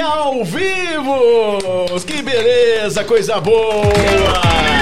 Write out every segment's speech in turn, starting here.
ao vivo! Que beleza, coisa boa!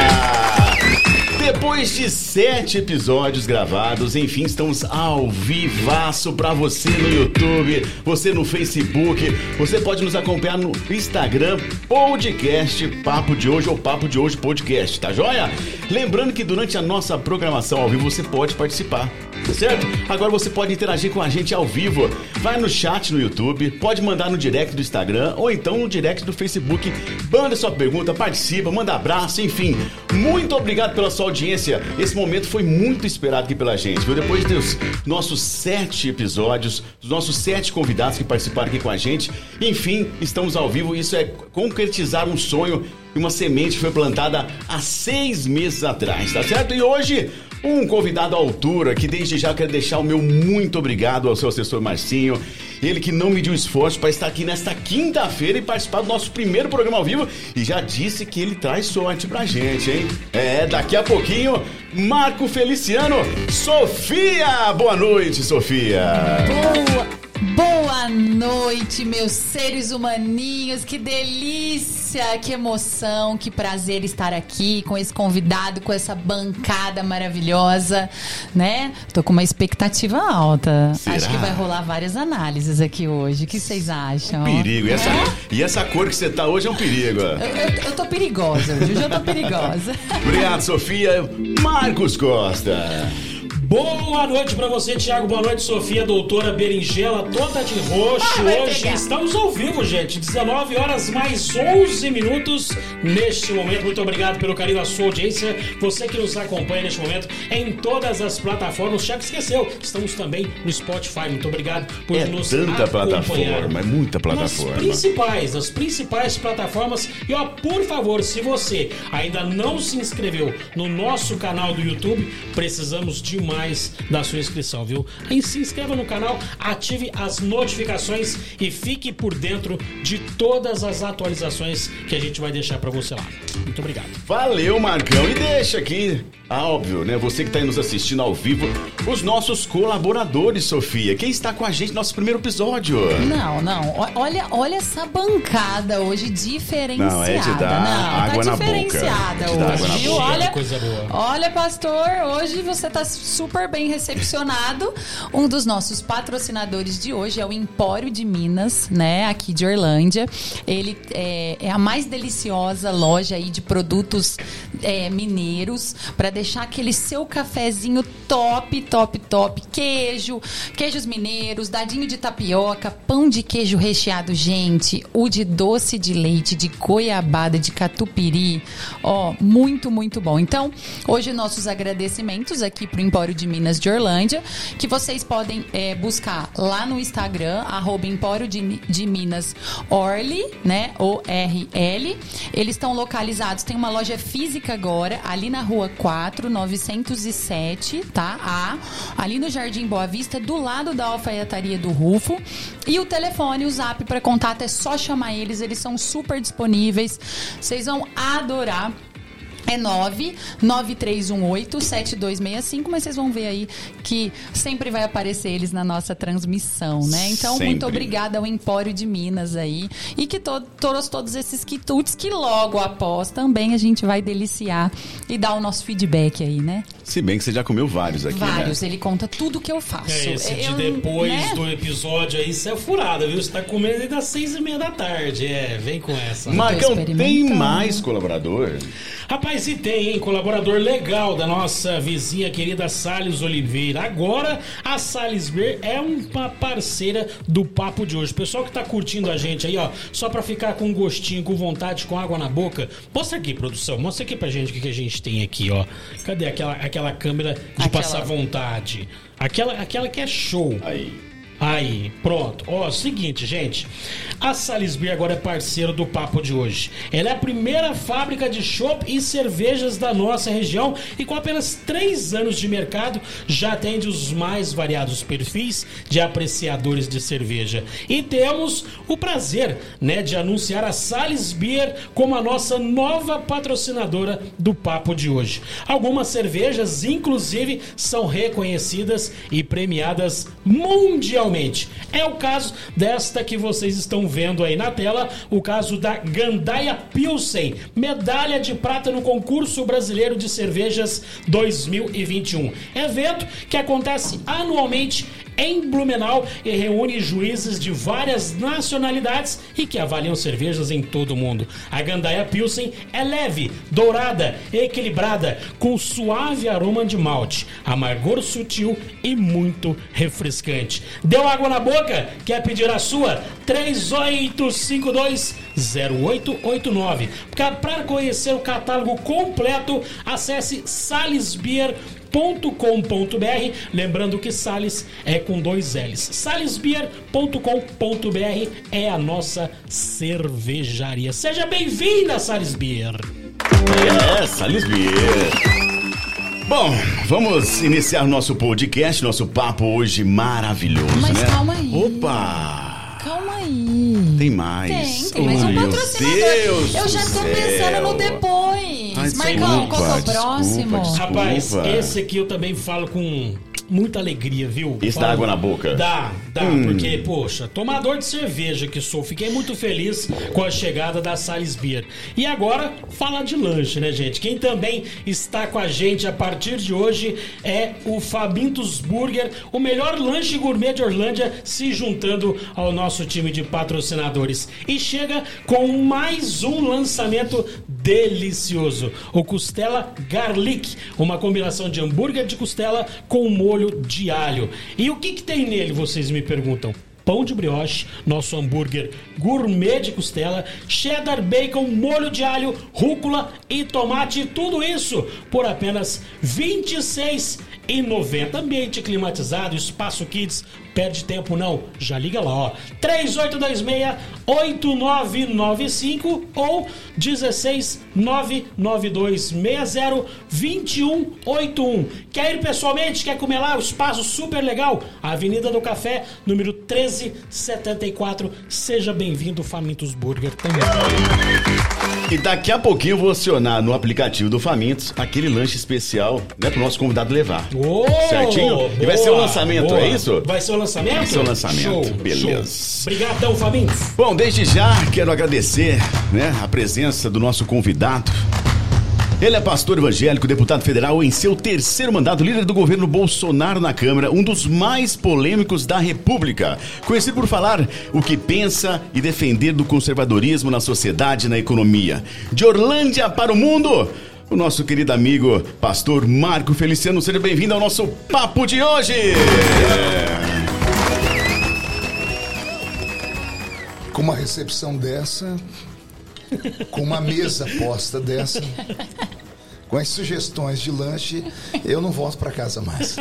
Depois de sete episódios gravados, enfim, estamos ao vivaço pra você no YouTube, você no Facebook, você pode nos acompanhar no Instagram, podcast Papo de Hoje ou Papo de Hoje Podcast, tá joia? Lembrando que durante a nossa programação ao vivo você pode participar certo? Agora você pode interagir com a gente ao vivo. Vai no chat no YouTube, pode mandar no direct do Instagram ou então no direct do Facebook. Manda sua pergunta, participa, manda abraço, enfim. Muito obrigado pela sua audiência. Esse momento foi muito esperado aqui pela gente, viu? Depois dos nossos sete episódios, dos nossos sete convidados que participaram aqui com a gente. Enfim, estamos ao vivo. Isso é concretizar um sonho e uma semente foi plantada há seis meses atrás, tá certo? E hoje um convidado à altura que desde já quero deixar o meu muito obrigado ao seu assessor Marcinho. Ele que não mediu esforço para estar aqui nesta quinta-feira e participar do nosso primeiro programa ao vivo e já disse que ele traz sorte pra gente, hein? É, daqui a pouquinho, Marco Feliciano, Sofia! Boa noite, Sofia! Boa! Boa noite, meus seres humaninhos. Que delícia, que emoção, que prazer estar aqui com esse convidado, com essa bancada maravilhosa, né? Tô com uma expectativa alta. Será? Acho que vai rolar várias análises aqui hoje. O que vocês acham? Perigo. E essa, É? e essa cor que você tá hoje é um perigo. Eu, eu- eu tô perigosa, hoje eu tô perigosa. Obrigado, Sofia. Marcos Costa. Boa noite pra você, Thiago. Boa noite, Sofia, doutora Berinjela, toda de roxo. Ah, Hoje pegar. estamos ao vivo, gente. 19 horas mais 11 minutos neste momento. Muito obrigado pelo carinho da sua audiência. Você que nos acompanha neste momento em todas as plataformas. O Thiago esqueceu. Estamos também no Spotify. Muito obrigado por É nos tanta acompanhar. plataforma, é muita Nas plataforma. principais, nas principais plataformas. E ó, por favor, se você ainda não se inscreveu no nosso canal do YouTube, precisamos demais da sua inscrição, viu? Aí se inscreva no canal, ative as notificações e fique por dentro de todas as atualizações que a gente vai deixar pra você lá. Muito obrigado. Valeu, Marcão. E deixa aqui, ah, óbvio, né? Você que está aí nos assistindo ao vivo, os nossos colaboradores, Sofia. Quem está com a gente no nosso primeiro episódio? Não, não. Olha, olha essa bancada hoje diferenciada. Não, é de dar Não, água tá na boca. diferenciada É de dar hoje, água na viu? boca. Olha, Coisa boa. olha, pastor, hoje você tá super bem recepcionado. Um dos nossos patrocinadores de hoje é o Empório de Minas, né? Aqui de Orlândia. Ele é, é a mais deliciosa loja aí de produtos é, mineiros para deixar aquele seu cafezinho top, top, top. Queijo, queijos mineiros, dadinho de tapioca, pão de queijo recheado, gente. O de doce de leite, de goiabada, de catupiry. Ó, muito, muito bom. Então, hoje nossos agradecimentos aqui pro Empório de Minas de Orlândia, que vocês podem é, buscar lá no Instagram, arroba Empório de, de Minas Orly, né? O-R-L. Eles estão localizados, tem uma loja física agora, ali na rua 4, 907, tá? A, ali no Jardim Boa Vista, do lado da alfaiataria do Rufo. E o telefone, o zap para contato é só chamar eles, eles são super disponíveis. Vocês vão adorar. É 99318-7265, mas vocês vão ver aí que sempre vai aparecer eles na nossa transmissão, né? Então, Sempre. muito obrigada ao Empório de Minas aí. E que to todos, todos esses quitutes que logo após também a gente vai deliciar e dar o nosso feedback aí, né? Se bem que você já comeu vários aqui, Vários, né? ele conta tudo que eu faço. É, esse de Eu- depois né? do episódio aí, isso é furada, viu? Você tá comendo aí das seis e meia da tarde. É, vem com essa. Marcão, tem mais colaborador? Rapaz, e tem, hein? Colaborador legal da nossa vizinha querida Salles Oliveira. Agora, a Salles Beer é uma parceira do Papo de hoje. Pessoal que tá curtindo a gente aí, ó, só pra ficar com gostinho, com vontade, com água na boca, mostra aqui, produção, mostra aqui pra gente o que, que a gente tem aqui, ó. Cadê aquela, aquela câmera de Aquela- passar vontade? Aquela, aquela que é show. Aí. Aí, pronto. Ó, seguinte, gente. A Salisbury agora é parceira do papo de hoje. Ela é a primeira fábrica de chopp e cervejas da nossa região e com apenas três anos de mercado já atende os mais variados perfis de apreciadores de cerveja. E temos o prazer, né, de anunciar a Sales Beer como a nossa nova patrocinadora do papo de hoje. Algumas cervejas, inclusive, são reconhecidas e premiadas mundialmente É o caso desta que vocês estão vendo aí na tela, o caso da Gandaia Pilsen, medalha de prata no concurso brasileiro de cervejas 2021. Evento que acontece anualmente em Blumenau e reúne juízes de várias nacionalidades e que avaliam cervejas em todo o mundo. A Gandaia Pilsen é leve, dourada, equilibrada, com suave aroma de malte, amargor sutil e muito refrescante. Deu água na boca? Quer pedir a sua? 3852 0889. Para conhecer o catálogo completo, acesse salesbeer.com salesbeer.com.br. Lembrando que Sales é com dois L's. salesbeer.com.br é a nossa cervejaria. Seja bem-vinda, Salesbeer. É, Salesbeer. Bom, vamos iniciar nosso podcast, nosso papo hoje maravilhoso, Mas né? calma aí. Opa! Aí. Tem mais. Tem, tem mais Oh, um meu patrocinador. Deus Eu já tô pensando no depois. Ai, Marcão, qual é o próximo? desculpa, Rapaz, Desculpa. esse aqui eu também falo com muita alegria, viu? Esse dá água na boca? Dá, dá, Hum. porque, poxa, tomador de cerveja que sou, fiquei muito feliz com a chegada da Sales Beer. E agora, falar de lanche, né, gente? Quem também está com a gente a partir de hoje é o Fabintos Burger, o melhor lanche gourmet de Orlândia, se juntando ao nosso time de patrocinadores. E chega com mais um lançamento delicioso. O Costela Garlic, uma combinação de hambúrguer de costela com molho de alho. E o que, que tem nele, vocês me perguntam? Pão de brioche, nosso hambúrguer gourmet de costela, cheddar bacon, molho de alho, rúcula e tomate, tudo isso por apenas R$ 26,90. Ambiente climatizado, espaço kids, perde tempo não, já liga lá, ó. 3826-8995 ou 16992602181. Quer ir pessoalmente? Quer comer lá? O espaço super legal. Avenida do Café, número 1374. Seja bem-vindo, Famintos Burger também. E daqui a pouquinho eu vou acionar no aplicativo do Famintos aquele lanche especial, né, pro nosso convidado levar. Ô, Certinho? E vai ser o lançamento, boa. é isso? Vai ser o lançamento? Vai ser o lançamento, Show, beleza. show. Obrigadão, Famintos. Bom, desde já quero agradecer né, a presença do nosso convidado. Ele é pastor evangélico, deputado federal em seu terceiro mandato, líder do governo Bolsonaro na Câmara, um dos mais polêmicos da República. Conhecido por falar o que pensa e defender do conservadorismo na sociedade e na economia. De Orlândia para o mundo, o nosso querido amigo, pastor Marco Feliciano. Seja bem-vindo ao nosso papo de hoje. Com uma recepção dessa, com uma mesa posta dessa, com as sugestões de lanche, eu não volto para casa mais.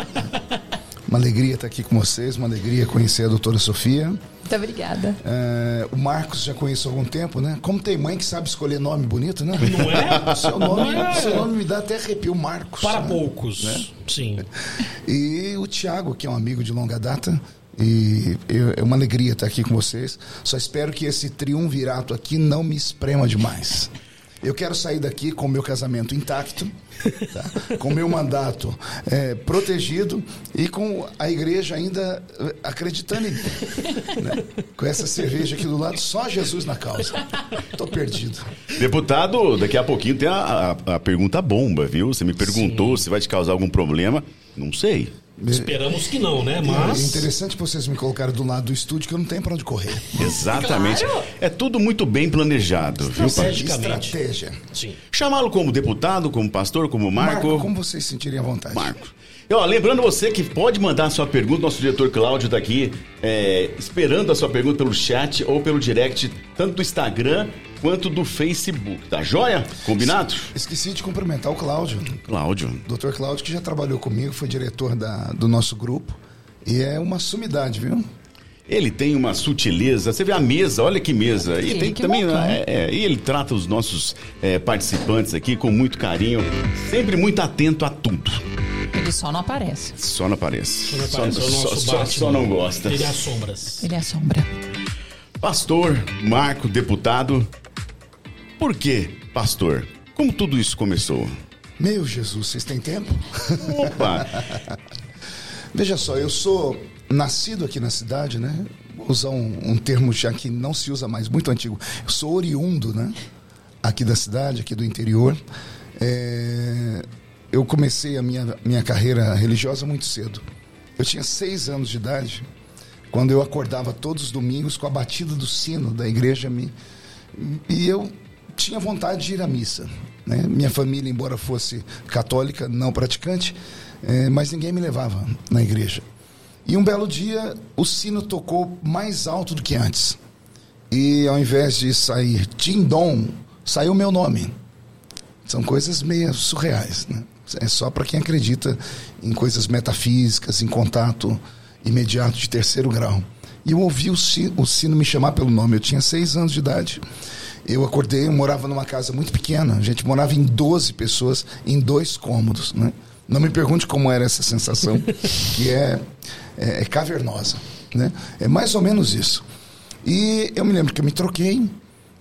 Uma alegria estar aqui com vocês, uma alegria conhecer a doutora Sofia. Muito obrigada. É, o Marcos já conheço há algum tempo, né? Como tem mãe que sabe escolher nome bonito, né? Não é? Seu nome, Não é? seu nome me dá até arrepio, Marcos. Para né? poucos. Sim. E o Tiago, que é um amigo de longa data. E eu- é uma alegria estar aqui com vocês. Só espero que esse triunvirato aqui não me esprema demais. Eu quero sair daqui com o meu casamento intacto, tá? com o meu mandato é, protegido e com a igreja ainda eh, acreditando em mim. né? Com essa cerveja aqui do lado, só Jesus na causa. Estou perdido. Deputado, daqui a pouquinho tem a, a- a pergunta bomba, viu? Você me perguntou se vai te causar algum problema. Não sei. Esperamos que não, né? É Mas. interessante que vocês me colocaram do lado do estúdio que eu não tenho para onde correr. Exatamente. Claro. É tudo muito bem planejado, viu. Estratégia. Sim. Chamá-lo como deputado, como pastor, como Marco. Marco, como vocês se sentirem à vontade? Marco. E, ó, lembrando você que pode mandar a sua pergunta, nosso diretor Cláudio está aqui é, esperando a sua pergunta pelo chat ou pelo direct, tanto do Instagram quanto do Facebook, tá joia? Combinado? Esqueci de cumprimentar o Cláudio. Cláudio. Dr. Cláudio, que já trabalhou comigo, foi diretor da, do nosso grupo. E é uma sumidade, viu? Ele tem uma sutileza, você vê a mesa, olha que mesa. E Ele tem que também. é, é, e ele trata os nossos é, participantes aqui com muito carinho, sempre muito atento a tudo. Ele só não aparece. Só não aparece. Não Só, aparece, é só- só- Batman. só não gosta. Ele é as sombras. Ele é a sombra. Pastor, Marco, deputado. Por que, pastor? Como tudo isso começou? Meu Jesus, vocês têm tempo? Opa! Veja só, eu sou nascido aqui na cidade, né? Vou usar um, um termo já que não se usa mais, muito antigo. Eu sou oriundo, né? Aqui da cidade, aqui do interior. É, eu comecei a minha, minha carreira religiosa muito cedo. Eu tinha seis anos de idade quando eu acordava todos os domingos com a batida do sino da igreja me e eu tinha vontade de ir à missa. Né? Minha família, embora fosse católica, não praticante, é, mas ninguém me levava na igreja. E um belo dia, o sino tocou mais alto do que antes. E ao invés de sair Tindom, saiu meu nome. São coisas meio surreais. Né? É só para quem acredita em coisas metafísicas, em contato imediato de terceiro grau. E eu ouvi o sino, o sino me chamar pelo nome. Eu tinha seis anos de idade. Eu acordei, eu morava numa casa muito pequena. A gente morava em 12 pessoas, em dois cômodos. Né? Não me pergunte como era essa sensação, que é, é, é, cavernosa. Né? É mais ou menos isso. E eu me lembro que eu me troquei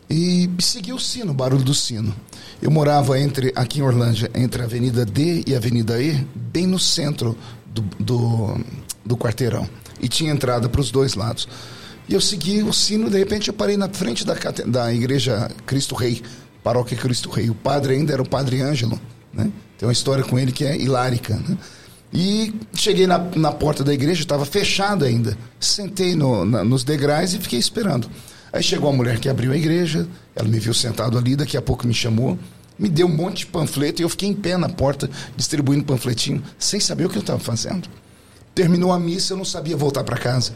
e segui o sino, o barulho do sino. Eu morava entre aqui em Orlândia, entre a Avenida D e a Avenida E, bem no centro do, do, do quarteirão. E tinha entrada para os dois lados. E eu segui o sino, de repente eu parei na frente da, da igreja Cristo Rei, paróquia Cristo Rei. O padre ainda era o padre Ângelo, né? Tem uma história com ele que é hilárica, né? E cheguei na, na porta da igreja, estava fechada ainda. Sentei no, na, nos degraus e fiquei esperando. Aí chegou a mulher que abriu a igreja, ela me viu sentado ali, daqui a pouco me chamou, me deu um monte de panfleto e eu fiquei em pé na porta distribuindo panfletinho, sem saber o que eu estava fazendo. Terminou a missa, eu não sabia voltar para casa.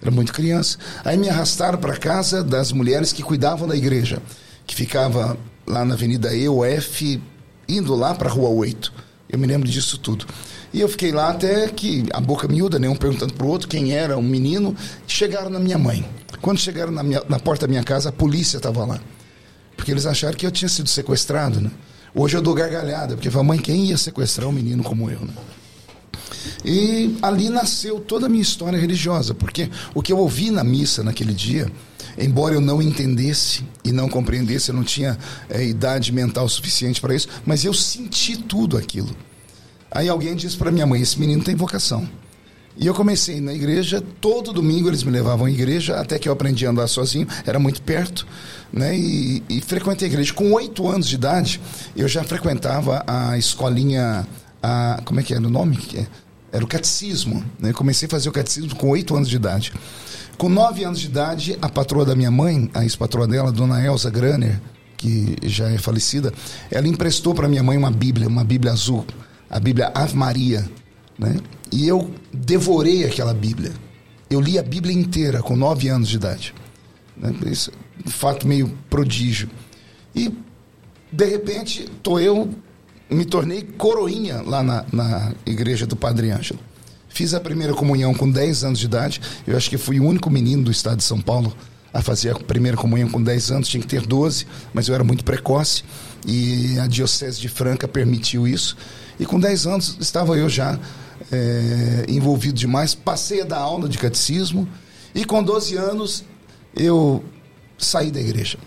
Era muito criança. Aí me arrastaram para casa das mulheres que cuidavam da igreja, que ficava lá na Avenida EOF, indo lá para a Rua 8. Eu me lembro disso tudo. E eu fiquei lá até que a boca miúda, né, um perguntando para o outro quem era, um menino, chegaram na minha mãe. Quando chegaram na, minha, na porta da minha casa, a polícia estava lá. Porque eles acharam que eu tinha sido sequestrado, né? Hoje eu dou gargalhada, porque falei, mãe, quem ia sequestrar um menino como eu, né? E ali nasceu toda a minha história religiosa, porque o que eu ouvi na missa naquele dia, embora eu não entendesse e não compreendesse, eu não tinha é, idade mental suficiente para isso, mas eu senti tudo aquilo. Aí alguém disse para minha mãe: esse menino tem vocação. E eu comecei na igreja, todo domingo eles me levavam à igreja, até que eu aprendi a andar sozinho, era muito perto, né? E, e frequentei a igreja. Com oito anos de idade, eu já frequentava a escolinha, a, como é que era o nome? Era o catecismo, né? Eu comecei a fazer o catecismo com oito anos de idade. Com nove anos de idade, a patroa da minha mãe, a ex-patroa dela, dona Elza Graner, que já é falecida, ela emprestou para minha mãe uma Bíblia, uma Bíblia azul, a Bíblia Ave Maria, né? E eu devorei aquela Bíblia. Eu li a Bíblia inteira com nove anos de idade. Né? Isso é um fato meio prodígio. E, de repente, tô eu, me tornei coroinha lá na, na igreja do Padre Ângelo. Fiz a primeira comunhão com 10 anos de idade. Eu acho que fui o único menino do estado de São Paulo a fazer a primeira comunhão com 10 anos. Tinha que ter 12, mas eu era muito precoce. E a Diocese de Franca permitiu isso. E com 10 anos estava eu já é, envolvido demais. Passei a dar aula de catecismo e com 12 anos eu saí da igreja.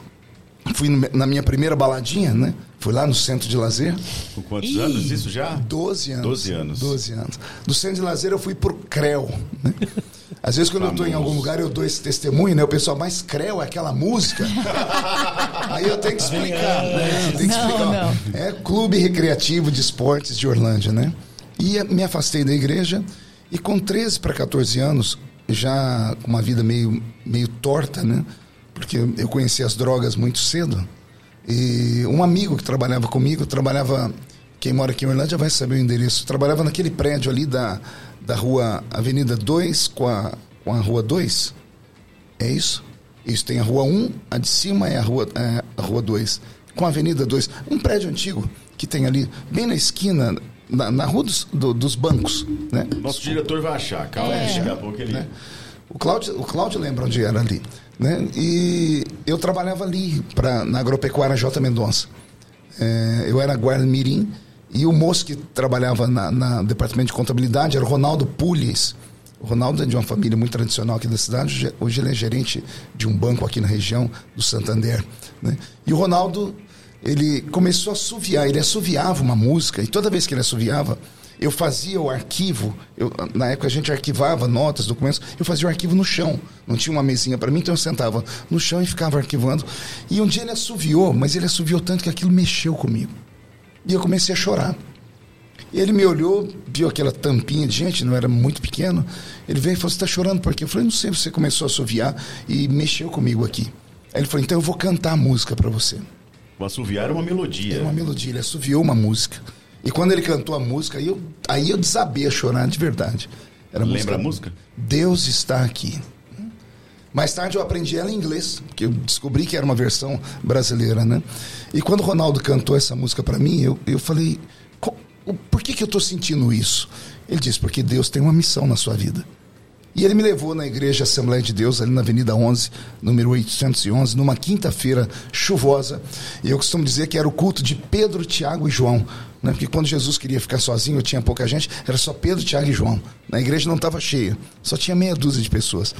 Fui na minha primeira baladinha, né? Fui lá no centro de lazer. Com quantos Ih, anos isso já? 12 anos. 12 anos. 12 anos. Do centro de lazer eu fui pro CREL, né? Às vezes, quando Famoso. eu estou em algum lugar, eu dou esse testemunho, né? O pessoal, mas Creu é aquela música? Aí eu tenho que explicar, né? Tem que não, explicar. Não. É Clube Recreativo de Esportes de Orlândia, né? E me afastei da igreja e com 13 para 14 anos, já com uma vida meio, meio torta, né? Porque eu conheci as drogas muito cedo. E um amigo que trabalhava comigo, trabalhava, quem mora aqui em Orlândia vai saber o endereço, trabalhava naquele prédio ali da, da rua Avenida 2 com a, com a rua 2. É isso? Isso, tem a rua 1, a de cima é a rua, é, a rua 2. Com a Avenida 2. Um prédio antigo que tem ali, bem na esquina na, na rua dos, do, dos bancos. Né? Nosso diretor vai achar, calma, é, daqui a pouco ele. Né? O Cláudio, o Cláudio lembra onde era ali. Né? E eu trabalhava ali pra, na agropecuária J. Mendonça. É, eu era guarda mirim e o moço que trabalhava na, na departamento de contabilidade era o Ronaldo Pulis. O Ronaldo é de uma família muito tradicional aqui da cidade. Hoje ele é gerente de um banco aqui na região do Santander. Né? E o Ronaldo ele começou a assoviar, ele assoviava uma música, e toda vez que ele assoviava, Eu fazia o arquivo, eu, na época a gente arquivava notas, documentos, eu fazia o arquivo no chão. Não tinha uma mesinha para mim, então eu sentava no chão e ficava arquivando. E um dia ele assoviou, mas ele assoviou tanto que aquilo mexeu comigo. E eu comecei a chorar. Ele me olhou, viu aquela tampinha de gente, não era muito pequeno. Ele veio e falou: Você está chorando por quê? Eu falei: Não sei, você começou a assoviar e mexeu comigo aqui. Aí ele falou: Então eu vou cantar a música para você. O assoviar era uma melodia. Era uma melodia, ele assoviou uma música. E quando ele cantou a música, aí eu, aí eu desabei a chorar de verdade. Era a Lembra música, a música? Deus está aqui. Mais tarde eu aprendi ela em inglês, porque eu descobri que era uma versão brasileira, né? E quando o Ronaldo cantou essa música para mim, eu, eu falei, por que, que eu estou sentindo isso? Ele disse, porque Deus tem uma missão na sua vida. E ele me levou na igreja Assembleia de Deus, ali na Avenida 11, número 811, numa quinta-feira chuvosa. E eu costumo dizer que era o culto de Pedro, Tiago e João. Né? Porque quando Jesus queria ficar sozinho, tinha pouca gente, era só Pedro, Tiago e João. Na igreja não estava cheia, só tinha meia dúzia de pessoas.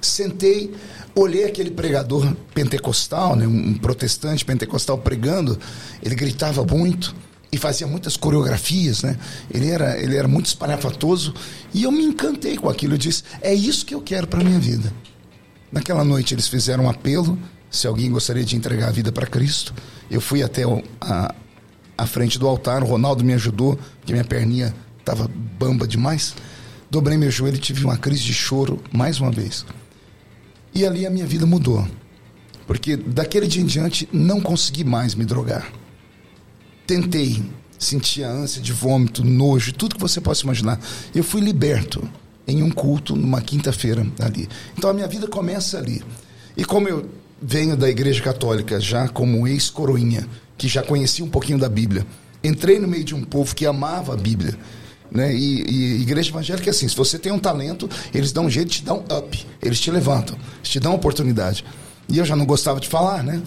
Sentei, olhei aquele pregador pentecostal, né? um protestante pentecostal pregando, ele gritava muito e fazia muitas coreografias, né? Ele era, ele era muito espalhafatoso e eu me encantei com aquilo. Eu disse: é isso que eu quero para minha vida. Naquela noite eles fizeram um apelo. Se alguém gostaria de entregar a vida para Cristo, eu fui até a, a frente do altar. O Ronaldo me ajudou, porque minha perninha estava bamba demais. Dobrei meu joelho e tive uma crise de choro mais uma vez. E ali a minha vida mudou. Porque daquele dia em diante não consegui mais me drogar tentei, sentia ânsia de vômito, nojo, tudo que você possa imaginar. Eu fui liberto em um culto numa quinta-feira ali. Então a minha vida começa ali. E como eu venho da igreja católica já como ex-coroinha, que já conhecia um pouquinho da Bíblia, entrei no meio de um povo que amava a Bíblia. Né? E, e igreja evangélica é assim: se você tem um talento, eles dão um jeito te um up, eles te levantam, eles te dão oportunidade. E eu já não gostava de falar, né?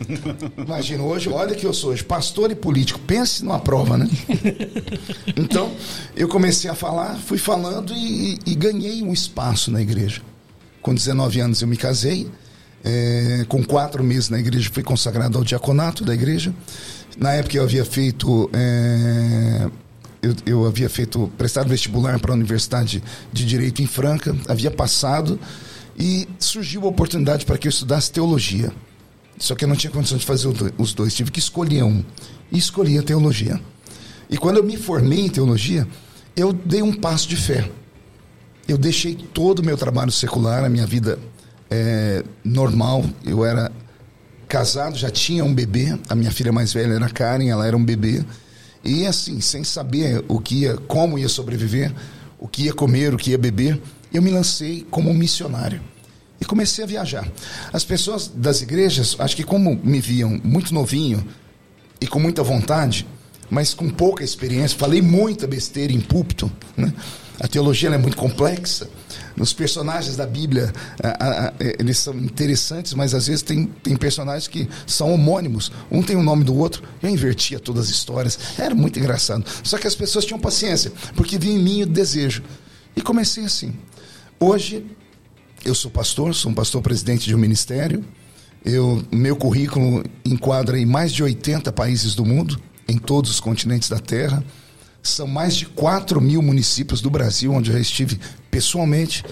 Imagina, hoje, olha que eu sou hoje, pastor e político. Pense numa prova, né? Então, eu comecei a falar, fui falando e, e ganhei um espaço na igreja. Com 19 anos eu me casei. É, com quatro meses na igreja fui consagrado ao diaconato da igreja. Na época eu havia feito. É, eu, eu havia feito. prestado vestibular para a Universidade de Direito em Franca, havia passado e surgiu a oportunidade para que eu estudasse teologia. Só que eu não tinha condição de fazer os dois, tive que escolher um. E escolhi a teologia. E quando eu me formei em teologia, eu dei um passo de fé. Eu deixei todo o meu trabalho secular, a minha vida é, normal. Eu era casado, já tinha um bebê. A minha filha mais velha era Karen, ela era um bebê. E assim, sem saber o que ia, como ia sobreviver, o que ia comer, o que ia beber, eu me lancei como um missionário e comecei a viajar. As pessoas das igrejas, acho que como me viam muito novinho e com muita vontade, mas com pouca experiência, falei muita besteira em púlpito, né? A teologia é muito complexa. Os personagens da Bíblia, a, a, eles são interessantes, mas às vezes tem, tem personagens que são homônimos. Um tem o nome do outro. Eu invertia todas as histórias. Era muito engraçado. Só que as pessoas tinham paciência, porque vinha em mim o desejo. E comecei assim. Hoje, eu sou pastor, sou um pastor presidente de um ministério. Eu, meu currículo enquadra em mais de 80 países do mundo, em todos os continentes da Terra. São mais de 4 mil municípios do Brasil, onde eu estive pessoalmente.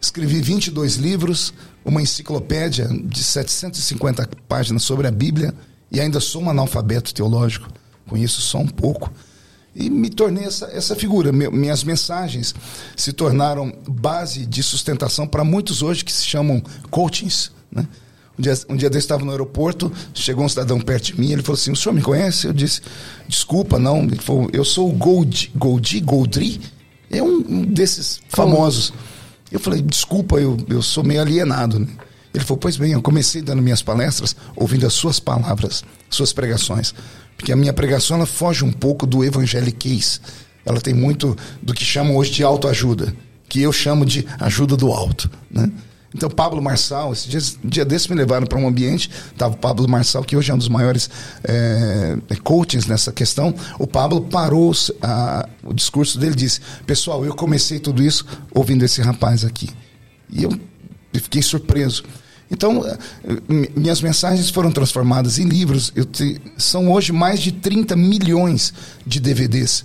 Escrevi 22 livros, uma enciclopédia de 750 páginas sobre a Bíblia e ainda sou um analfabeto teológico. Conheço só um pouco e me tornei essa, essa figura. minhas mensagens se tornaram base de sustentação para muitos hoje que se chamam coachings. Né? Um dia, um dia desse estava no aeroporto, chegou um cidadão perto de mim, ele falou assim: O senhor me conhece? Eu disse: Desculpa, não. Ele falou: Eu sou o Gold, Goldi, Goldri. É um, um desses famosos. Eu falei: Desculpa, eu, eu sou meio alienado. Né? Ele falou: Pois bem, eu comecei dando minhas palestras ouvindo as suas palavras, suas pregações. Porque a minha pregação ela foge um pouco do evangeliquez. Ela tem muito do que chamam hoje de autoajuda, que eu chamo de ajuda do alto. Né? Então, Pablo Marçal, esse dia, dia desse me levaram para um ambiente, estava o Pablo Marçal, que hoje é um dos maiores é, coaches nessa questão. O Pablo parou a, o discurso dele disse: Pessoal, eu comecei tudo isso ouvindo esse rapaz aqui. E eu, fiquei surpreso. Então, eh, minhas mensagens foram transformadas em livros. Te, são hoje mais de 30 milhões de DVDs.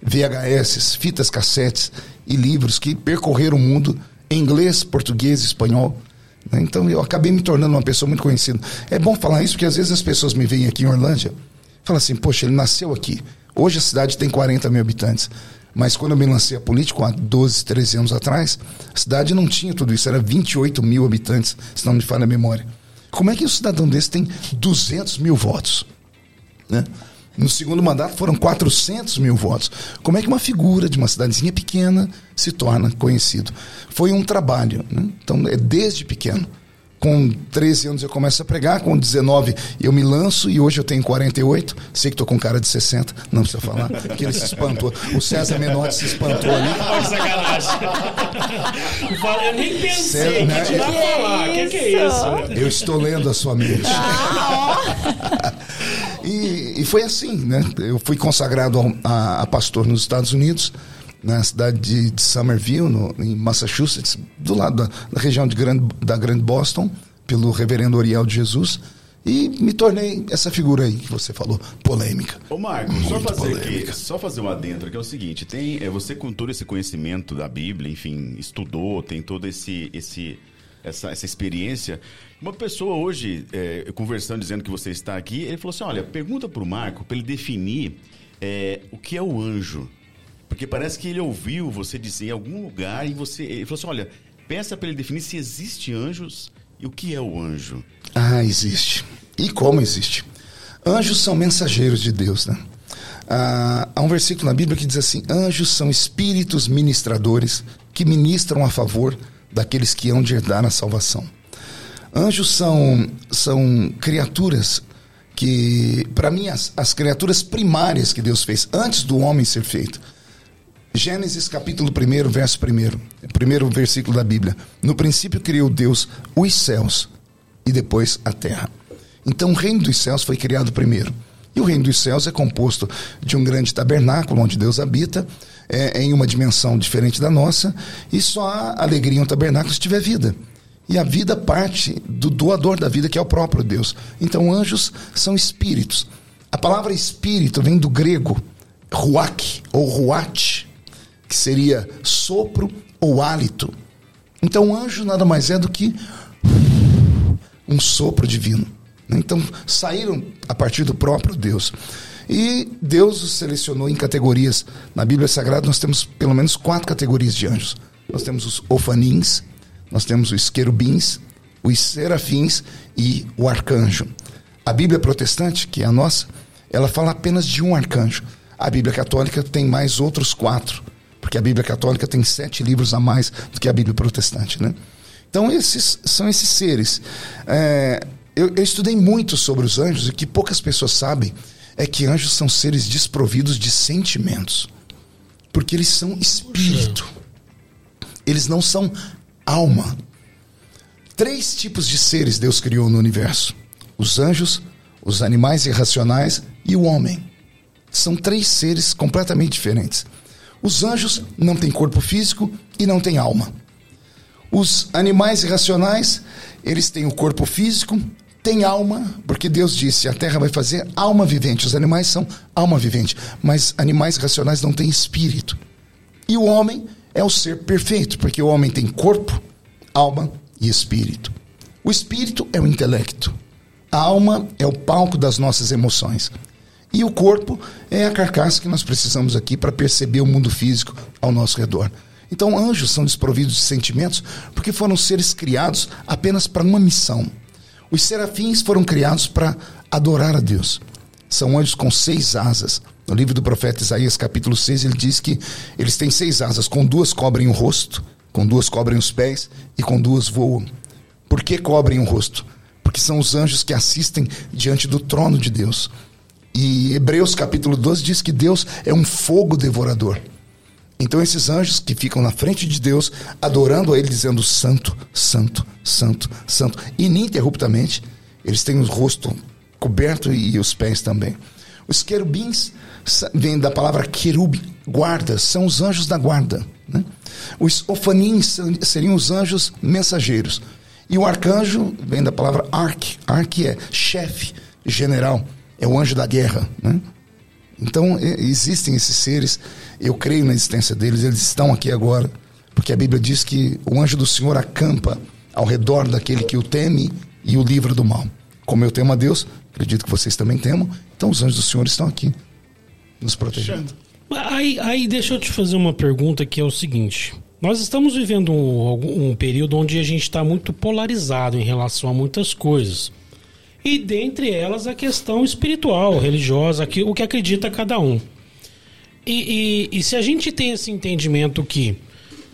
VHS, fitas cassetes e livros que percorreram o mundo em inglês, português espanhol. né? Então eu acabei me tornando uma pessoa muito conhecida. É bom falar isso porque às vezes as pessoas me veem aqui em Orlândia falam assim: Poxa, ele nasceu aqui. Hoje a cidade tem 40 mil habitantes. Mas quando eu me lancei a política, há 12, 13 anos atrás, a cidade não tinha tudo isso, era 28 mil habitantes, se não me falha a memória. Como é que um cidadão desse tem 200 mil votos? Né? No segundo mandato foram 400 mil votos. Como é que uma figura de uma cidadezinha pequena se torna conhecido? Foi um trabalho. Né? Então, é desde pequeno. Com 13 anos eu começo a pregar, com 19 eu me lanço e hoje eu tenho 48. Sei que estou com cara de 60, não precisa falar, que ele se espantou. O César Menotti se espantou ali. Olha sacanagem. Eu nem pensei Sério, né? que falar. O que, que é isso? isso? Eu estou lendo a sua mente. e, e foi assim, né? Eu fui consagrado a, a pastor nos Estados Unidos, na cidade de, de Somerville, no, em Massachusetts, do lado da, da região de grande, da Grande Boston, pelo reverendo Oriel de Jesus. E me tornei essa figura aí que você falou, polêmica. Ô Marco, só fazer polêmica. aqui, só fazer um adentro que é o seguinte, tem, é, você com todo esse conhecimento da Bíblia, enfim, estudou, tem todo esse, esse essa, essa experiência. Uma pessoa hoje, é, conversando, dizendo que você está aqui, ele falou assim, olha, pergunta pro Marco para ele definir é, o que é o anjo. Porque parece que ele ouviu você dizer em algum lugar e você, ele falou assim, olha, peça para ele definir se existe anjos e o que é o anjo. Ah, existe. E como existe? Anjos são mensageiros de Deus, né? Ah, há um versículo na Bíblia que diz assim: Anjos são espíritos ministradores que ministram a favor daqueles que hão de herdar a salvação. Anjos são, são criaturas que, para mim, as, as criaturas primárias que Deus fez antes do homem ser feito. Gênesis capítulo 1, verso 1, primeiro versículo da Bíblia. No princípio criou Deus os céus e depois a terra. Então o reino dos céus foi criado primeiro. E o reino dos céus é composto de um grande tabernáculo onde Deus habita, é, em uma dimensão diferente da nossa, e só há alegria em um tabernáculo se tiver vida. E a vida parte do doador da vida, que é o próprio Deus. Então anjos são espíritos. A palavra espírito vem do grego ruach ou ruach, que seria sopro ou hálito. Então anjo nada mais é do que um sopro divino. Então saíram a partir do próprio Deus. E Deus os selecionou em categorias. Na Bíblia Sagrada nós temos pelo menos quatro categorias de anjos. Nós temos os ofanins, nós temos os querubins, os serafins e o arcanjo. A Bíblia protestante, que é a nossa, ela fala apenas de um arcanjo. A Bíblia católica tem mais outros quatro, porque a Bíblia católica tem sete livros a mais do que a Bíblia protestante, né? Então esses são esses seres. É, eu, eu estudei muito sobre os anjos e que poucas pessoas sabem é que anjos são seres desprovidos de sentimentos, porque eles são espírito. Eles não são alma. Três tipos de seres Deus criou no universo: os anjos, os animais irracionais e o homem. São três seres completamente diferentes. Os anjos não têm corpo físico e não têm alma. Os animais irracionais, eles têm o corpo físico, têm alma, porque Deus disse: a terra vai fazer alma vivente. Os animais são alma vivente, mas animais racionais não têm espírito. E o homem é o ser perfeito, porque o homem tem corpo, alma e espírito. O espírito é o intelecto. A alma é o palco das nossas emoções. E o corpo é a carcaça que nós precisamos aqui para perceber o mundo físico ao nosso redor. Então, anjos são desprovidos de sentimentos porque foram seres criados apenas para uma missão. Os serafins foram criados para adorar a Deus. São anjos com seis asas. No livro do profeta Isaías, capítulo 6, ele diz que eles têm seis asas, com duas cobrem o rosto, com duas cobrem os pés e com duas voam. Por que cobrem o rosto? Porque são os anjos que assistem diante do trono de Deus. E Hebreus capítulo 12 diz que Deus é um fogo devorador. Então esses anjos que ficam na frente de Deus, adorando a Ele, dizendo santo, santo, santo, santo, ininterruptamente, eles têm o rosto coberto e os pés também. Os querubins vêm da palavra querub, guarda, são os anjos da guarda. Né? Os ofanins seriam os anjos mensageiros. E o arcanjo vem da palavra arque, arque é chefe, general, é o anjo da guerra. Né? Então, existem esses seres, eu creio na existência deles, eles estão aqui agora, porque a Bíblia diz que o anjo do Senhor acampa ao redor daquele que o teme e o livra do mal. Como eu temo a Deus, acredito que vocês também temam, então os anjos do Senhor estão aqui, nos protegendo. Aí, aí deixa eu te fazer uma pergunta que é o seguinte. Nós estamos vivendo um, um período onde a gente está muito polarizado em relação a muitas coisas. E dentre elas a questão espiritual, religiosa, que, o que acredita cada um. E, e, e se a gente tem esse entendimento que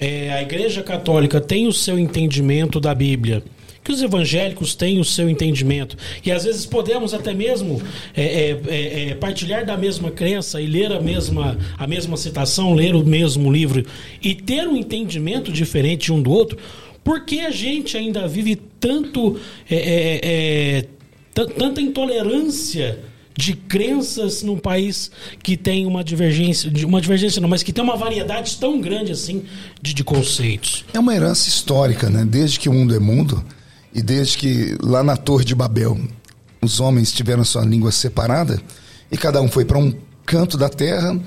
é, a Igreja Católica tem o seu entendimento da Bíblia, que os evangélicos têm o seu entendimento, e às vezes podemos até mesmo é, é, é, é, partilhar da mesma crença e ler a mesma, a mesma citação, ler o mesmo livro e ter um entendimento diferente um do outro, por que a gente ainda vive tanto é, tanta intolerância de crenças num país que tem uma divergência, uma divergência não, mas que tem uma variedade tão grande assim de, de conceitos. É uma herança histórica, né? Desde que o mundo é mundo e desde que lá na Torre de Babel os homens tiveram sua língua separada e cada um foi para um canto da terra,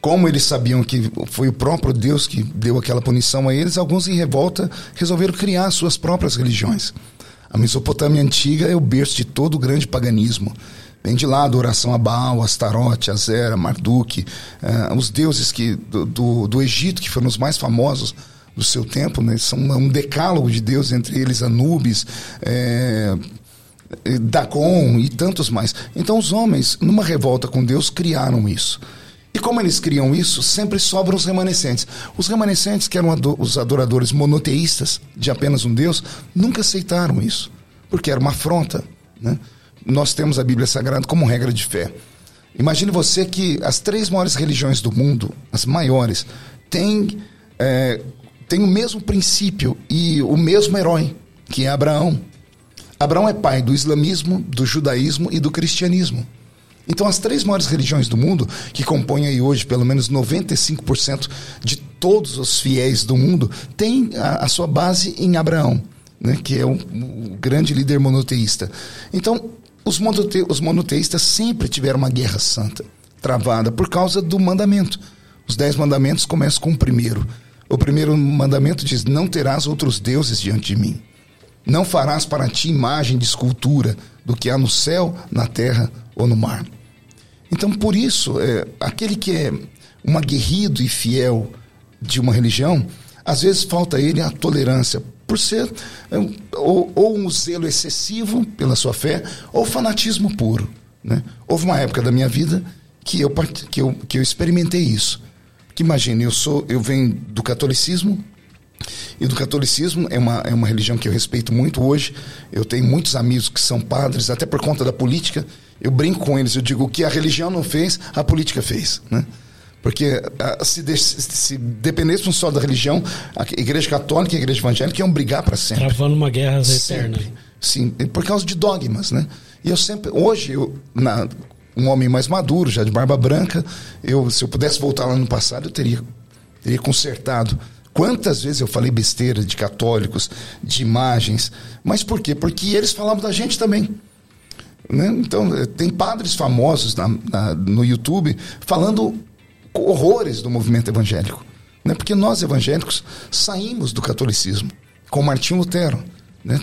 como eles sabiam que foi o próprio Deus que deu aquela punição a eles, alguns em revolta resolveram criar suas próprias religiões. A Mesopotâmia antiga é o berço de todo o grande paganismo. Vem de lá a adoração a Baal, Astarote, Azera, Marduk, uh, os deuses que, do, do, do, Egito, que foram os mais famosos do seu tempo, né? são um decálogo de deuses, entre eles Anubis, é, Dagon e tantos mais. Então os homens, numa revolta com Deus, criaram isso. E como eles criam isso, sempre sobram os remanescentes. Os remanescentes, que eram os adoradores monoteístas de apenas um Deus, nunca aceitaram isso, porque era uma afronta. Né? Nós temos a Bíblia Sagrada como regra de fé. Imagine você que as três maiores religiões do mundo, as maiores, têm, é, têm o mesmo princípio e o mesmo herói, que é Abraão. Abraão é pai do islamismo, do judaísmo e do cristianismo. Então, as três maiores religiões do mundo, que compõem aí hoje pelo menos 95% de todos os fiéis do mundo, têm a, a sua base em Abraão, né, que é o, grande líder monoteísta. Então, os, monote, os monoteístas sempre tiveram uma guerra santa travada por causa do mandamento. Os dez mandamentos começam com o primeiro. O primeiro mandamento diz: Não terás outros deuses diante de mim. Não farás para ti imagem de escultura do que há no céu, na terra ou no mar. Então, por isso, é, aquele que é um aguerrido e fiel de uma religião, às vezes falta a ele a tolerância, por ser é, ou, ou, um zelo excessivo pela sua fé, ou fanatismo puro. Né? Houve uma época da minha vida que eu, que eu, que eu experimentei isso. Que imagine, eu sou, eu venho do catolicismo, e do catolicismo é uma, é uma religião que eu respeito muito hoje. Eu tenho muitos amigos que são padres, até por conta da política. Eu brinco com eles, eu digo o que a religião não fez, a política fez, né? Porque se, de, se dependesse só da religião, a igreja católica e a igreja evangélica iam brigar para sempre. Travando uma guerra eterna. Sim, por causa de dogmas, né? E eu sempre, hoje, eu, na, um homem mais maduro, já de barba branca, eu, se eu pudesse voltar lá no passado, eu teria, teria consertado. Quantas vezes eu falei besteira de católicos, de imagens, mas por quê? Porque eles falavam da gente também. Né? Então, eh, tem padres famosos na, na, no YouTube falando horrores do movimento evangélico. Né? Porque nós, evangélicos, saímos do catolicismo com Martinho Lutero. Né?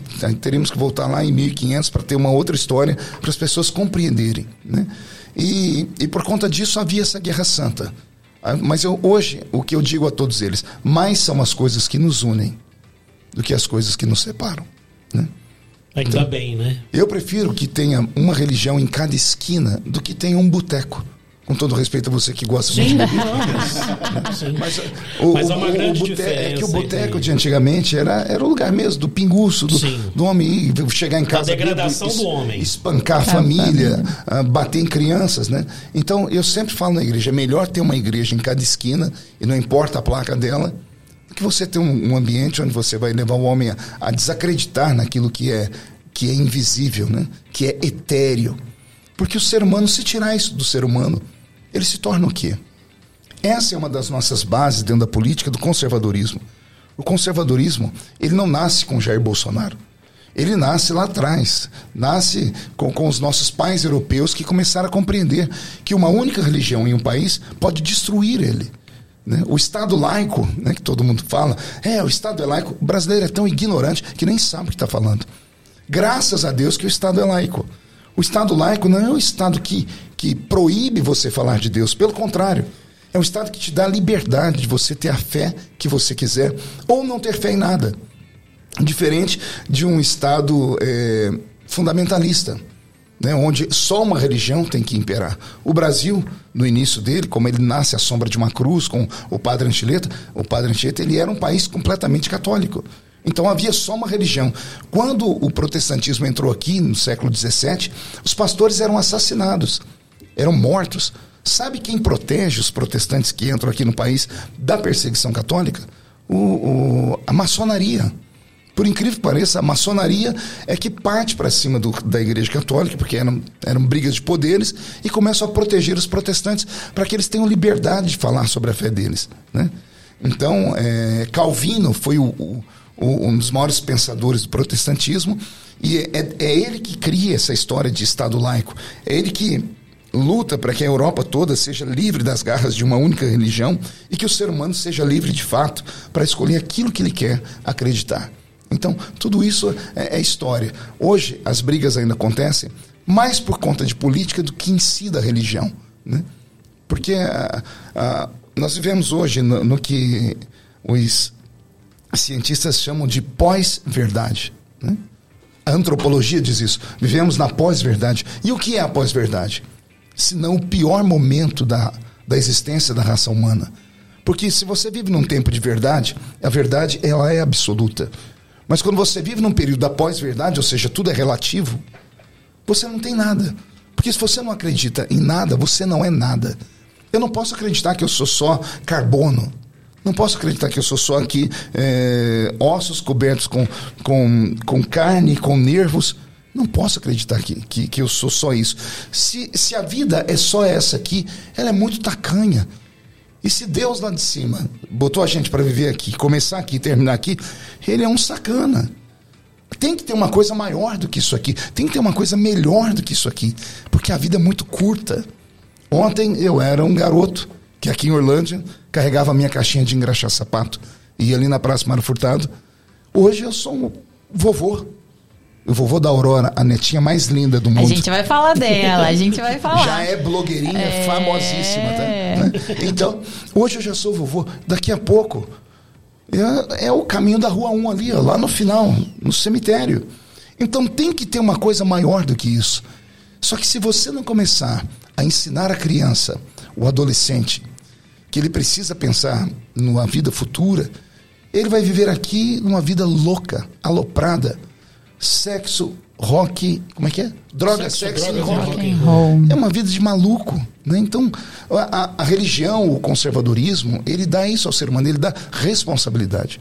Que voltar lá em 1500 para ter uma outra história para as pessoas compreenderem. Né? E, e por conta disso havia essa guerra santa. Ah, mas eu, hoje, o que eu digo a todos eles, mais são as coisas que nos unem do que as coisas que nos separam. Né? Ainda então, bem, né? Eu prefiro que tenha uma religião em cada esquina do que tenha um boteco. Com todo respeito a você que gosta Sim. muito de Sim. Mas, o, mas há uma grande o diferença. É que o boteco de antigamente era, era o lugar mesmo do pinguço, do, do homem chegar em casa. A degradação bêbado, do homem. Espancar a família, a bater em crianças, né? Então, eu sempre falo na igreja: é melhor ter uma igreja em cada esquina, e não importa a placa dela, que você ter um, um ambiente onde você vai levar o homem a, a desacreditar naquilo que é, que é invisível, né? que é etéreo. Porque o ser humano, se tirar isso do ser humano, ele se torna o quê? Essa é uma das nossas bases dentro da política do conservadorismo. O conservadorismo, ele não nasce com Jair Bolsonaro. Ele nasce lá atrás, nasce com, com os nossos pais europeus que começaram a compreender que uma única religião em um país pode destruir ele. Né? O Estado laico, né, que todo mundo fala, é, o Estado é laico. O brasileiro é tão ignorante que nem sabe o que está falando. Graças a Deus que o Estado é laico. O Estado laico não é o Estado que, que proíbe você falar de Deus, pelo contrário. É um Estado que te dá a liberdade de você ter a fé que você quiser ou não ter fé em nada. Diferente de um Estado é, fundamentalista, né, onde só uma religião tem que imperar. O Brasil, no início dele, como ele nasce à sombra de uma cruz com o padre Anchieta, o padre Anchieta ele era um país completamente católico. Então havia só uma religião. Quando o protestantismo entrou aqui no século XVII, os pastores eram assassinados, eram mortos. Sabe quem protege os protestantes que entram aqui no país da perseguição católica? O, o, a maçonaria. Por incrível que pareça, a maçonaria é que parte para cima do, da Igreja Católica, porque eram, eram brigas de poderes, e começam a proteger os protestantes para que eles tenham liberdade de falar sobre a fé deles. Né? Então, é, Calvino foi o, o, um dos maiores pensadores do protestantismo, e é, é ele que cria essa história de Estado laico. É ele que luta para que a Europa toda seja livre das garras de uma única religião e que o ser humano seja livre de fato para escolher aquilo que ele quer acreditar. Então, tudo isso é, é, história. Hoje, as brigas ainda acontecem mais por conta de política do que em si da religião. Né? Porque a, a, nós vivemos hoje no, no, que os cientistas chamam de pós-verdade. Né? A antropologia diz isso. Vivemos na pós-verdade. E o que é a pós-verdade? senão o pior momento da, da existência da raça humana. Porque se você vive num tempo de verdade, a verdade ela é absoluta. Mas quando você vive num período da pós-verdade, ou seja, tudo é relativo, você não tem nada. Porque se você não acredita em nada, você não é nada. Eu não posso acreditar que eu sou só carbono. Não posso acreditar que eu sou só aqui é, ossos cobertos com, com, com carne, com nervos. Não posso acreditar que, que, que eu sou só isso. Se, se a vida é só essa aqui, ela é muito tacanha. E se Deus lá de cima botou a gente para viver aqui, começar aqui, terminar aqui, ele é um sacana. Tem que ter uma coisa maior do que isso aqui. Tem que ter uma coisa melhor do que isso aqui. Porque a vida é muito curta. Ontem eu era um garoto que aqui em Orlândia carregava a minha caixinha de engraxar sapato. Ia ali na Praça Mário Furtado. Hoje eu sou um vovô o vovô da Aurora, a netinha mais linda do mundo. A gente vai falar dela, a gente vai falar. Já é blogueirinha é... famosíssima, tá? Né? Então, hoje eu já sou vovô. Daqui a pouco é, é, o caminho da rua 1 ali, ó, lá no final, no cemitério. Então tem que ter uma coisa maior do que isso. Só que se você não começar a ensinar a criança, o adolescente, que ele precisa pensar numa vida futura, ele vai viver aqui numa vida louca, aloprada sexo, rock, como é que é? Droga, sexo, sexo droga, e rock. rock é uma vida de maluco. Né? Então, a, a, religião, o conservadorismo, ele dá isso ao ser humano, ele dá responsabilidade.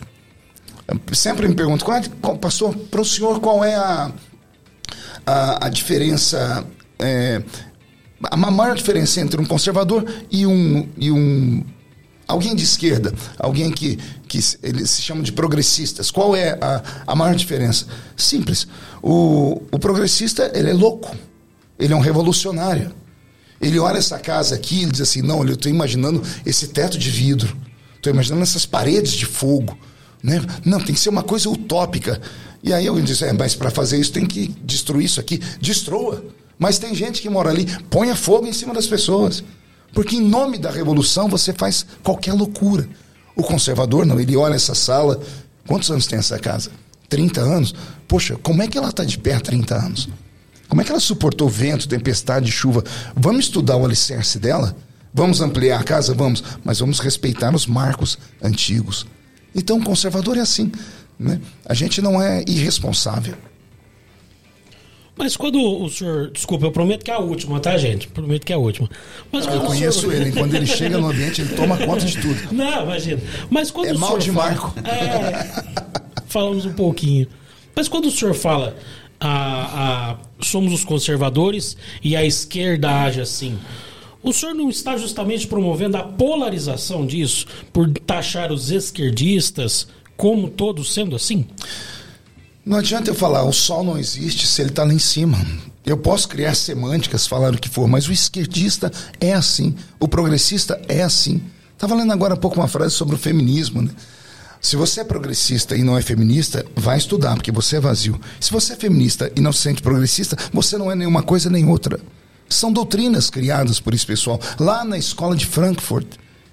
Sempre me pergunto, qual, é, qual, pastor, para o senhor, qual é a, a, a diferença, é, a maior diferença entre um conservador e um, e um alguém de esquerda, alguém que, que eles se chamam de progressistas. Qual é a, a maior diferença? Simples. O, o progressista, ele é louco. Ele é um revolucionário. Ele olha essa casa aqui e diz assim, não, eu estou imaginando esse teto de vidro. Estou imaginando essas paredes de fogo. Né? Não, tem que ser uma coisa utópica. E aí alguém diz, é, mas para fazer isso tem que destruir isso aqui. Destrua. Mas tem gente que mora ali, ponha fogo em cima das pessoas. Porque em nome da revolução você faz qualquer loucura. O conservador não, ele olha essa sala. Quantos anos tem essa casa? 30 anos? Poxa, como é que ela está de pé há 30 anos? Como é que ela suportou vento, tempestade, chuva? Vamos estudar o alicerce dela? Vamos ampliar a casa? Vamos, mas vamos respeitar os marcos antigos. Então, o conservador é assim. Né? A gente não é irresponsável. Mas quando o senhor. Desculpa, eu prometo que é a última, tá, gente? Prometo que é a última. Mas eu conheço senhor... ele, quando ele chega no ambiente, ele toma conta de tudo. Não, imagina. Mas quando é o mal de fala... Marco. É, falamos um pouquinho. Mas quando o senhor fala. A, a, somos os conservadores e a esquerda age assim. O senhor não está justamente promovendo a polarização disso por taxar os esquerdistas como todos sendo assim? Não adianta eu falar, o sol não existe se ele está lá em cima. Eu posso criar semânticas, falar o que for, mas o esquerdista é assim, o progressista é assim. Estava lendo agora há pouco uma frase sobre o feminismo, né? Se você é progressista e não é feminista, vai estudar, porque você é vazio. Se você é feminista e não se sente progressista, você não é nenhuma coisa nem outra. São doutrinas criadas por esse pessoal lá na escola de Frankfurt.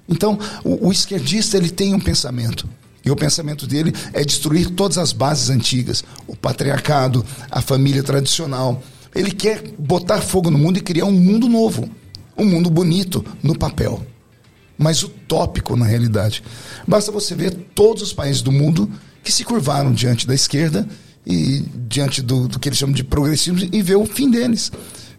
Então, o, o esquerdista ele tem um pensamento. E o pensamento dele é destruir todas as bases antigas, o patriarcado, a família tradicional. Ele quer botar fogo no mundo e criar um mundo novo, um mundo bonito no papel mas utópico na realidade. Basta você ver todos os países do mundo que se curvaram diante da esquerda e diante do, do que eles chamam de progressismo e ver o fim deles.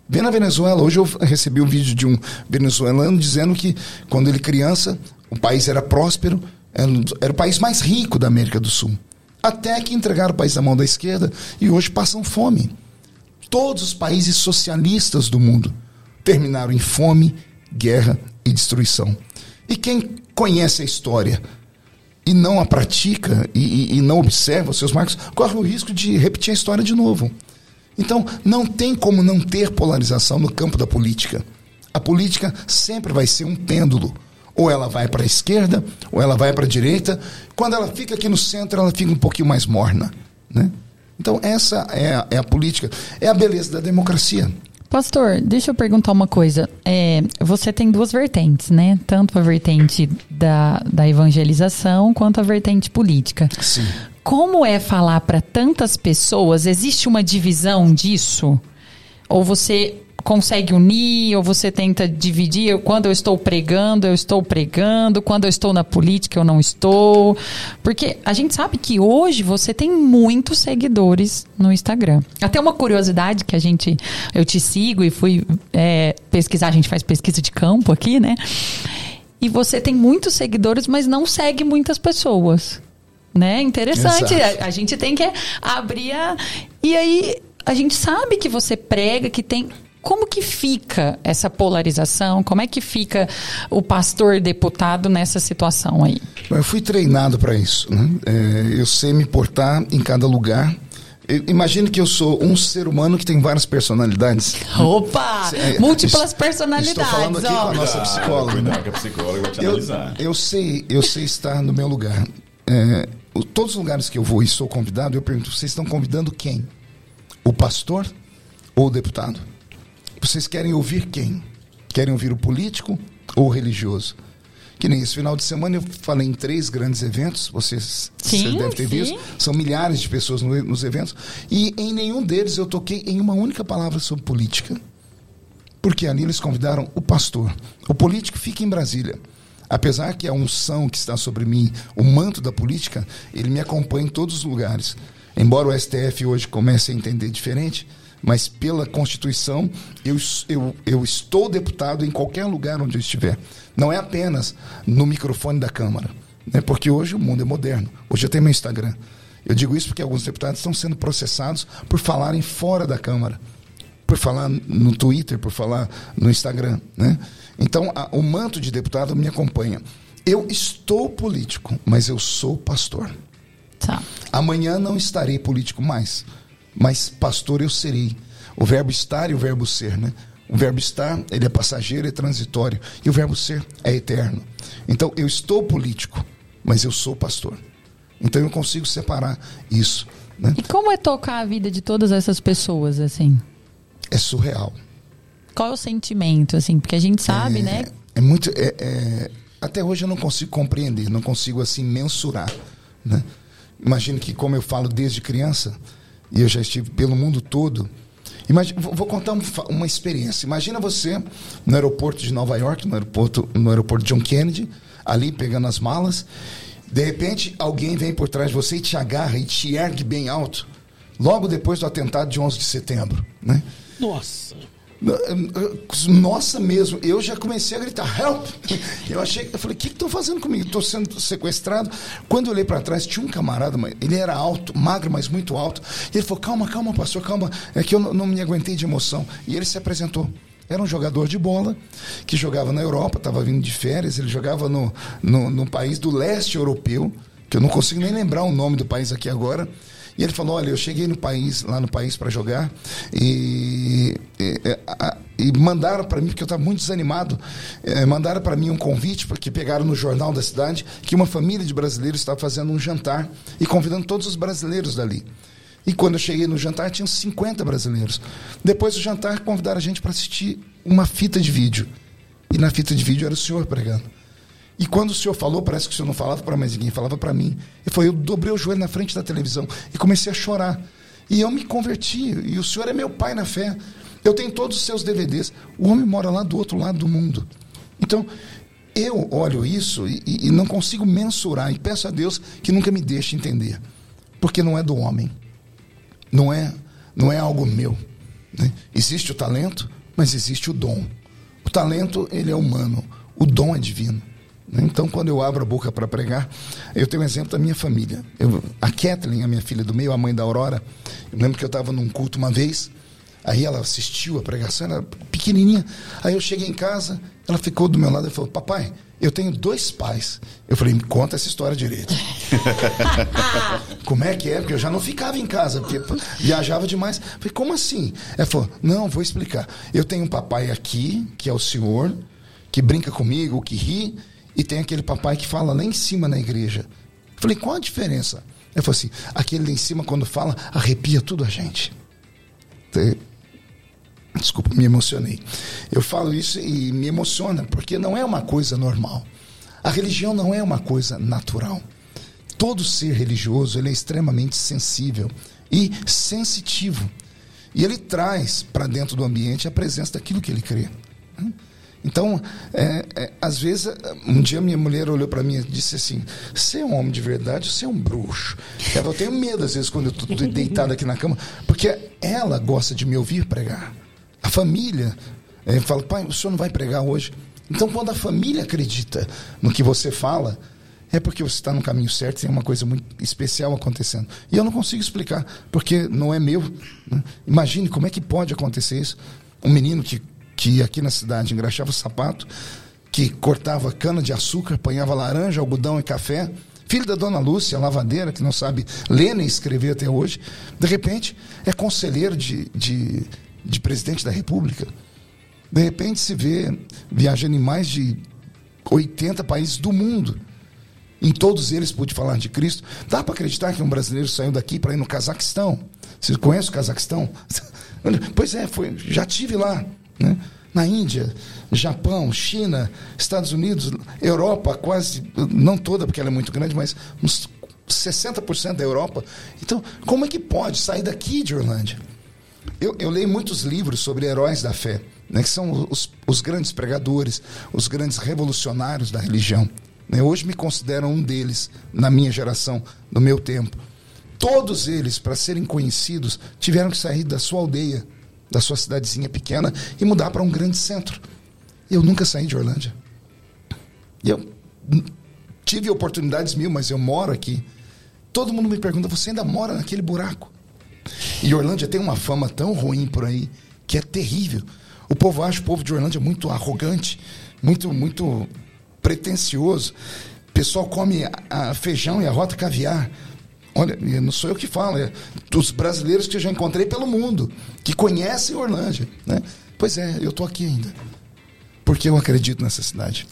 Vê na Venezuela, hoje eu recebi um vídeo de um venezuelano dizendo que quando ele criança, o país era próspero, era, era o país mais rico da América do Sul. Até que entregaram o país na mão da esquerda e hoje passam fome. Todos os países socialistas do mundo terminaram em fome, guerra e destruição. E quem conhece a história e não a pratica e, e, e não observa os seus marcos, corre o risco de repetir a história de novo. Então, não tem como não ter polarização no campo da política. A política sempre vai ser um pêndulo. Ou ela vai para a esquerda, ou ela vai para a direita. Quando ela fica aqui no centro, ela fica um pouquinho mais morna. Né? Então, essa é a, é a política. É a beleza da democracia. Pastor, deixa eu perguntar uma coisa. É, você tem duas vertentes, né? Tanto a vertente da, da evangelização quanto a vertente política. Sim. Como é falar para tantas pessoas? Existe uma divisão disso? Ou você consegue unir ou você tenta dividir? Quando eu estou pregando, eu estou pregando. Quando eu estou na política, eu não estou. Porque a gente sabe que hoje você tem muitos seguidores no Instagram. Até uma curiosidade que a gente, eu te sigo e fui é, pesquisar. A gente faz pesquisa de campo aqui, né? E você tem muitos seguidores, mas não segue muitas pessoas. Né? Interessante. A, a gente tem que abrir a. E aí, a gente sabe que você prega, que tem como que fica essa polarização? Como é que fica o pastor deputado nessa situação aí? Eu fui treinado para isso. Né? É, eu sei me portar em cada lugar. Imagine que eu sou um ser humano que tem várias personalidades. Opa! É, Múltiplas personalidades. Estou falando aqui ó. com a nossa psicóloga. Cuidado, né? que a psicóloga vai te analisar. Eu, eu, sei, eu sei estar no meu lugar. É, todos os lugares que eu vou e sou convidado, eu pergunto: vocês estão convidando quem? O pastor ou o deputado? Vocês querem ouvir quem? Querem ouvir o político ou o religioso? Que nem esse final de semana eu falei em três grandes eventos, vocês, sim, vocês devem ter sim. visto, são milhares de pessoas no, nos eventos, e em nenhum deles eu toquei em uma única palavra sobre política. Porque ali eles convidaram o pastor. O político fica em Brasília. Apesar que a unção que está sobre mim, o manto da política, ele me acompanha em todos os lugares. Embora o STF hoje comece a entender diferente, mas pela Constituição eu, eu, eu estou deputado em qualquer lugar onde eu estiver. Não é apenas no microfone da Câmara, né? porque hoje o mundo é moderno. Hoje eu tenho meu Instagram. Eu digo isso porque alguns deputados estão sendo processados por falarem fora da Câmara, por falar no Twitter, por falar no Instagram. Né? Então, a, o manto de deputado me acompanha. Eu estou político, mas eu sou pastor. Tá. Amanhã não estarei político mais mas pastor eu serei. O verbo estar e o verbo ser, né? O verbo estar, ele é passageiro, é transitório. E o verbo ser é eterno. Então, eu estou político, mas eu sou pastor. Então, eu consigo separar isso. Né? E como é tocar a vida de todas essas pessoas, assim? É surreal. Qual é o sentimento, assim? Porque a gente sabe, é, né? É muito... É, é, até hoje eu não consigo compreender, não consigo, assim, mensurar, né? Imagino que, como eu falo desde criança e eu já estive pelo mundo todo. Imagina, vou contar uma experiência. Imagina você no aeroporto de Nova York, no aeroporto, no aeroporto John Kennedy, ali pegando as malas. De repente, alguém vem por trás de você e te agarra e te ergue bem alto. Logo depois do atentado de 11 de setembro, né? Nossa. Nossa mesmo, eu já comecei a gritar, help! Eu achei, eu falei, o que estão fazendo comigo? Estou sendo sequestrado. Quando eu olhei para trás, tinha um camarada, ele era alto, magro, mas muito alto. E ele falou, calma, calma, pastor, calma. É que eu não, me aguentei de emoção. E ele se apresentou. Era um jogador de bola que jogava na Europa, estava vindo de férias, ele jogava no, no, no país do leste europeu, que eu não consigo nem lembrar o nome do país aqui agora. E ele falou: Olha, eu cheguei no país, lá no país para jogar e, e, e mandaram para mim, porque eu estava muito desanimado, é, mandaram para mim um convite, porque pegaram no jornal da cidade que uma família de brasileiros estava fazendo um jantar e convidando todos os brasileiros dali. E quando eu cheguei no jantar, tinham 50 brasileiros. Depois do jantar, convidaram a gente para assistir uma fita de vídeo. E na fita de vídeo era o senhor pregando. E quando o senhor falou, parece que o senhor não falava para mais ninguém, falava para mim. E foi, eu dobrei o joelho na frente da televisão e comecei a chorar. E eu me converti. E o senhor é meu pai na fé. Eu tenho todos os seus DVDs. O homem mora lá do outro lado do mundo. Então, eu olho isso e, e não consigo mensurar. E peço a Deus que nunca me deixe entender. Porque não é do homem. Não é, não é algo meu. Né? Existe o talento, mas existe o dom. O talento, ele é humano. O dom é divino. Então, quando eu abro a boca para pregar, eu tenho um exemplo da minha família. Eu, a Kathleen, a minha filha do meio, a mãe da Aurora, eu lembro que eu estava num culto uma vez, aí ela assistiu a pregação, era pequenininha. Aí eu cheguei em casa, ela ficou do meu lado e falou: Papai, eu tenho dois pais. Eu falei: Me conta essa história direito. Como é que é? Porque eu já não ficava em casa, porque viajava demais. Eu falei: Como assim? Ela falou: Não, vou explicar. Eu tenho um papai aqui, que é o senhor, que brinca comigo, que ri e tem aquele papai que fala lá em cima na igreja. falei, qual a diferença? Ele falou assim: aquele lá em cima, quando fala, arrepia tudo a gente. Desculpa, me emocionei. Eu falo isso e me emociona, porque não é uma coisa normal. A religião não é uma coisa natural. Todo ser religioso ele é extremamente sensível e sensitivo. E ele traz para dentro do ambiente a presença daquilo que ele crê. Então, é, é, às vezes, um dia minha mulher olhou para mim e disse assim: Você é um homem de verdade ou você é um bruxo? Eu tenho medo, às vezes, quando eu estou deitado aqui na cama, porque ela gosta de me ouvir pregar. A família é, fala: Pai, o senhor não vai pregar hoje. Então, quando a família acredita no que você fala, é porque você está no caminho certo, tem uma coisa muito especial acontecendo. E eu não consigo explicar, porque não é meu. Né? Imagine como é que pode acontecer isso. Um menino que que aqui na cidade engraxava sapato, que cortava cana de açúcar, apanhava laranja, algodão e café. Filho da dona Lúcia, lavadeira, que não sabe ler nem escrever até hoje. De repente, é conselheiro de, de, de presidente da República. De repente, se vê viajando em mais de 80 países do mundo. Em todos eles pude falar de Cristo. Dá para acreditar que um brasileiro saiu daqui para ir no Cazaquistão? Você conhece o Cazaquistão? pois é, foi, já tive lá. Né? Na Índia, Japão, China, Estados Unidos, Europa, quase, não toda, porque ela é muito grande, mas uns 60% da Europa. Então, como é que pode sair daqui de Orlândia? Eu, eu leio muitos livros sobre heróis da fé, né, que são os, os grandes pregadores, os grandes revolucionários da religião. Né? Hoje me considero um deles, na minha geração, no meu tempo. Todos eles, para serem conhecidos, tiveram que sair da sua aldeia, da sua cidadezinha pequena e mudar para um grande centro. Eu nunca saí de Orlândia. Eu tive oportunidades mil, mas eu moro aqui. Todo mundo me pergunta: você ainda mora naquele buraco? E Orlândia tem uma fama tão ruim por aí que é terrível. O povo acha o povo de Orlândia muito arrogante, muito, muito pretencioso. O pessoal come a, a feijão e a rota caviar. Olha, não sou eu que falo, é dos brasileiros que eu já encontrei pelo mundo, que conhecem Orlândia. Né? Pois é, eu estou aqui ainda. Porque eu acredito nessa cidade.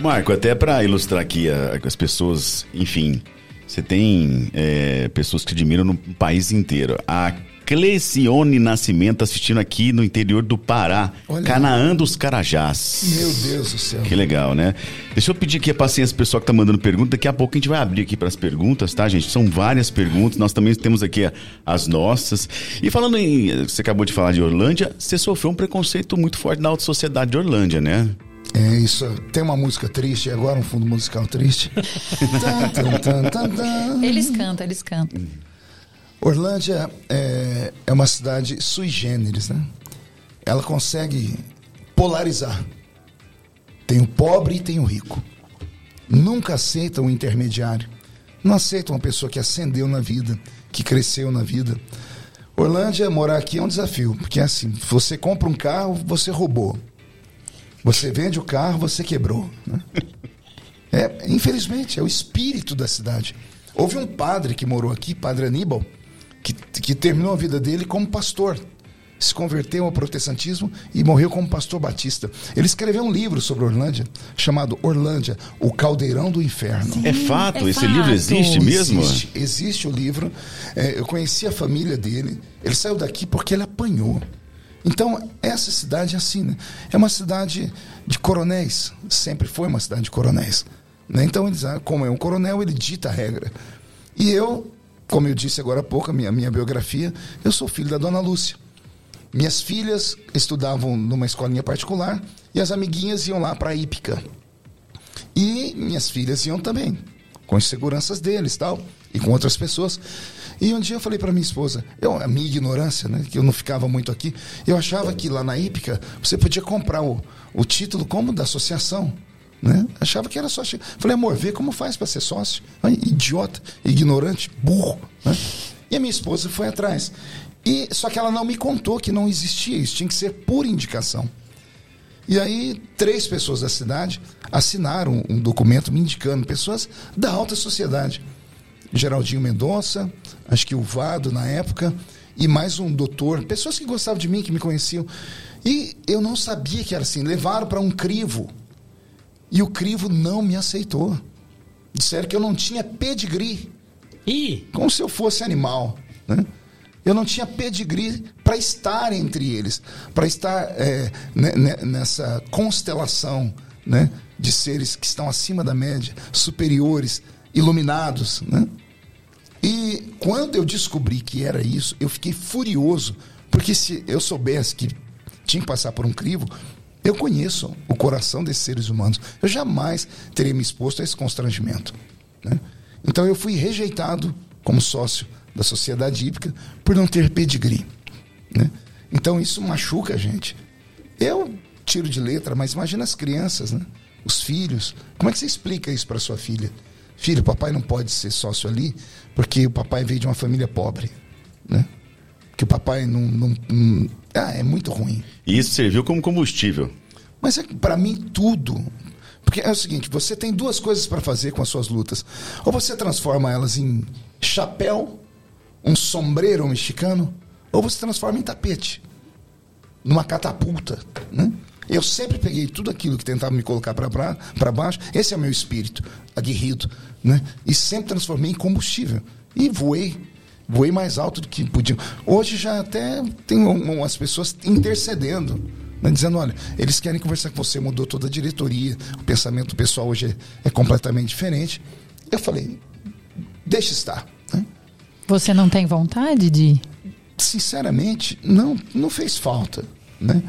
Marco, até para ilustrar aqui as pessoas, enfim, você tem é, pessoas que admiram no país inteiro. A Clecione Nascimento assistindo aqui no interior do Pará, Olha. Canaã dos Carajás. Meu Deus do céu. Que legal, né? Deixa eu pedir aqui a paciência pro pessoal que tá mandando pergunta. Daqui a pouco a gente vai abrir aqui para as perguntas, tá, gente? São várias perguntas. Nós também temos aqui as nossas. E falando em. Você acabou de falar de Orlândia, você sofreu um preconceito muito forte na alta sociedade de Orlândia, né? É isso. Tem uma música triste agora, um fundo musical triste. eles cantam, eles cantam. Orlândia é, é uma cidade sui generis, né? Ela consegue polarizar. Tem o pobre e tem o rico. Nunca aceitam um intermediário. Não aceitam uma pessoa que ascendeu na vida, que cresceu na vida. Orlândia, morar aqui é um desafio, porque é assim, você compra um carro, você roubou. Você vende o carro, você quebrou. Né? É, infelizmente, é o espírito da cidade. Houve um padre que morou aqui, Padre Aníbal, que, que terminou a vida dele como pastor se converteu ao protestantismo e morreu como pastor batista. Ele escreveu um livro sobre Orlândia, chamado Orlândia, o Caldeirão do Inferno. É fato, É esse fato. livro existe mesmo? Existe, existe o livro. É, eu conheci a família dele. Ele saiu daqui porque ele apanhou. Então, essa cidade é assim, né? É uma cidade de coronéis. Sempre foi uma cidade de coronéis. Né? Então, eles, ah, como é um coronel, ele dita a regra. E eu, como eu disse agora há pouco, a minha, minha biografia, eu sou filho da dona Lúcia. Minhas filhas estudavam numa escolinha particular e as amiguinhas iam lá para a Ípica. E minhas filhas iam também, com as seguranças deles tal, e com outras pessoas. E um dia eu falei para minha esposa, eu, a minha ignorância, né, que eu não ficava muito aqui, eu achava que lá na Ípica você podia comprar o, o título como da associação. Né? Achava que era só. Falei, amor, vê como faz para ser sócio. Idiota, ignorante, burro. Né? E a minha esposa foi atrás. E Só que ela não me contou que não existia isso, tinha que ser por indicação. E aí, três pessoas da cidade assinaram um documento me indicando, pessoas da alta sociedade. Geraldinho Mendonça, acho que o Vado na época, e mais um doutor, pessoas que gostavam de mim, que me conheciam. E eu não sabia que era assim. Levaram para um crivo. E o crivo não me aceitou. Disseram que eu não tinha pedigree, Ih, como se eu fosse animal. Né? Eu não tinha pedigree para estar entre eles, para estar é, ne- ne- nessa constelação né, de seres que estão acima da média, superiores, iluminados. Né? E quando eu descobri que era isso, eu fiquei furioso, porque se eu soubesse que tinha que passar por um crivo, eu conheço o coração desses seres humanos. Eu jamais teria me exposto a esse constrangimento. né? Então eu fui rejeitado como sócio da sociedade hípica por não ter pedigree. né? Então isso machuca a gente. Eu tiro de letra, mas imagina as crianças, né? os filhos. Como é que você explica isso para sua filha? Filho, papai não pode ser sócio ali porque o papai veio de uma família pobre. Né? Que o papai não, não- não- Ah, é muito ruim. E isso serviu como combustível. Mas é para mim tudo. Porque é o seguinte, você tem duas coisas para fazer com as suas lutas. Ou você transforma elas em chapéu, um sombreiro mexicano, ou você transforma em tapete, numa catapulta, né? Eu sempre peguei tudo aquilo que tentava me colocar para baixo. Esse é o meu espírito, aguerrido, né? E sempre transformei em combustível. E voei. Voei mais alto do que podia. Hoje já até tem um- umas pessoas intercedendo, né? dizendo: olha, eles querem conversar com você, mudou toda a diretoria, o pensamento pessoal hoje é, é completamente diferente. Eu falei: deixa estar. né? Você não tem vontade de. sinceramente, não, não fez falta, né?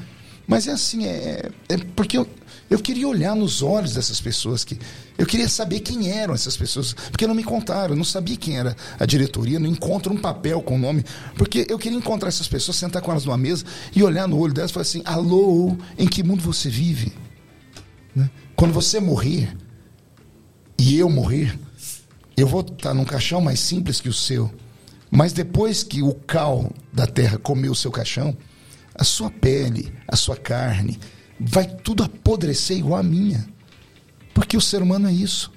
Mas é assim, é, é porque eu, eu queria olhar nos olhos dessas pessoas que eu queria saber quem eram essas pessoas, porque não me contaram, eu não sabia quem era a diretoria, não encontro um papel com o nome, porque eu queria encontrar essas pessoas, sentar com elas numa mesa e olhar no olho delas e falar assim: "Alô, em que mundo você vive?" Né? Quando você morrer e eu morrer, eu vou estar num caixão mais simples que o seu. Mas depois que o cal da terra comeu o seu caixão, a sua pele, a sua carne, vai tudo apodrecer igual a minha. Porque o ser humano é isso.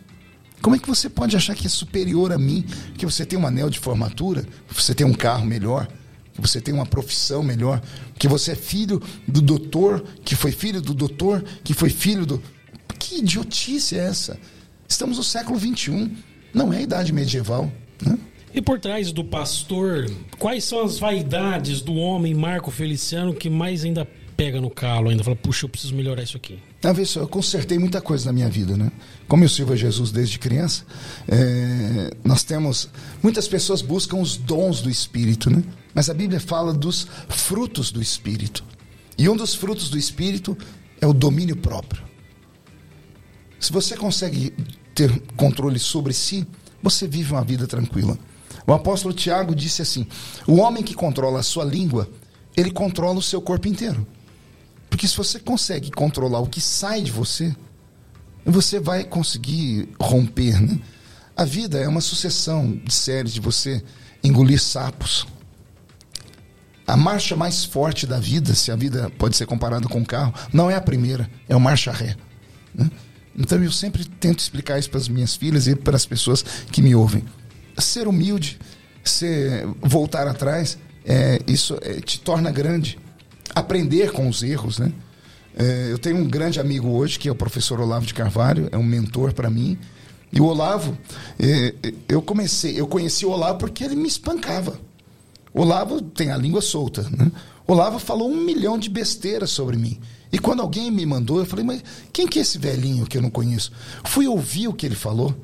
Como é que você pode achar que é superior a mim? Que você tem um anel de formatura, que você tem um carro melhor, que você tem uma profissão melhor, que você é filho do doutor, que foi filho do doutor, que foi filho do. Que idiotice é essa? Estamos no século XXI, não é a idade medieval. Né? E por trás do pastor, quais são as vaidades do homem Marco Feliciano que mais ainda pega no calo, ainda fala, puxa, eu preciso melhorar isso aqui? Ah, vê só, eu consertei muita coisa na minha vida, né? Como eu sirvo a Jesus desde criança, é, nós temos. Muitas pessoas buscam os dons do Espírito, né? Mas a Bíblia fala dos frutos do Espírito. E um dos frutos do Espírito é o domínio próprio. Se você consegue ter controle sobre si, você vive uma vida tranquila. O apóstolo Tiago disse assim: o homem que controla a sua língua, ele controla o seu corpo inteiro. Porque se você consegue controlar o que sai de você, você vai conseguir romper. Né? A vida é uma sucessão de séries de você engolir sapos. A marcha mais forte da vida, se a vida pode ser comparada com um carro, não é a primeira, é o marcha ré. né? Então eu sempre tento explicar isso para as minhas filhas e para as pessoas que me ouvem. Ser humilde, você voltar atrás, é, isso é, te torna grande. Aprender com os erros, né? É, eu tenho um grande amigo hoje, que é o professor Olavo de Carvalho, é um mentor para mim. E o Olavo, é, eu comecei, eu conheci o Olavo porque ele me espancava. O Olavo tem a língua solta, né? O Olavo falou um milhão de besteiras sobre mim. E quando alguém me mandou, eu falei, mas quem que é esse velhinho que eu não conheço? Fui ouvir o que ele falou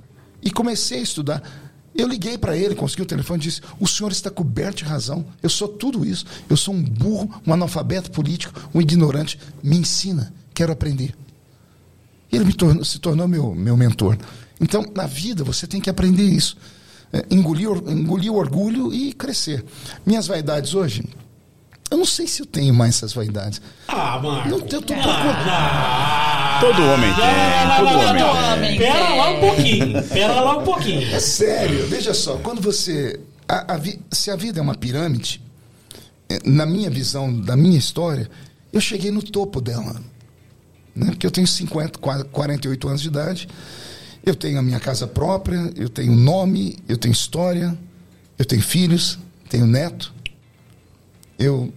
e comecei a estudar. Eu liguei para ele, consegui o telefone e disse: O senhor está coberto de razão. Eu sou tudo isso. Eu sou um burro, um analfabeto político, um ignorante. Me ensina, quero aprender. Ele tornou, se tornou meu, meu mentor. Então, na vida, você tem que aprender isso. É, engolir, engolir o orgulho e crescer. Minhas vaidades hoje, eu não sei se eu tenho mais essas vaidades. Ah, Marco. Não, eu tô Ah, Todo homem tem, todo homem tem. homem Pera lá um pouquinho. Pera lá um pouquinho. É sério, veja só, quando você. a- a vi- se a vida é uma pirâmide, eh, na minha visão, da minha história, eu cheguei no topo dela. Né? Porque eu tenho 50, qua- 48 anos de idade, eu tenho a minha casa própria, eu tenho nome, eu tenho história, eu tenho filhos, tenho neto, eu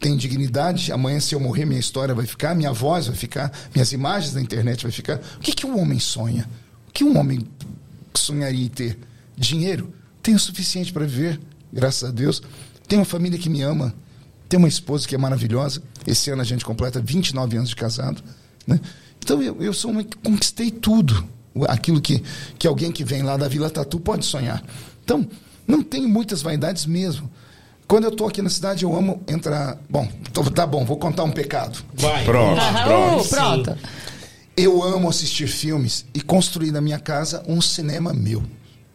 tenho dignidade. Amanhã, se eu morrer, minha história vai ficar, minha voz vai ficar, minhas imagens da internet vai ficar. O que, que um homem sonha? O que um homem sonharia em ter? Dinheiro? Tenho o suficiente para viver, graças a Deus. Tenho uma família que me ama. Tenho uma esposa que é maravilhosa. Esse ano a gente completa 29 anos de casado. Né? Então eu, eu sou uma que conquistei tudo. Aquilo que, que alguém que vem lá da Vila Tatu pode sonhar. Então, não tenho muitas vaidades mesmo. Quando eu estou aqui na cidade, eu amo entrar. Bom, tô- tá bom, vou contar um pecado. Vai. Pronto, Aham, pronto. uh, pronto. Eu amo assistir filmes e construir na minha casa um cinema meu.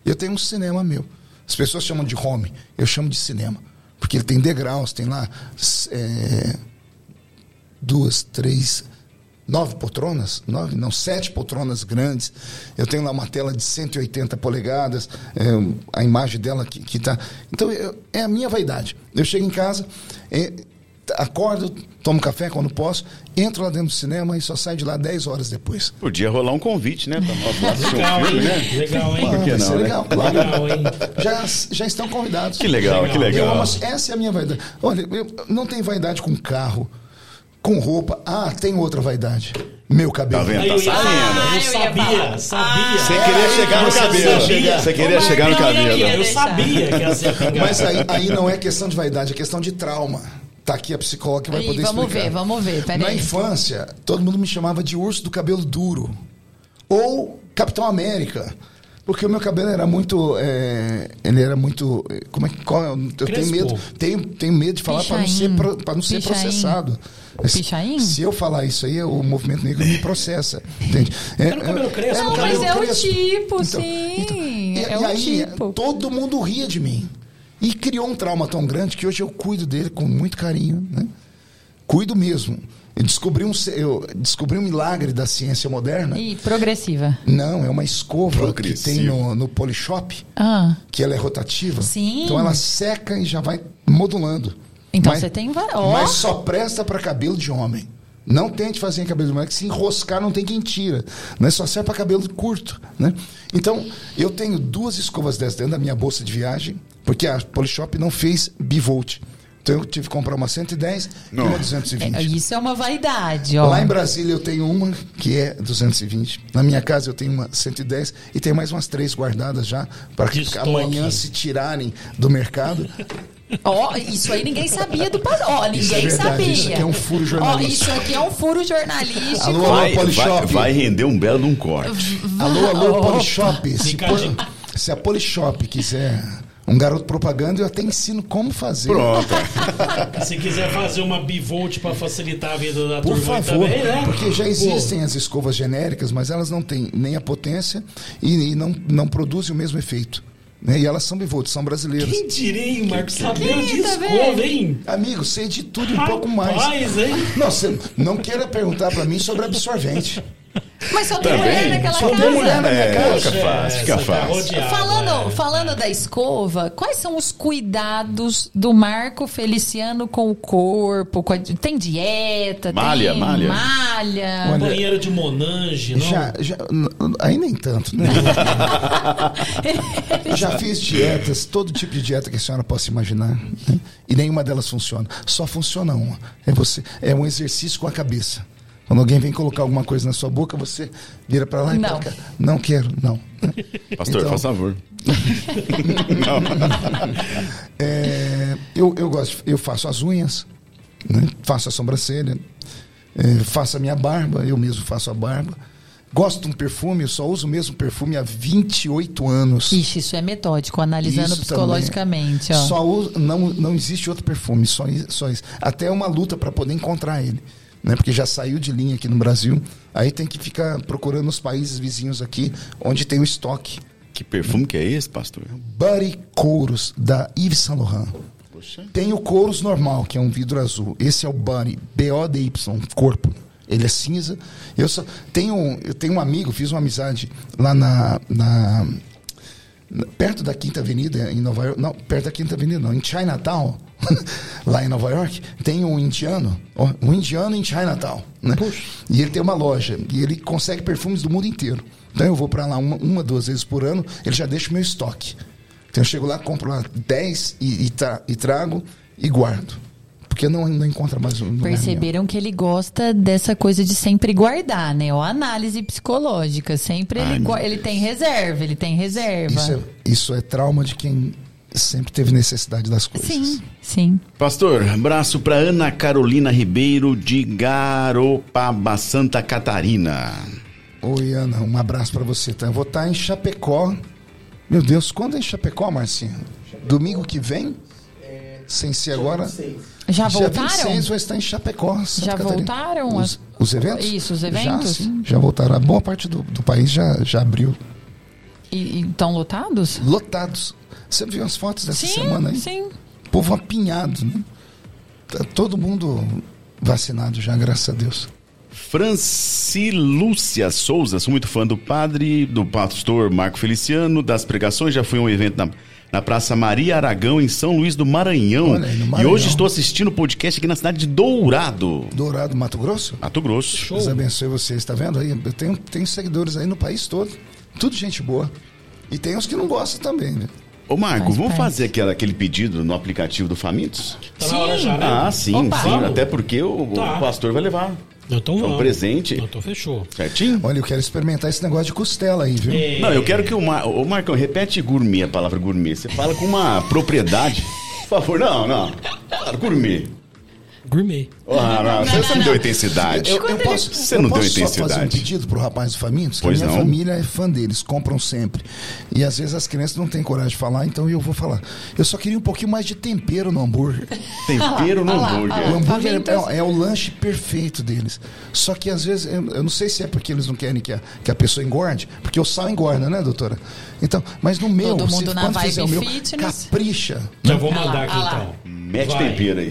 Eu tenho um cinema meu. As pessoas chamam de home, eu chamo de cinema. Porque ele tem degraus, tem lá é, duas, três, nove poltronas, nove, não, sete poltronas grandes. Eu tenho lá uma tela de 180 polegadas, é, a imagem dela que, que tá. Então eu- é a minha vaidade. Eu chego em casa, é, acordo, tomo café quando posso, entro lá dentro do cinema e só saio de lá 10 horas depois. Podia rolar um convite, né? Um Legal, filme, hein? né? Legal, hein? Por que Vai não, ser né? legal, claro. Legal, hein? Já, já estão convidados. Que legal, que Eu legal. amo, essa é a minha vaidade. Olha, eu não tenho vaidade com carro, com roupa. Ah, tem outra vaidade. Meu cabelo. Tá vendo? Tá sabendo. falar, Ah, eu eu ia sabia, sabia. Você queria chegar no cabelo. sabia. Você queria chegar no cabelo. Eu sabia que ia ser. Mas aí, aí não é questão de vaidade, é questão de trauma. Tá aqui a psicóloga que vai Aí, poder vamos explicar. ver, vamos ver, peraí. Na infância, todo mundo me chamava de urso do cabelo duro. Ou Capitão América. Porque o meu cabelo era muito. é, ele era muito. é, Como é que. qual é eu tenho Crespo. medo. Tenho, tenho medo de falar para não ser, pra não ser Pichain. processado. Se- Pichain? Se eu falar isso aí, o movimento negro me processa. Entende? É, Era o cabelo crespo, no Não, cabelo mas é o tipo, sim. e, É e o aí, tipo. todo mundo ria de mim. E criou um trauma tão grande que hoje eu cuido dele com muito carinho. Né? Cuido mesmo. Eu descobri, um, eu descobri um milagre da ciência moderna. E progressiva. Não, é uma escova que tem no, no Polishop, Ah. que ela é rotativa. Sim. Então ela seca e já vai modulando. Então Mas- você tem ó. Mas só presta para cabelo de homem. Não tente fazer em cabelo de mulher, que se enroscar não tem quem tira. Né? Só serve para cabelo curto. Né? Então, eu tenho duas escovas dessas dentro da minha bolsa de viagem, porque a Polishop não fez bivolt. Então eu tive que comprar uma 110 e Não. uma 220. É, Isso é uma vaidade, ó. Lá em Brasília eu tenho uma que é 220. Na minha casa eu tenho uma 110 e tem mais umas três guardadas já para que estoque. amanhã se tirarem do mercado. Ó, isso aí ninguém sabia do passado. Ó, ninguém Isso é verdade, sabia. isso aqui é um furo jornalístico. Ó, isso aqui é um furo jornalístico. Alô, Vai, vai, Polishop. vai render um belo de um corte. Alô, alô. Polishop. Se, por- se a Polishop quiser um garoto propaganda, eu até ensino como fazer. Pronto. Se quiser fazer uma bivolt para facilitar a vida da Por turma favor, também, né? porque já Pô, existem as escovas genéricas, mas elas não têm nem a potência e, e não, não produzem o mesmo efeito. Né? E elas são bivolts, são brasileiras. Quem diria, hein, Marcos? Sabendo Quem de tá escova, hein? Amigo, sei de tudo e um pouco mais. Hein? Não, você não queira perguntar para mim sobre absorvente. Mas só tem Também. mulher naquela Só tem casa. mulher na minha É, casa. fica fácil, fica fácil. rodeado, Falando, é. falando da escova, quais são os cuidados do Marco Feliciano com o corpo? Com a- Tem dieta? Malha, tem malha. malha? Olha, Banheiro de Monange, não? Já, já, aí nem tanto, né? já fiz dietas, todo tipo de dieta que a senhora possa imaginar. né? E nenhuma delas funciona. Só funciona uma. É, você, é um exercício com a cabeça. Quando alguém vem colocar alguma coisa na sua boca, você vira para lá e Não. Não quero, não. Pastor, Então- faz favor. É, eu, eu gosto, eu faço as unhas, né? faço a sobrancelha, é, faço a minha barba, eu mesmo faço a barba. Gosto de um perfume, eu só uso o mesmo perfume há 28 anos. Ixi, isso é metódico, analisando Isso psicologicamente. também. Ó. Só uso, não, não existe outro perfume, só, só isso. Até é uma luta para poder encontrar ele. Né? Porque já saiu de linha aqui no Brasil. Aí tem que ficar procurando nos países vizinhos aqui, onde tem o estoque. Que perfume que é esse, pastor? Buddy Couros, da Yves Saint Laurent. Poxa. Tem o Couros normal, que é um vidro azul. Esse é o Buddy, B-O-D-Y, corpo. Ele é cinza. Eu só tenho, eu tenho um amigo, fiz uma amizade lá na- na- perto da Quinta Avenida em Nova York, não, perto da Quinta Avenida, não, em Chinatown, lá em Nova York, tem um indiano, um indiano em Chinatown, né? E ele tem uma loja e ele consegue perfumes do mundo inteiro. Então eu vou para lá uma, uma, duas vezes por ano, ele já deixa o meu estoque. Então eu chego lá, compro lá 10 e, e, tra- e trago e guardo. Porque não, não encontra mais um. Perceberam que ele gosta dessa coisa de sempre guardar, né? Ó, análise psicológica. Sempre Ai, ele, ele tem reserva, ele tem reserva. Isso é, isso é trauma de quem sempre teve necessidade das coisas. Sim, sim. Pastor, abraço para Ana Carolina Ribeiro de Garopaba, Santa Catarina. Oi, Ana, um abraço pra você. Tá? Eu vou estar em Chapecó. Meu Deus, quando é em Chapecó, Marcinho? Domingo que vem? Sem ser agora? Já Dia voltaram? 26 vai estar em Chapecó. Santa Já Catarina. voltaram Os, os eventos? Isso, os Já, eventos? sim, já voltaram. A boa parte do, do país já, já abriu. E estão lotados? Lotados. Você viu as fotos dessa sim, semana aí? sim. Povo apinhado, né? Tá todo mundo vacinado já, graças a Deus. Francilúcia Souza, sou muito fã do padre, do pastor Marco Feliciano, das pregações, já fui a um evento na, na Praça Maria Aragão, em São Luís do Maranhão. Olha no E Maranhão. hoje estou assistindo o podcast aqui na cidade de Dourado, Dourado, Mato Grosso? Mato Grosso. Show. Deus abençoe vocês, tá vendo aí? Eu tenho, tenho seguidores aí no país todo. Tudo gente boa. E tem uns que não gostam também, né? Ô Marco, vamos fazer aquela, aquele pedido no aplicativo do Famintos? Tá na hora já, né? Ah, sim, Opa. sim. Vamos. Até porque o, Tá. o pastor vai levar. Então É um presente. Então fechou. Certinho? Olha, eu quero experimentar esse negócio de costela aí, viu? É, Não, eu quero que o, Mar... o Marcão repete gourmet, a palavra gourmet. Você fala com uma propriedade. Por favor, não, não. Gourmet. Gourmet. Ah, não, você, você não deu intensidade. Eu, eu posso, Você eu não deu posso só fazer um intensidade. pedido pro rapaz do Famintos? Que Pois a minha não. família é fã deles, compram sempre. E às vezes as crianças não têm coragem de falar, então eu vou falar. Eu só queria um pouquinho mais de tempero no hambúrguer. Tempero no hambúrguer. O hambúrguer Famintos. é, é o lanche perfeito deles. Só que às vezes, eu, eu não sei se é porque eles não querem que a, que a pessoa engorde, porque o sal engorda, né, doutora? Então, mas no meu, Todo se- mundo na quando vibe fizer o meu, fitness. capricha. Já vou mandar aqui então. Mete Vai. tempero aí.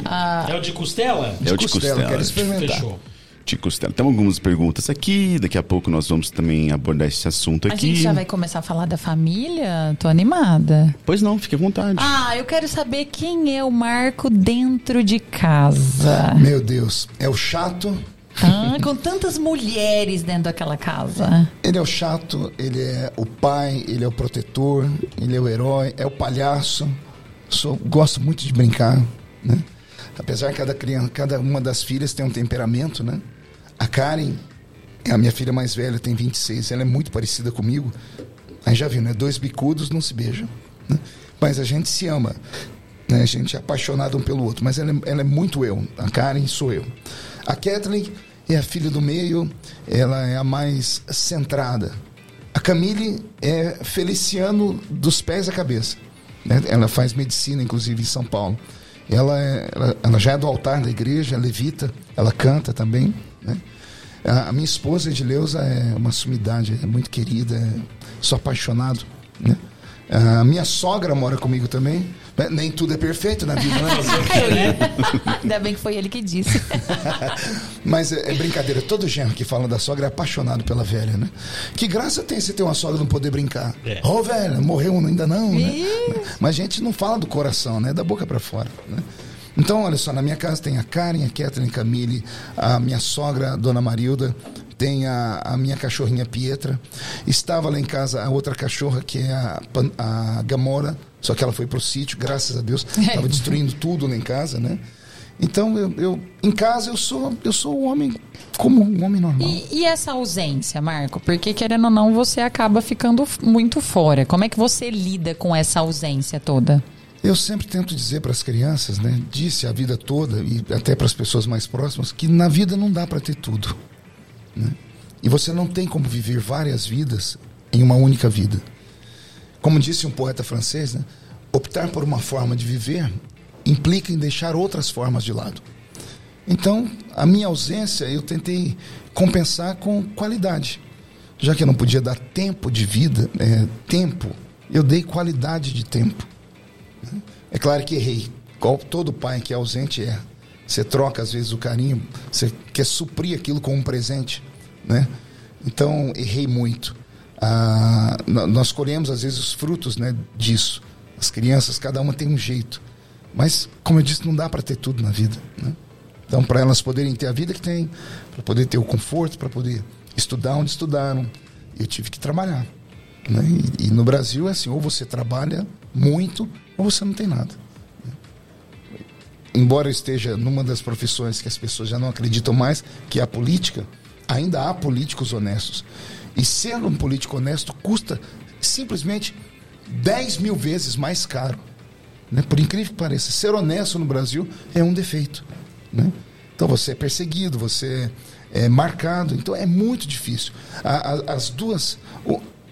É o de costela? É o de costela, costela. quero experimentar. Fechou. De costela. Tem algumas perguntas aqui. Daqui a pouco nós vamos também abordar esse assunto A aqui. gente já vai começar a falar da família? Tô animada. Pois não, fique à vontade. Ah, eu quero saber quem é o Marco dentro de casa. Meu Deus, é o chato, Ah, com tantas mulheres dentro daquela casa. ele é o chato, ele é o pai, ele é o protetor, ele é o herói, é o palhaço. Sou, gosto muito de brincar, né? Apesar que cada criança, cada uma das filhas tem um temperamento, né? A Karen é a minha filha mais velha, tem 26, ela é muito parecida comigo. Aí já viu, né? Dois bicudos não se beijam, né? Mas a gente se ama, né? A gente é apaixonado um pelo outro, mas ela é, ela é muito eu. A Karen sou eu. A Kathleen é a filha do meio, ela é a mais centrada. A Camille é Feliciano dos pés à cabeça. Né? Ela faz medicina, inclusive, em São Paulo. Ela, é- ela, ela já é do altar da igreja, levita, ela canta também. Né? A, a minha esposa, Edileuza, é uma sumidade, é muito querida, é- sou apaixonado. Né? A minha sogra mora comigo também, Nem tudo é perfeito na vida, né? Ainda bem que foi ele que disse. Mas é, é, brincadeira. Todo genro que fala da sogra é apaixonado pela velha, né? Que graça tem você ter uma sogra não poder brincar? Ô, é. oh, velha, morreu ainda não, né? Mas a gente não fala do coração, né? Da boca para fora, né? Então, olha só, na minha casa tem a Karen, a Kathleen, a Camille, a minha sogra, a Dona Marilda, tem a, a, minha cachorrinha Pietra. Estava lá em casa a outra cachorra, que é a, a Gamora, só que ela foi pro sítio, graças a Deus. Estava destruindo tudo lá em casa, né? Então, eu, eu, em casa, eu sou eu sou um homem como um homem normal. E, e, essa ausência, Marco? Porque, querendo ou não, você acaba ficando muito fora. Como é que você lida com essa ausência toda? Eu sempre tento dizer para as crianças, né? Disse a vida toda e até para as pessoas mais próximas que na vida não dá para ter tudo. Né? E você não tem como viver várias vidas em uma única vida. Como disse um poeta francês, né? optar por uma forma de viver implica em deixar outras formas de lado. Então, a minha ausência eu tentei compensar com qualidade. Já que eu não podia dar tempo de vida, é, tempo, eu dei qualidade de tempo. É claro que errei. Todo pai que é ausente é. Você troca, às vezes, o carinho, você quer suprir aquilo com um presente, né? Então, errei muito. Ah, nós colhemos, às vezes, os frutos né, disso. As crianças, cada uma tem um jeito. Mas, como eu disse, não dá para ter tudo na vida. Né? Então, para elas poderem ter a vida que têm, para poder ter o conforto, para poder estudar onde estudaram, eu tive que trabalhar. Né? E, e, no Brasil é assim: ou você trabalha muito, ou você não tem nada embora eu esteja numa das profissões que as pessoas já não acreditam mais, que é a política, ainda há políticos honestos. E ser um político honesto custa simplesmente 10 mil vezes mais caro. Né? Por incrível que pareça, ser honesto no Brasil é um defeito. Né? Então você é perseguido, você é marcado, então é muito difícil. as duas,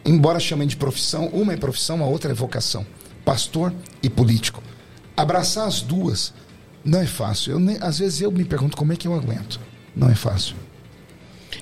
embora chamem de profissão, uma é profissão, a outra é vocação. Pastor e político. Abraçar as duas não é fácil. Eu nem, às vezes eu me pergunto como é que eu aguento. Não é fácil.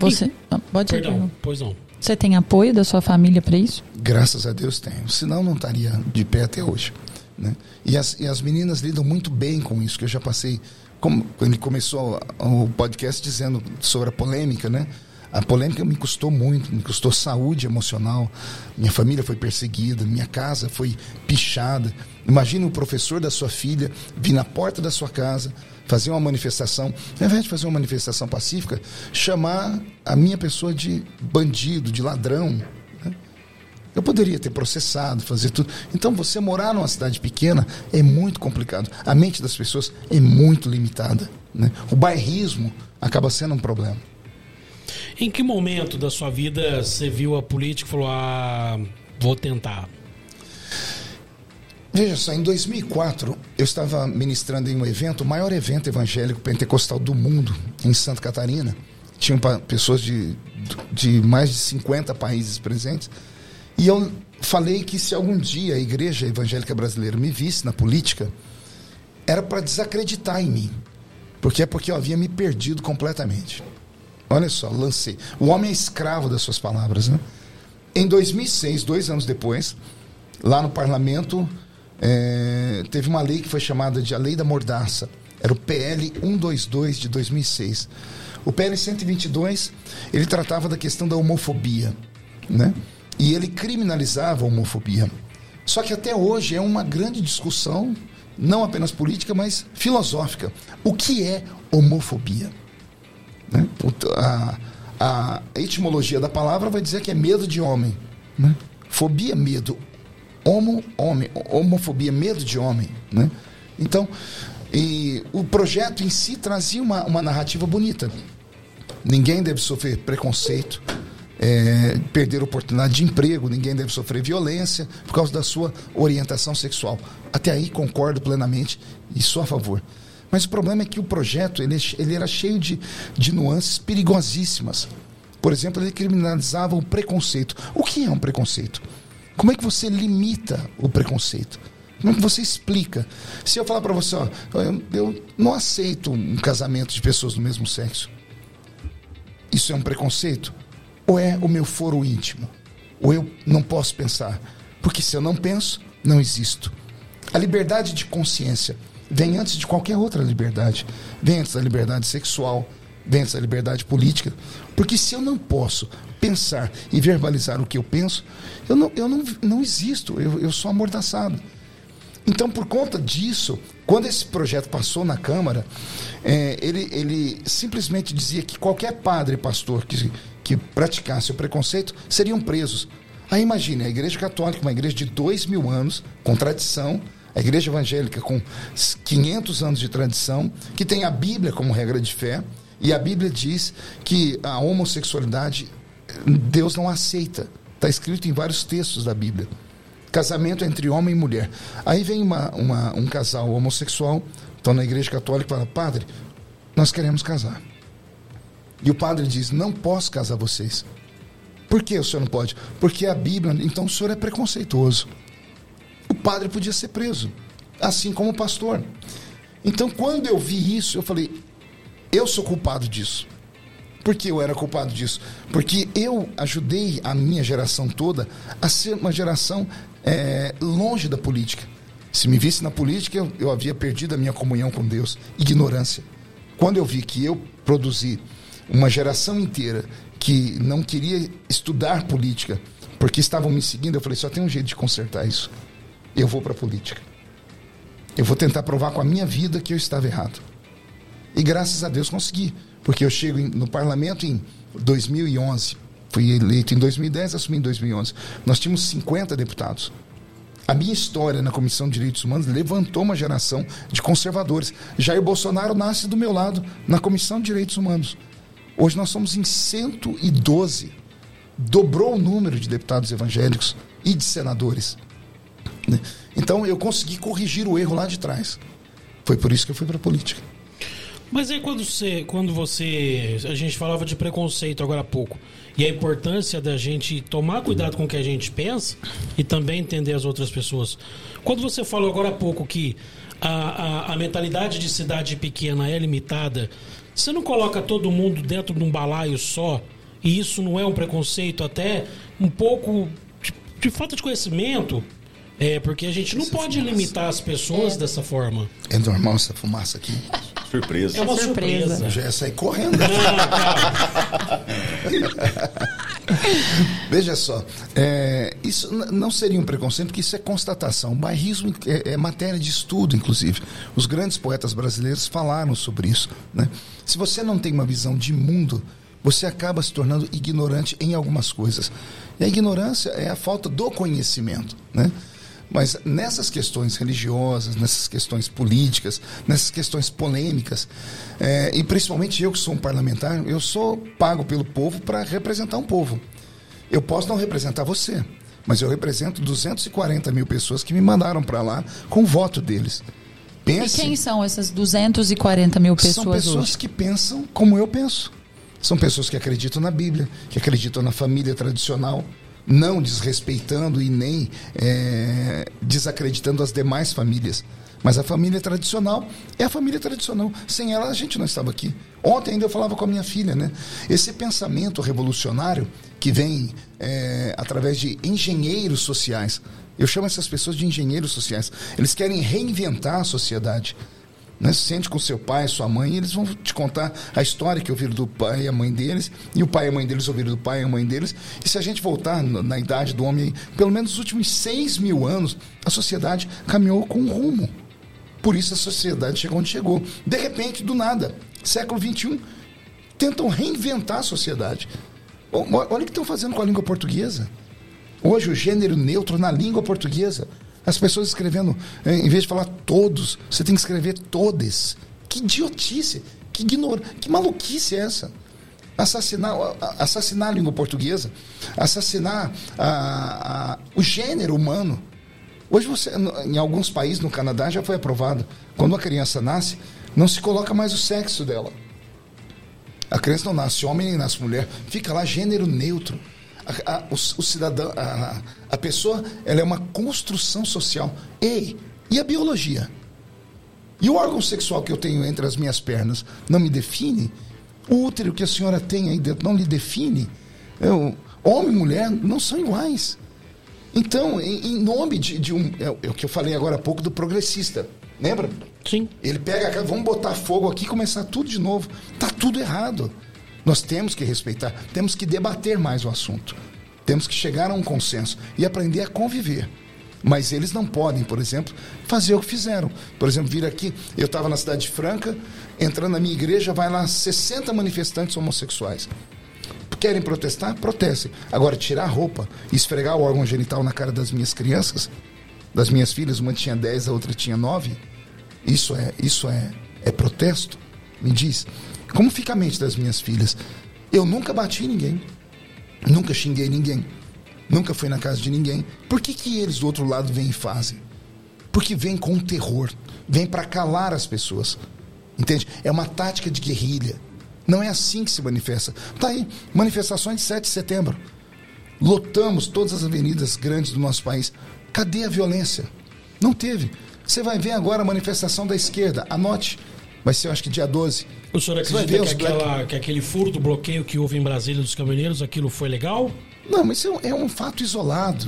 Você ah, pode Perdão, pois não. Você tem apoio da sua família para isso? Graças a Deus tenho. Senão não estaria de pé até hoje. Né? E, as, e as meninas lidam muito bem com isso, que eu já passei. Como, quando ele começou o podcast dizendo sobre a polêmica, né? A polêmica me custou muito, me custou saúde emocional. Minha família foi perseguida, minha casa foi pichada. Imagine o professor da sua filha vir na porta da sua casa, fazer uma manifestação, ao invés de fazer uma manifestação pacífica, chamar a minha pessoa de bandido, de ladrão. Né? Eu poderia ter processado, fazer tudo. Então, você morar numa cidade pequena é muito complicado. A mente das pessoas é muito limitada. Né? O bairrismo acaba sendo um problema. Em que momento da sua vida você viu a política e falou: ah, vou tentar? Veja só, em 2004 eu estava ministrando em um evento, o maior evento evangélico pentecostal do mundo, em Santa Catarina. Tinham pessoas de, de mais de 50 países presentes. E eu falei que se algum dia a igreja evangélica brasileira me visse na política, era para desacreditar em mim. Porque é porque eu havia me perdido completamente. Olha só, lancei. O homem é escravo das suas palavras, né? Em 2006, dois anos depois, lá no parlamento, é, teve uma lei que foi chamada de a Lei da Mordaça. Era o PL 122 de 2006. O PL 122, ele tratava da questão da homofobia, né? E ele criminalizava a homofobia. Só que até hoje é uma grande discussão, não apenas política, mas filosófica. O que é homofobia? Né? A, a etimologia da palavra vai dizer que é medo de homem. Né? Fobia, medo. Homo, homem. Homofobia, medo de homem. Né? Então, e o projeto em si trazia uma, uma narrativa bonita. Ninguém deve sofrer preconceito, é, perder oportunidade de emprego, ninguém deve sofrer violência por causa da sua orientação sexual. Até aí concordo plenamente e sou a favor. Mas o problema é que o projeto ele, ele era cheio de, de nuances perigosíssimas. Por exemplo, ele criminalizava o preconceito. O que é um preconceito? Como é que você limita o preconceito? Como é que você explica? Se eu falar para você, ó, eu, eu não aceito um casamento de pessoas do mesmo sexo, isso é um preconceito? Ou é o meu foro íntimo? Ou eu não posso pensar? Porque se eu não penso, não existo. A liberdade de consciência vem antes de qualquer outra liberdade. Vem antes da liberdade sexual, vem antes da liberdade política. Porque se eu não posso pensar e verbalizar o que eu penso, eu não, eu não, não existo, eu, eu sou amordaçado. Então, por conta disso, quando esse projeto passou na Câmara, é, ele, ele simplesmente dizia que qualquer padre pastor que, que praticasse o preconceito seriam presos. Aí imagine, a Igreja Católica, uma igreja de dois mil anos, com tradição, a Igreja Evangélica com 500 anos de tradição, que tem a Bíblia como regra de fé, e a Bíblia diz que a homossexualidade Deus não aceita. Está escrito em vários textos da Bíblia. Casamento entre homem e mulher. Aí vem uma, uma, um casal homossexual, estão na igreja católica e fala, padre, nós queremos casar. E o padre diz, não posso casar vocês. Por que o senhor não pode? Porque a Bíblia, então o senhor é preconceituoso. Padre podia ser preso, assim como o pastor. Então, quando eu vi isso, eu falei, eu sou culpado disso. Por que eu era culpado disso? Porque eu ajudei a minha geração toda a ser uma geração é, longe da política. Se me visse na política, eu, eu havia perdido a minha comunhão com Deus. Ignorância. Quando eu vi que eu produzi uma geração inteira que não queria estudar política, porque estavam me seguindo, eu falei: só tem um jeito de consertar isso. Eu vou para a política. Eu vou tentar provar com a minha vida que eu estava errado. E graças a Deus consegui, porque eu chego no parlamento em 2011 Fui eleito em 2010, assumi em 2011. Nós tínhamos 50 deputados. A minha história na Comissão de Direitos Humanos levantou uma geração de conservadores. Jair Bolsonaro nasce do meu lado na Comissão de Direitos Humanos. Hoje nós somos em 112. Dobrou o número de deputados evangélicos e de senadores. Né? Então eu consegui corrigir o erro lá de trás. Foi por isso que eu fui para a política. Mas aí quando você, quando você. A gente falava de preconceito agora há pouco. E a importância da gente tomar cuidado com o que a gente pensa e também entender as outras pessoas. Quando você falou agora há pouco que a, a, a mentalidade de cidade pequena é limitada, você não coloca todo mundo dentro de um balaio só? E isso não é um preconceito, até um pouco de, de falta de conhecimento? É, porque a gente não essa pode fumaça. limitar as pessoas é. dessa forma. É normal essa fumaça aqui? Surpresa. É uma surpresa. surpresa. Eu já ia sair correndo. Veja só, é, isso não seria um preconceito, porque isso é constatação. O bairrismo é, é, matéria de estudo, inclusive. Os grandes poetas brasileiros falaram sobre isso. Né? Se você não tem uma visão de mundo, você acaba se tornando ignorante em algumas coisas. E a ignorância é a falta do conhecimento. Né? Mas nessas questões religiosas, nessas questões políticas, nessas questões polêmicas, é, e principalmente eu que sou um parlamentar, eu sou pago pelo povo para representar um povo. Eu posso não representar você, mas eu represento 240 mil pessoas que me mandaram para lá com o voto deles. Pense, e quem são essas 240 mil pessoas? São pessoas hoje? que pensam como eu penso. São pessoas que acreditam na Bíblia, que acreditam na família tradicional, não desrespeitando e nem é, desacreditando as demais famílias. Mas a família tradicional é a família tradicional. Sem ela a gente não estava aqui. Ontem ainda eu falava com a minha filha, né? Esse pensamento revolucionário que vem é, através de engenheiros sociais. Eu chamo essas pessoas de engenheiros sociais. Eles querem reinventar a sociedade. Né? Sente com seu pai, sua mãe, e eles vão te contar a história que ouviram do pai e a mãe deles, e o pai e a mãe deles ouviram do pai e a mãe deles. E se a gente voltar na, idade do homem, pelo menos nos últimos seis mil anos, a sociedade caminhou com um rumo. Por isso a sociedade chegou onde chegou. De repente, do nada, século XXI, tentam reinventar a sociedade. Olha o que estão fazendo com a língua portuguesa. Hoje, o gênero neutro na língua portuguesa. As pessoas escrevendo, eh, em vez de falar todos, você tem que escrever todes. Que idiotice, que ignor, que maluquice é essa? Assassinar, assassinar a língua portuguesa, assassinar a, a, o gênero humano. Hoje você, em alguns países, no Canadá, já foi aprovado. Quando a criança nasce, não se coloca mais o sexo dela. A criança não nasce homem nem nasce mulher, fica lá gênero neutro a, a, o, o, cidadão, a, a pessoa, ela é uma construção social. Ei, e a biologia? E o órgão sexual que eu tenho entre as minhas pernas não me define? O útero que a senhora tem aí dentro não lhe define? Eu, homem e mulher não são iguais. Então, em, em nome de, de um. É, é o que eu falei agora há pouco do progressista. Lembra? Sim. Ele pega, vamos botar fogo aqui e começar tudo de novo. Tá tudo errado. Nós temos que respeitar, temos que debater mais o assunto. Temos que chegar a um consenso e aprender a conviver. Mas eles não podem, por exemplo, fazer o que fizeram. Por exemplo, vir aqui, eu estava na Cidade Franca, entrando na minha igreja, vai lá 60 manifestantes homossexuais. Querem protestar? Protestem. Agora, tirar a roupa e esfregar o órgão genital na cara das minhas crianças, das minhas filhas, uma tinha 10, a outra tinha 9, isso é, isso é, é protesto? Me diz. Como fica a mente das minhas filhas? Eu nunca bati em ninguém. Nunca xinguei ninguém. Nunca fui na casa de ninguém. Por que, que eles do outro lado vêm e fazem? Porque vem com terror. Vem para calar as pessoas. Entende? É uma tática de guerrilha. Não é assim que se manifesta. Tá aí, manifestações de 7 de setembro. Lotamos todas as avenidas grandes do nosso país. Cadê a violência? Não teve. Você vai ver agora a manifestação da esquerda. Anote. Vai ser, eu acho que dia 12. O senhor acredita que, aquela, que aquele furo do bloqueio que houve em Brasília dos caminhoneiros, aquilo foi legal? Não, mas isso é um, é um fato isolado.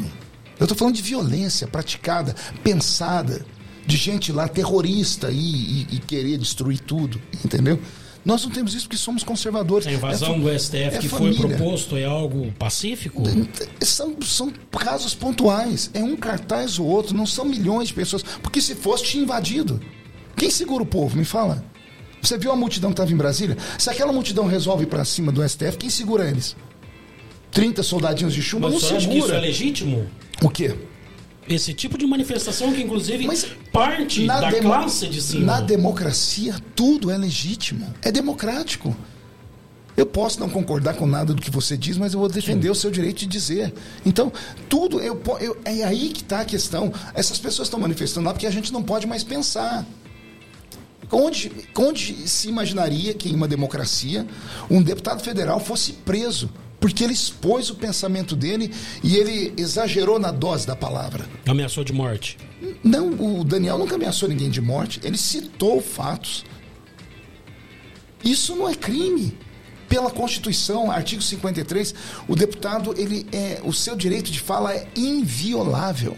Eu estou falando de violência praticada, pensada, de gente lá terrorista e, e- e querer destruir tudo, entendeu? Nós não temos isso porque somos conservadores. A invasão É do STF é que foi família. proposto é algo pacífico? São, são casos pontuais. É um cartaz ou outro, não são milhões de pessoas. Porque se fosse, tinha invadido. Quem segura o povo? Me fala. Você viu a multidão que estava em Brasília? Se aquela multidão resolve para cima do STF, quem segura eles? 30 soldadinhos de chumbo Mas não senhor acha que isso é segura. legítimo? O quê? Esse tipo de manifestação que, inclusive, Mas parte da demo- classe de cima. Na democracia, tudo é legítimo. É democrático. Eu posso não concordar com nada do que você diz, mas eu vou defender o seu direito de dizer. Então, tudo. Eu, eu- é aí que está a questão. Essas pessoas estão manifestando lá porque a gente não pode mais pensar. Onde, onde se imaginaria que em uma democracia um deputado federal fosse preso? Porque ele expôs o pensamento dele e ele exagerou na dose da palavra. Ameaçou de morte. Não, o Daniel nunca ameaçou ninguém de morte. Ele citou fatos. Isso não é crime. Pela Constituição, artigo 53, o deputado, ele é, o seu direito de fala é inviolável.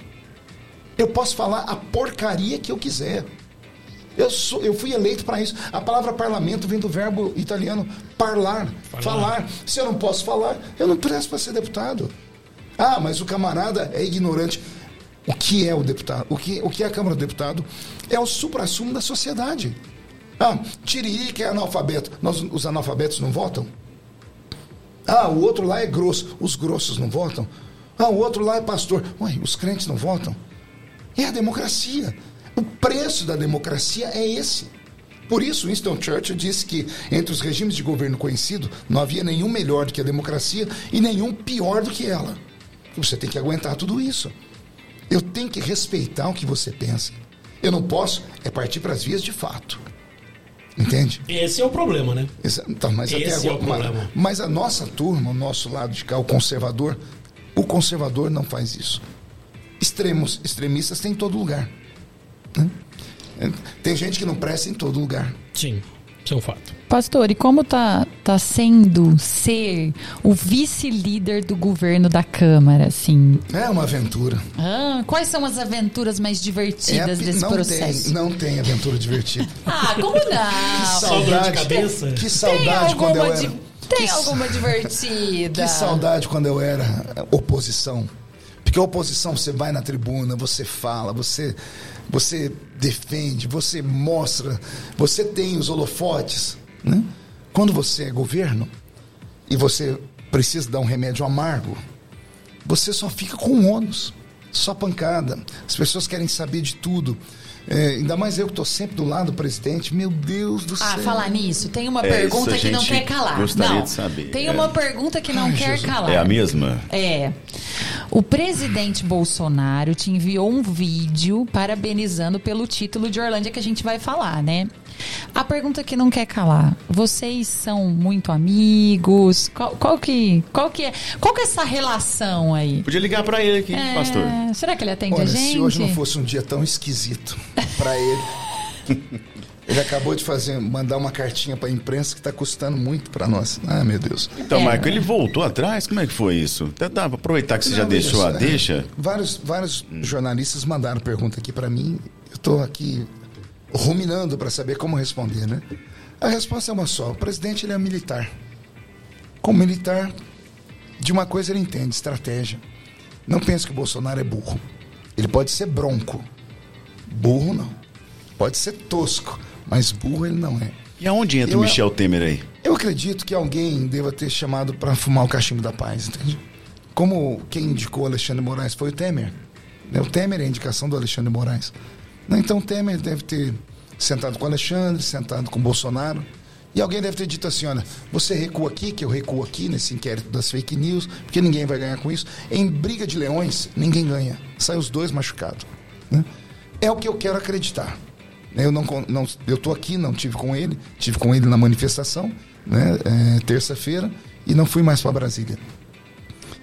Eu posso falar a porcaria que eu quiser. Eu, sou, eu fui eleito para isso. A palavra parlamento vem do verbo italiano parlar, Falar. falar. Se eu não posso falar, eu não presto para ser deputado. Ah, mas o camarada é ignorante. O que é o deputado? O que, o que é a Câmara do Deputado? É o supra-sumo da sociedade. Ah, Tiriri que é analfabeto. Nós, os analfabetos não votam? Ah, o outro lá é grosso. Os grossos não votam? Ah, o outro lá é pastor. Ué, os crentes não votam? É a democracia. O preço da democracia é esse. Por isso, Winston Churchill disse que entre os regimes de governo conhecido não havia nenhum melhor do que a democracia e nenhum pior do que ela. Você tem que aguentar tudo isso. Eu tenho que respeitar o que você pensa. Eu não posso é partir para as vias de fato. Entende? Esse é o problema, né? Então, mas, até Esse é o agora- problema. mas a nossa turma, o nosso lado de cá, o conservador, o conservador não faz isso. Extremos, extremistas tem em todo lugar. Né? É, Tem gente que não presta em todo lugar. Sim, isso é um fato. Pastor, e como tá, tá sendo ser o vice-líder do governo da Câmara, assim? É uma aventura. Ah, quais são as aventuras mais É divertidas pi- desse não processo? Tem, não tem aventura divertida. Ah, como não? Só dor de cabeça? Que Tem saudade quando eu era. tem que, alguma divertida? que saudade quando eu era oposição. Porque a oposição você vai na tribuna, você fala, você você defende, você mostra, você tem os holofotes, né? Quando você é governo e você precisa dar um remédio amargo, você só fica com ônus, só pancada. As pessoas querem saber de tudo. É, ainda mais eu que estou sempre do lado do presidente. Meu Deus do Ah, céu. falar nisso, tem uma É, pergunta que não quer calar. gostaria não, de saber, Tem é. uma pergunta que não Ai, quer Jesus. calar. É a mesma? É. O presidente Bolsonaro te enviou um vídeo parabenizando pelo título de Orlândia que a gente vai falar, né? A pergunta que não quer calar. Vocês são muito amigos? Qual, qual que, qual que é, qual que é essa relação aí? Podia ligar pra ele aqui, É, pastor. Será que ele atende Olha, a gente? se hoje não fosse um dia tão esquisito para ele, Ele acabou de fazer, mandar uma cartinha para a imprensa que está custando muito para nós. Ah, meu Deus. Então, É. Marco, ele voltou atrás? Como é que foi isso? Tá, tá, aproveitar que você já Não, deixou a isso, é. deixa. Vários, vários jornalistas mandaram pergunta aqui para mim. Eu estou aqui ruminando para saber como responder, né? A resposta é uma só. O presidente ele é militar. Como militar, de uma coisa ele entende, estratégia. Não pense que o Bolsonaro é burro. Ele pode ser bronco. Burro não. Pode ser tosco, mas burro ele não é. E aonde entra Eu- o Michel Temer aí? Eu acredito que alguém deva ter chamado para fumar o cachimbo da paz, entende? Como quem indicou Alexandre Moraes foi o Temer. né? O Temer é a indicação do Alexandre Moraes. Né? Então Temer deve ter sentado com Alexandre, sentado com Bolsonaro. E alguém deve ter dito assim: olha, você recua aqui, que eu recuo aqui nesse inquérito das fake news, porque ninguém vai ganhar com isso. Em briga de leões, ninguém ganha. Sai os dois machucados. né? É o que eu quero acreditar. Eu não, não eu tô aqui, não tive com ele, tive com ele na manifestação, né, é, terça-feira, e não fui mais para Brasília.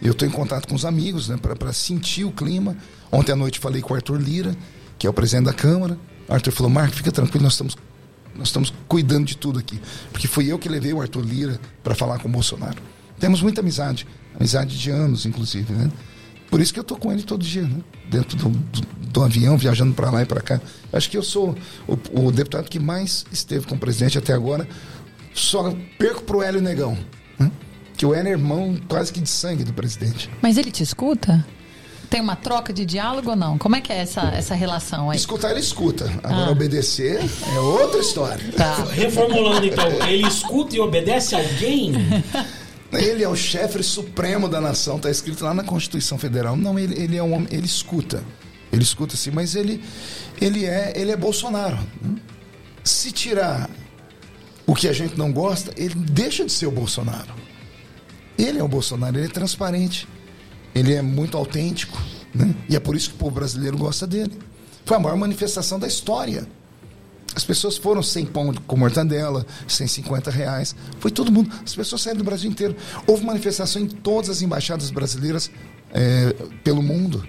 Eu estou em contato com os amigos, né, para sentir o clima. Ontem à noite falei com o Arthur Lira, que é o presidente da Câmara. Arthur falou: Marco, fica tranquilo, nós estamos, nós estamos cuidando de tudo aqui. Porque fui eu que levei o Arthur Lira para falar com o Bolsonaro. Temos muita amizade, amizade de anos, inclusive, né? Por isso que eu tô com ele todo dia, né? Dentro do, do, do avião, viajando para lá e para cá. Acho que eu sou o, o deputado que mais esteve com o presidente até agora. Só perco pro Hélio Negão, né? que o Hélio é irmão quase que de sangue do presidente. Mas ele te escuta? Tem uma troca de diálogo ou não? Como é que é essa, essa relação aí? Escutar, ele escuta. Agora, Ah. obedecer é outra história. Tá. Reformulando então, ele escuta e obedece alguém? Ele é o chefe supremo da nação, está escrito lá na Constituição Federal. Não, ele, ele é um homem, ele escuta. Ele escuta sim, mas ele, ele, é, ele é Bolsonaro. Se tirar o que a gente não gosta, ele deixa de ser o Bolsonaro. Ele é o Bolsonaro, ele é transparente, ele é muito autêntico, né? E é por isso que o povo brasileiro gosta dele. Foi a maior manifestação da história. As pessoas foram sem pão com mortandela, sem 50 reais. Foi todo mundo. As pessoas saíram do Brasil inteiro. Houve manifestação em todas as embaixadas brasileiras é, pelo mundo.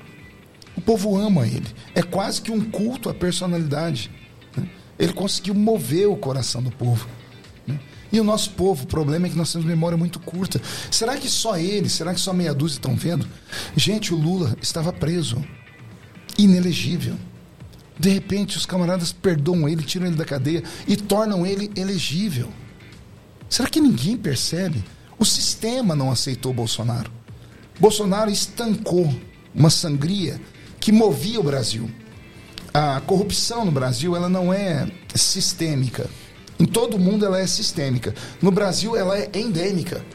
O povo ama ele. É quase que um culto à personalidade. né? Ele conseguiu mover o coração do povo. E o nosso povo, o problema é que nós temos memória muito curta. Será que só ele, será que só meia dúzia estão vendo? Gente, o Lula estava preso, inelegível. De repente, os camaradas perdoam ele, tiram ele da cadeia e tornam ele elegível. Será que ninguém percebe? O sistema não aceitou Bolsonaro. Bolsonaro estancou uma sangria que movia o Brasil. A corrupção no Brasil ela não é sistêmica. Em todo mundo ela é sistêmica. No Brasil ela é endêmica.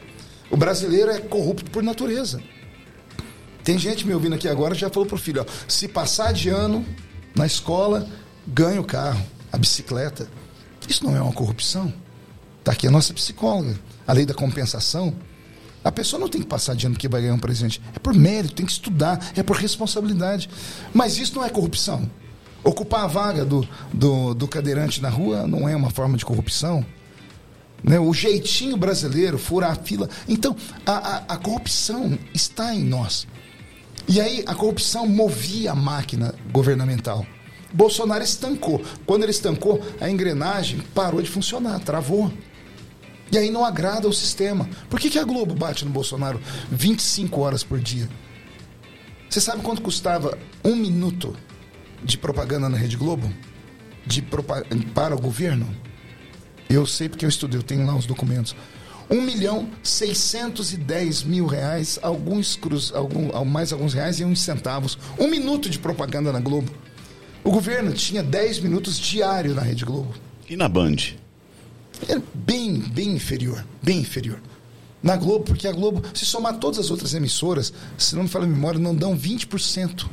O brasileiro é corrupto por natureza. Tem gente me ouvindo aqui agora já falou pro filho, ó, se passar de ano na escola, ganha o carro, a bicicleta. Isso não é uma corrupção. Está aqui a nossa psicóloga. A lei da compensação. A pessoa não tem que passar de ano que vai ganhar um presente. É por mérito, tem que estudar, é por responsabilidade. Mas isso não é corrupção. Ocupar a vaga do, do, do cadeirante na rua não é uma forma de corrupção. Né? O jeitinho brasileiro, furar a fila. Então, a, a, a corrupção está em nós. E aí a corrupção movia a máquina governamental. Bolsonaro estancou. Quando ele estancou, a engrenagem parou de funcionar, travou. E aí não agrada o sistema. Por que, que a Globo bate no Bolsonaro 25 horas por dia? Você sabe quanto custava um minuto de propaganda na Rede Globo? De para o governo? Eu sei porque eu estudei, eu tenho lá os documentos. 1 milhão 610 mil reais, alguns cruz, algum, mais alguns reais e uns centavos. Um minuto de propaganda na Globo. O governo tinha 10 minutos diário na Rede Globo. E na Band? É bem, bem inferior. Bem inferior. Na Globo, porque a Globo, se somar todas as outras emissoras, se não me falha a memória, não dão 20%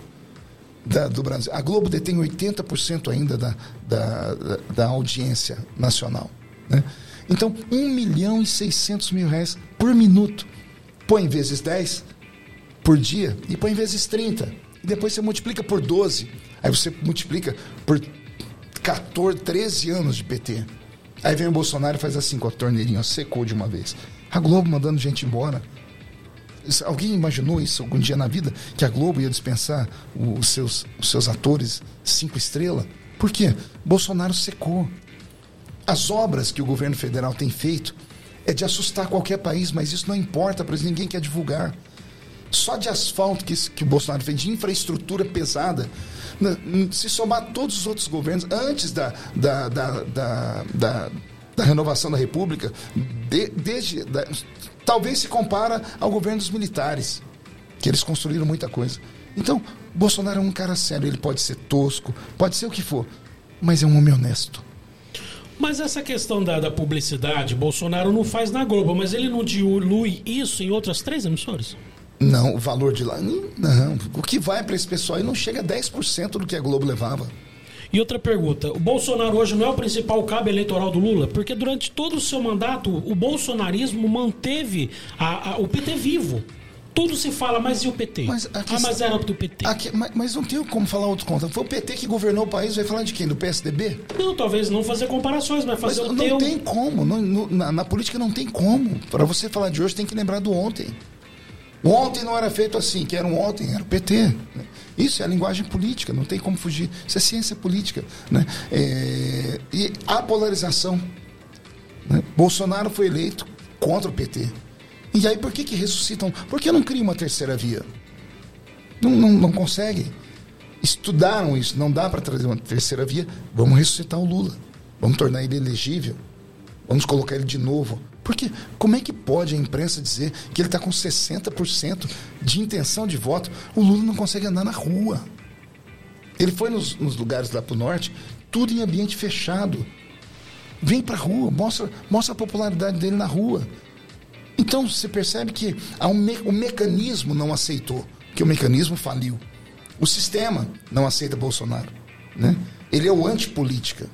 da, do Brasil. A Globo detém 80% ainda da, da, da, audiência nacional. Né? Então, 1 milhão e 600 mil reais por minuto. Põe vezes 10 por dia e põe vezes 30. E depois você multiplica por 12. Aí você multiplica por 14, 13 anos de PT. Aí vem o Bolsonaro e faz assim com a torneirinha, secou de uma vez. A Globo mandando gente embora. Alguém imaginou isso algum dia na vida? Que a Globo ia dispensar os seus, os seus atores cinco estrelas? Por quê? Bolsonaro secou. as obras que o governo federal tem feito é de assustar qualquer país, mas isso não importa para ninguém quer divulgar. Só de asfalto que, que o Bolsonaro fez, de infraestrutura pesada, se somar todos os outros governos, antes da, da, da, da, da, da renovação da República, de, desde, da, talvez se compara ao governo dos militares, que eles construíram muita coisa. Então, Bolsonaro é um cara sério, ele pode ser tosco, pode ser o que for, mas é um homem honesto. Mas essa questão da, da publicidade, Bolsonaro não faz na Globo, mas ele não dilui isso em outras três emissoras? Não, o valor de lá. Não. O que vai para esse pessoal aí não chega a 10% do que a Globo levava. E outra pergunta: o Bolsonaro hoje não é o principal cabo eleitoral do Lula? Porque durante todo o seu mandato, o bolsonarismo manteve a, a, o PT vivo. Tudo se fala, mas e o PT? Mas ah, mas era do PT. Aqui, mas, mas, não tem como falar outro conta. Foi o PT que governou o país, vai falar de quem? Do PSDB? Não, talvez não fazer comparações, mas fazer mas o não teu... tem como. Não, na, na política não tem como. Para você falar de hoje, tem que lembrar do ontem. Ontem não era feito assim, que era um ontem, era o PT. Né? Isso é a linguagem política, não tem como fugir. Isso é ciência política. Né? É... E a polarização. Né? Bolsonaro foi eleito contra o PT. E aí por que, que ressuscitam? Por que não cria uma terceira via? Não, não, não consegue. Estudaram isso, não dá para trazer uma terceira via. Vamos ressuscitar o Lula. Vamos tornar ele elegível. Vamos colocar ele de novo. Porque como é que pode a imprensa dizer que ele está com 60% de intenção de voto? O Lula não consegue andar na rua. Ele foi nos, nos lugares lá para o norte, tudo em ambiente fechado. Vem para a rua, mostra, mostra a popularidade dele na rua. Então você percebe que um me, o mecanismo não aceitou, que o mecanismo faliu. O sistema não aceita Bolsonaro. Né? Ele é o antipolítica.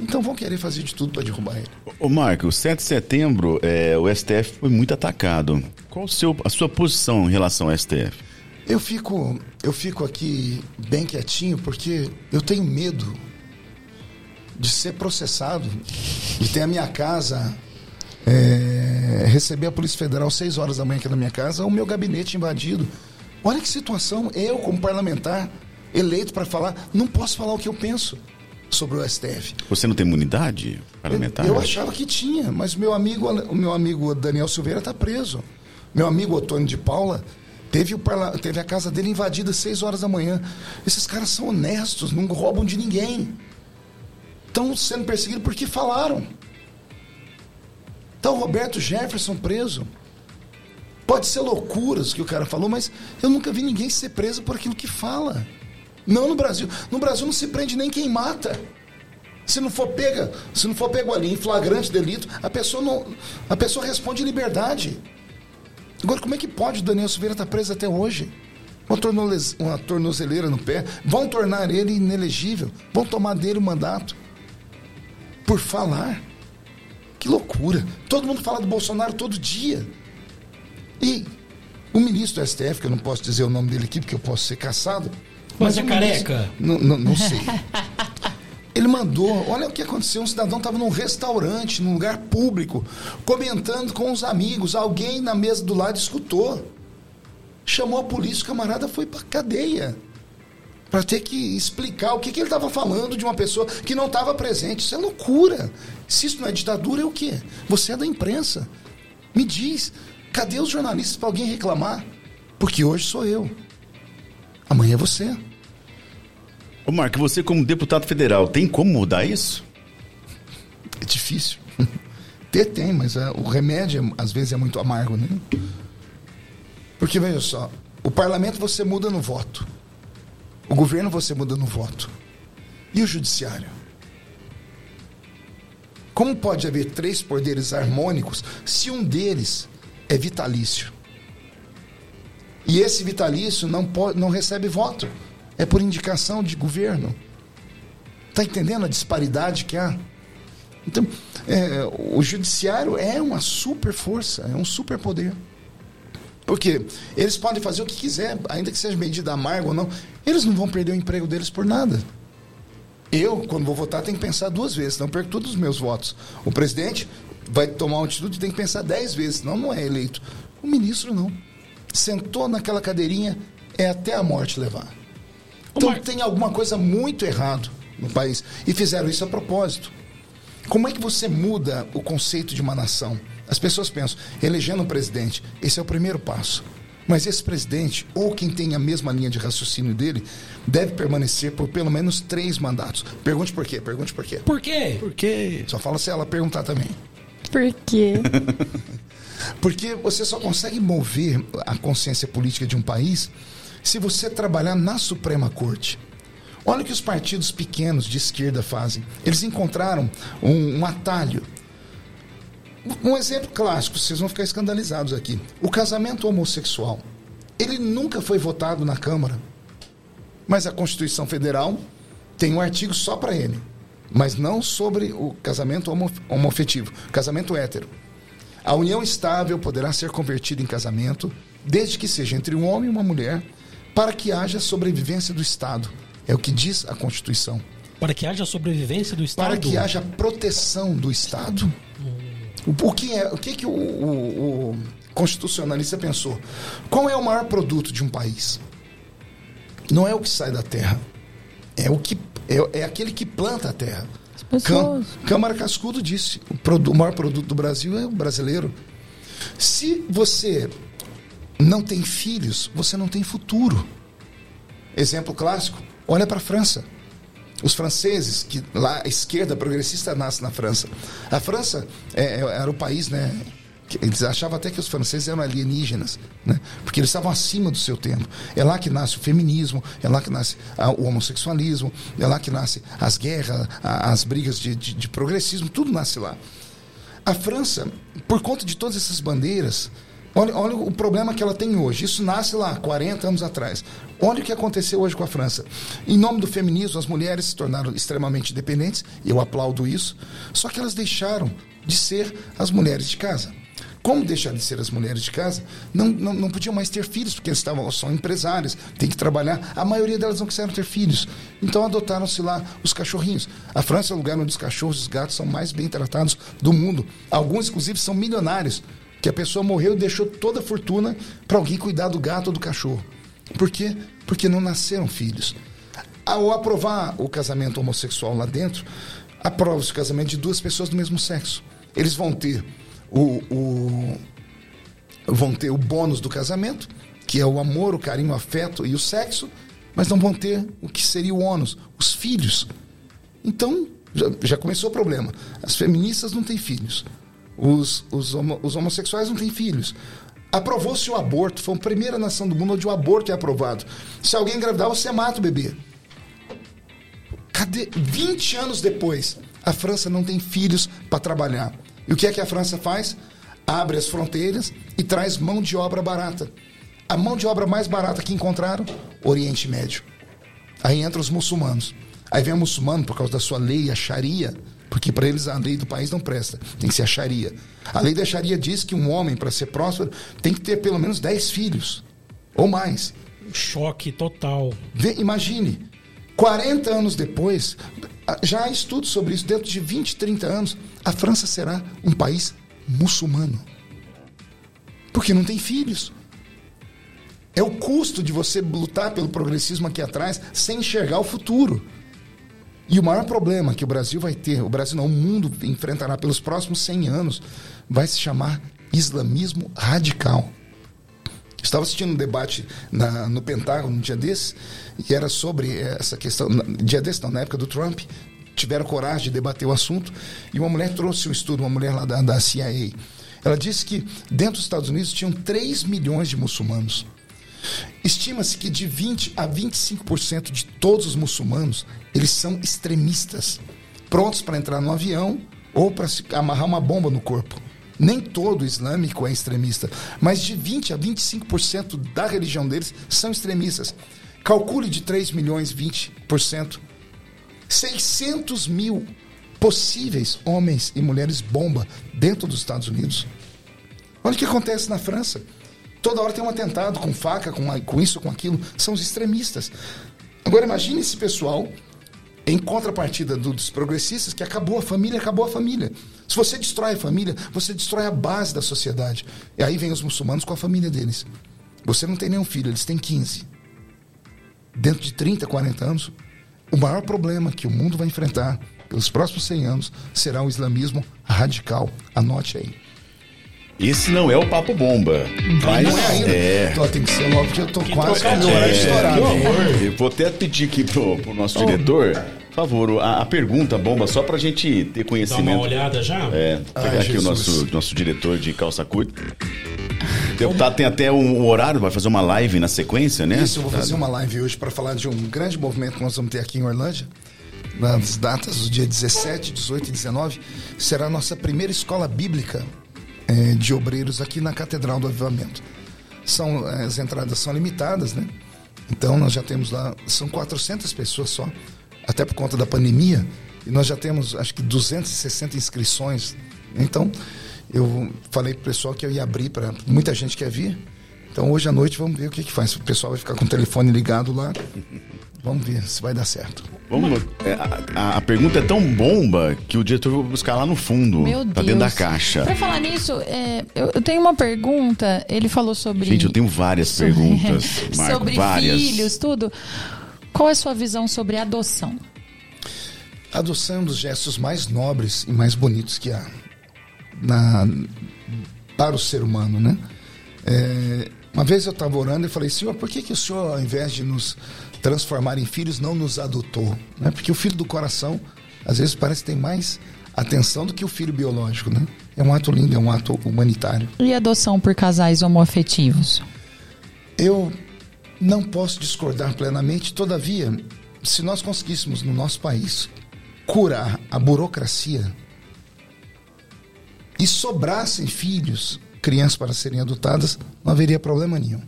Então vão querer fazer de tudo para derrubar ele. Ô Marco, 7 de setembro, é, o STF foi muito atacado. Qual seu, a sua posição em relação ao STF? Eu fico, eu fico aqui bem quietinho porque eu tenho medo de ser processado, de ter a minha casa, é, receber a Polícia Federal 6 horas da manhã aqui na minha casa, o meu gabinete invadido. Olha que situação, eu como parlamentar eleito para falar, não posso falar o que eu penso sobre o STF. Você não tem imunidade parlamentar? Eu, eu achava que tinha, mas meu amigo, o meu amigo Daniel Silveira está preso. Meu amigo Otônio de Paula teve, o, teve a casa dele invadida às 6 horas da manhã. Esses caras são honestos, não roubam de ninguém. Estão sendo perseguidos porque falaram. Está o Roberto Jefferson preso. Pode ser loucuras que o cara falou, mas eu nunca vi ninguém ser preso por aquilo que fala. Não no Brasil. No Brasil não se prende nem quem mata. Se não for pega, se não for pego ali em flagrante delito, a pessoa não, a pessoa responde em liberdade. Agora, como é que pode o Daniel Silveira estar preso até hoje? Uma, uma tornozeleira no pé. Vão tornar ele inelegível. Vão tomar dele o mandato. Por falar. Que loucura. Todo mundo fala do Bolsonaro todo dia. E o ministro do STF, que eu não posso dizer o nome dele aqui porque eu posso ser caçado, mas, é careca? Não, não, não sei. Ele mandou, olha o que aconteceu, um cidadão estava num restaurante, num lugar público, comentando com os amigos, alguém na mesa do lado escutou. Chamou a polícia, o camarada foi para cadeia. Para ter que explicar o que, que ele estava falando de uma pessoa que não estava presente. Isso é loucura. Se isso não é ditadura, é o quê? Você é da imprensa. Me diz, cadê os jornalistas para alguém reclamar? Porque hoje sou eu. Amanhã é você. Ô Marco, você como deputado federal, tem como mudar isso? É difícil. Ter tem, mas é, o remédio às vezes é muito amargo, né? Porque veja só, o parlamento você muda no voto. O governo você muda no voto. E o judiciário? Como pode haver três poderes harmônicos se um deles é vitalício? E esse vitalício não, pode, não recebe voto é por indicação de governo. Está entendendo a disparidade que há? Então, é, o judiciário é uma super força, é um super poder. Porque eles podem fazer o que quiser, ainda que seja medida amarga ou não, eles não vão perder o emprego deles por nada. Eu, quando vou votar, tenho que pensar duas vezes, não perco todos os meus votos. O presidente vai tomar uma atitude e tem que pensar dez vezes, senão não é eleito. O ministro não. Sentou naquela cadeirinha, é até a morte levar. Então tem alguma coisa muito errado no país. E fizeram isso a propósito. Como é que você muda o conceito de uma nação? As pessoas pensam, elegendo um presidente, esse é o primeiro passo. Mas esse presidente, ou quem tem a mesma linha de raciocínio dele, deve permanecer por pelo menos três mandatos. Pergunte por quê, pergunte por quê. Por quê? Por quê? Só fala se ela perguntar também. Por quê? Porque você só consegue mover a consciência política de um país se você trabalhar na Suprema Corte. Olha o que os partidos pequenos de esquerda fazem. Eles encontraram um, um atalho. Um exemplo clássico, vocês vão ficar escandalizados aqui. O casamento homossexual. Ele nunca foi votado na Câmara. Mas a Constituição Federal tem um artigo só para ele. Mas não sobre o casamento homo, homofetivo, casamento hétero. A união estável poderá ser convertida em casamento, desde que seja entre um homem e uma mulher, para que haja sobrevivência do Estado. É o que diz a Constituição. Para que haja sobrevivência do Estado? Para que haja proteção do Estado. O, o que é, o que, que o, o, o constitucionalista pensou? Qual é o maior produto de um país? Não é o que sai da terra, é o que é, é aquele que planta a terra. Cam, Câmara Cascudo disse: o, o maior produto do Brasil é o brasileiro. Se você não tem filhos, você não tem futuro. Exemplo clássico: olha para a França. Os franceses, que lá a esquerda progressista nasce na França. A França é, é era o país, né? Eles achavam até que os franceses eram alienígenas, né? porque eles estavam acima do seu tempo. É lá que nasce o feminismo, é lá que nasce o homossexualismo, é lá que nasce as guerras, as brigas de, de, de progressismo, tudo nasce lá. A França, por conta de todas essas bandeiras, Olha, olha, o problema que ela tem hoje. Isso nasce lá, 40 anos atrás. Olha o que aconteceu hoje com a França. Em nome do feminismo, as mulheres se tornaram extremamente independentes, eu aplaudo isso, só que elas deixaram de ser as mulheres de casa. Como deixar de ser as mulheres de casa? Não, não, não podiam mais ter filhos, porque eles estavam, são empresárias, têm que trabalhar. A maioria delas não quiseram ter filhos. Então adotaram-se lá os cachorrinhos. A França é o lugar onde os cachorros e os gatos são mais bem tratados do mundo. Alguns, inclusive, são milionários que a pessoa morreu e deixou toda a fortuna para alguém cuidar do gato ou do cachorro. Por quê? Porque não nasceram filhos. Ao aprovar o casamento homossexual lá dentro, aprova-se o casamento de duas pessoas do mesmo sexo. Eles vão ter o, o, vão ter o bônus do casamento, que é o amor, o carinho, o afeto e o sexo, mas não vão ter o que seria o ônus, os filhos. Então, já, já começou o problema. As feministas não têm filhos. Os, os, homo, os homossexuais não têm filhos. Aprovou-se o aborto. Foi a primeira nação do mundo onde o aborto é aprovado. Se alguém engravidar, você mata o bebê. Cadê? 20 anos depois, a França não tem filhos para trabalhar. E o que é que a França faz? Abre as fronteiras e traz mão de obra barata. A mão de obra mais barata que encontraram? Oriente Médio. Aí entra os muçulmanos. Aí vem o muçulmano, por causa da sua lei, a Sharia, porque para eles a lei do país não presta, tem que ser a Sharia. A lei da Sharia diz que um homem, para ser próspero, tem que ter pelo menos 10 filhos, ou mais. Choque total. Vê, imagine, 40 anos depois, já há estudos sobre isso, dentro de 20, 30 anos, a França será um país muçulmano. Porque não tem filhos. É o custo de você lutar pelo progressismo aqui atrás sem enxergar o futuro. E o maior problema que o Brasil vai ter, o Brasil não, o mundo enfrentará pelos próximos 100 anos, vai se chamar islamismo radical. Estava assistindo um debate na, no Pentágono um dia desses, e era sobre essa questão. Dia desse, não, na época do Trump, tiveram coragem de debater o assunto, e uma mulher trouxe um estudo, uma mulher lá da, da CIA. Ela disse que dentro dos Estados Unidos tinham 3 milhões de muçulmanos. Estima-se que de 20 a 25% de todos os muçulmanos, eles são extremistas, prontos para entrar no avião ou para amarrar uma bomba no corpo. Nem todo islâmico é extremista, mas de 20 a 25% da religião deles são extremistas. Calcule de 3 milhões, 20%. 600 mil possíveis homens e mulheres bomba dentro dos Estados Unidos. Olha o que acontece na França. Toda hora tem um atentado com faca, com, com isso, com aquilo. São os extremistas. Agora imagine esse pessoal em contrapartida dos progressistas que acabou a família, acabou a família. Se você destrói a família, você destrói a base da sociedade. E aí vem os muçulmanos com a família deles. Você não tem nenhum filho, eles têm 15. Dentro de 30, 40 anos, o maior problema que o mundo vai enfrentar pelos próximos 100 anos, será o islamismo radical. Anote aí. Esse não é o papo bomba. Mas Não é ainda. é. Então, tem que ser logo, porque eu tô Que quase com o horário É, estourado. que vou até pedir aqui pro, pro nosso diretor, por favor, a, a pergunta bomba, só pra gente ter Dá uma conhecimento. olhada já? É, pegar Ai, aqui o Jesus. nosso, nosso diretor de calça curta. O deputado tem até um horário, vai fazer uma live na sequência, né? Isso, eu vou fazer uma live hoje para falar de um grande movimento que nós vamos ter aqui em Orlândia. Nas datas do dia 17, 18 e 19, será a nossa primeira escola bíblica eh, de obreiros aqui na Catedral do Avivamento. São, eh, as entradas são limitadas, né? Então nós já temos lá, são 400 pessoas só, até por conta da pandemia, e nós já temos acho que 260 inscrições. Então eu falei pro pessoal que eu ia abrir para muita gente quer vir. Então hoje à noite vamos ver o que que faz. O pessoal vai ficar com o telefone ligado lá. Vamos ver se vai dar certo. Vamos, é, a, a- pergunta é tão bomba que o diretor vai buscar lá no fundo, Meu Deus. dentro da caixa. Pra falar nisso, é, eu, eu tenho uma pergunta. Ele falou sobre. Gente, eu tenho várias perguntas, Marco, sobre várias. filhos, tudo. Qual é a sua visão sobre adoção? Adoção é um dos gestos mais nobres e mais bonitos que há na, para o ser humano, né? É, uma vez eu estava orando e falei, Senhor, por que, que o Senhor, ao invés de nos transformar em filhos, não nos adotou? Né? Porque o filho do coração, às vezes, parece que tem mais atenção do que o filho biológico, né? É um ato lindo, é um ato humanitário. E adoção por casais homoafetivos? Eu não posso discordar plenamente, todavia, se nós conseguíssemos no nosso país curar a burocracia e sobrassem filhos, crianças para serem adotadas, não haveria problema nenhum.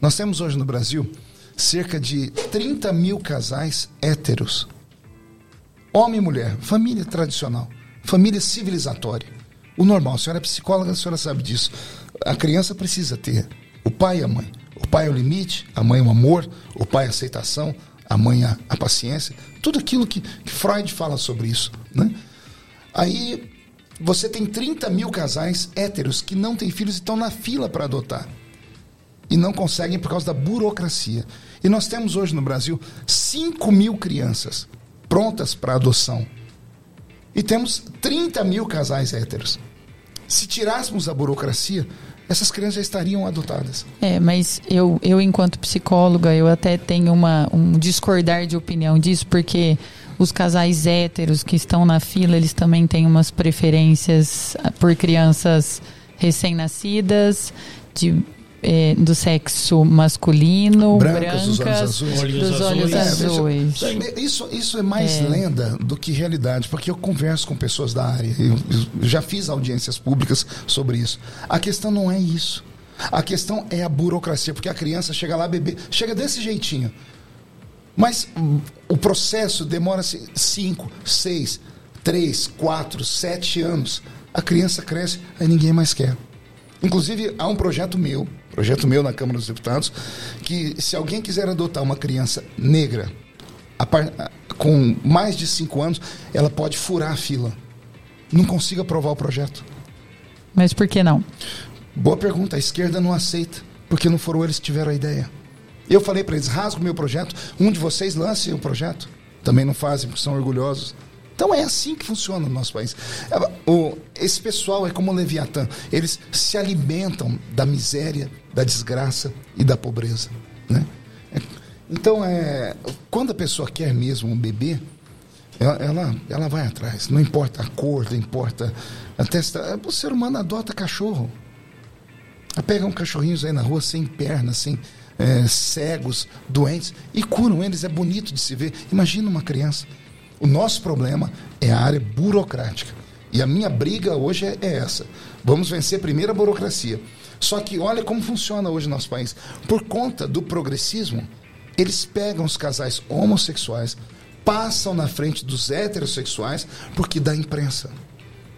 Nós temos hoje no Brasil cerca de 30 mil casais héteros. Homem e mulher, família tradicional, família civilizatória. O normal, a senhora é psicóloga, a senhora sabe disso. A criança precisa ter o pai e a mãe. O pai é o limite, a mãe é o amor, o pai é a aceitação, a mãe a, a paciência. Tudo aquilo que, que Freud fala sobre isso. Né? Aí você tem 30 mil casais héteros que não têm filhos e estão na fila para adotar. E não conseguem por causa da burocracia. E nós temos hoje no Brasil 5 mil crianças prontas para adoção. E temos 30 mil casais héteros. Se tirássemos a burocracia, essas crianças já estariam adotadas. É, mas eu, eu enquanto psicóloga, eu até tenho uma, um discordar de opinião disso, porque os casais héteros que estão na fila, eles também têm umas preferências ah, por crianças recém-nascidas, de, eh, do sexo masculino, Brancas, dos olhos brancas, azuis. Olhos dos olhos azuis. É, veja, Isso, isso é mais lenda do que realidade, porque eu converso com pessoas da área, eu, eu já fiz audiências públicas sobre isso. A questão não é isso. A questão é a burocracia, porque a criança chega lá, bebê, chega desse jeitinho. Mas o processo demora 5, 6, 3, 4, 7 anos. A criança cresce, aí ninguém mais quer. Inclusive, há um projeto meu, projeto meu na Câmara dos Deputados, que se alguém quiser adotar uma criança negra par- com mais de 5 anos, ela pode furar a fila. Não consigo aprovar o projeto. Mas por que não? Boa pergunta. A esquerda não aceita, porque não foram eles que tiveram a ideia. Eu falei para eles: rasga o meu projeto, um de vocês lance o projeto. Também não fazem, porque são orgulhosos. Então é assim que funciona no nosso país. É, o- esse pessoal é como o Leviatã. Eles se alimentam da miséria, da desgraça e da pobreza. Né? É, Então, é, quando a pessoa quer mesmo um bebê, ela, ela, ela vai atrás. Não importa a cor, não importa a testa. O ser humano adota cachorro. Pegam cachorrinhos aí na rua sem pernas, sem é, cegos, doentes, e curam eles. É bonito de se ver. Imagina uma criança. O nosso problema é a área burocrática. E a minha briga hoje é, é essa. Vamos vencer primeiro a burocracia. Só que olha como funciona hoje no nosso país. Por conta do progressismo, eles pegam os casais homossexuais, passam na frente dos heterossexuais, porque da imprensa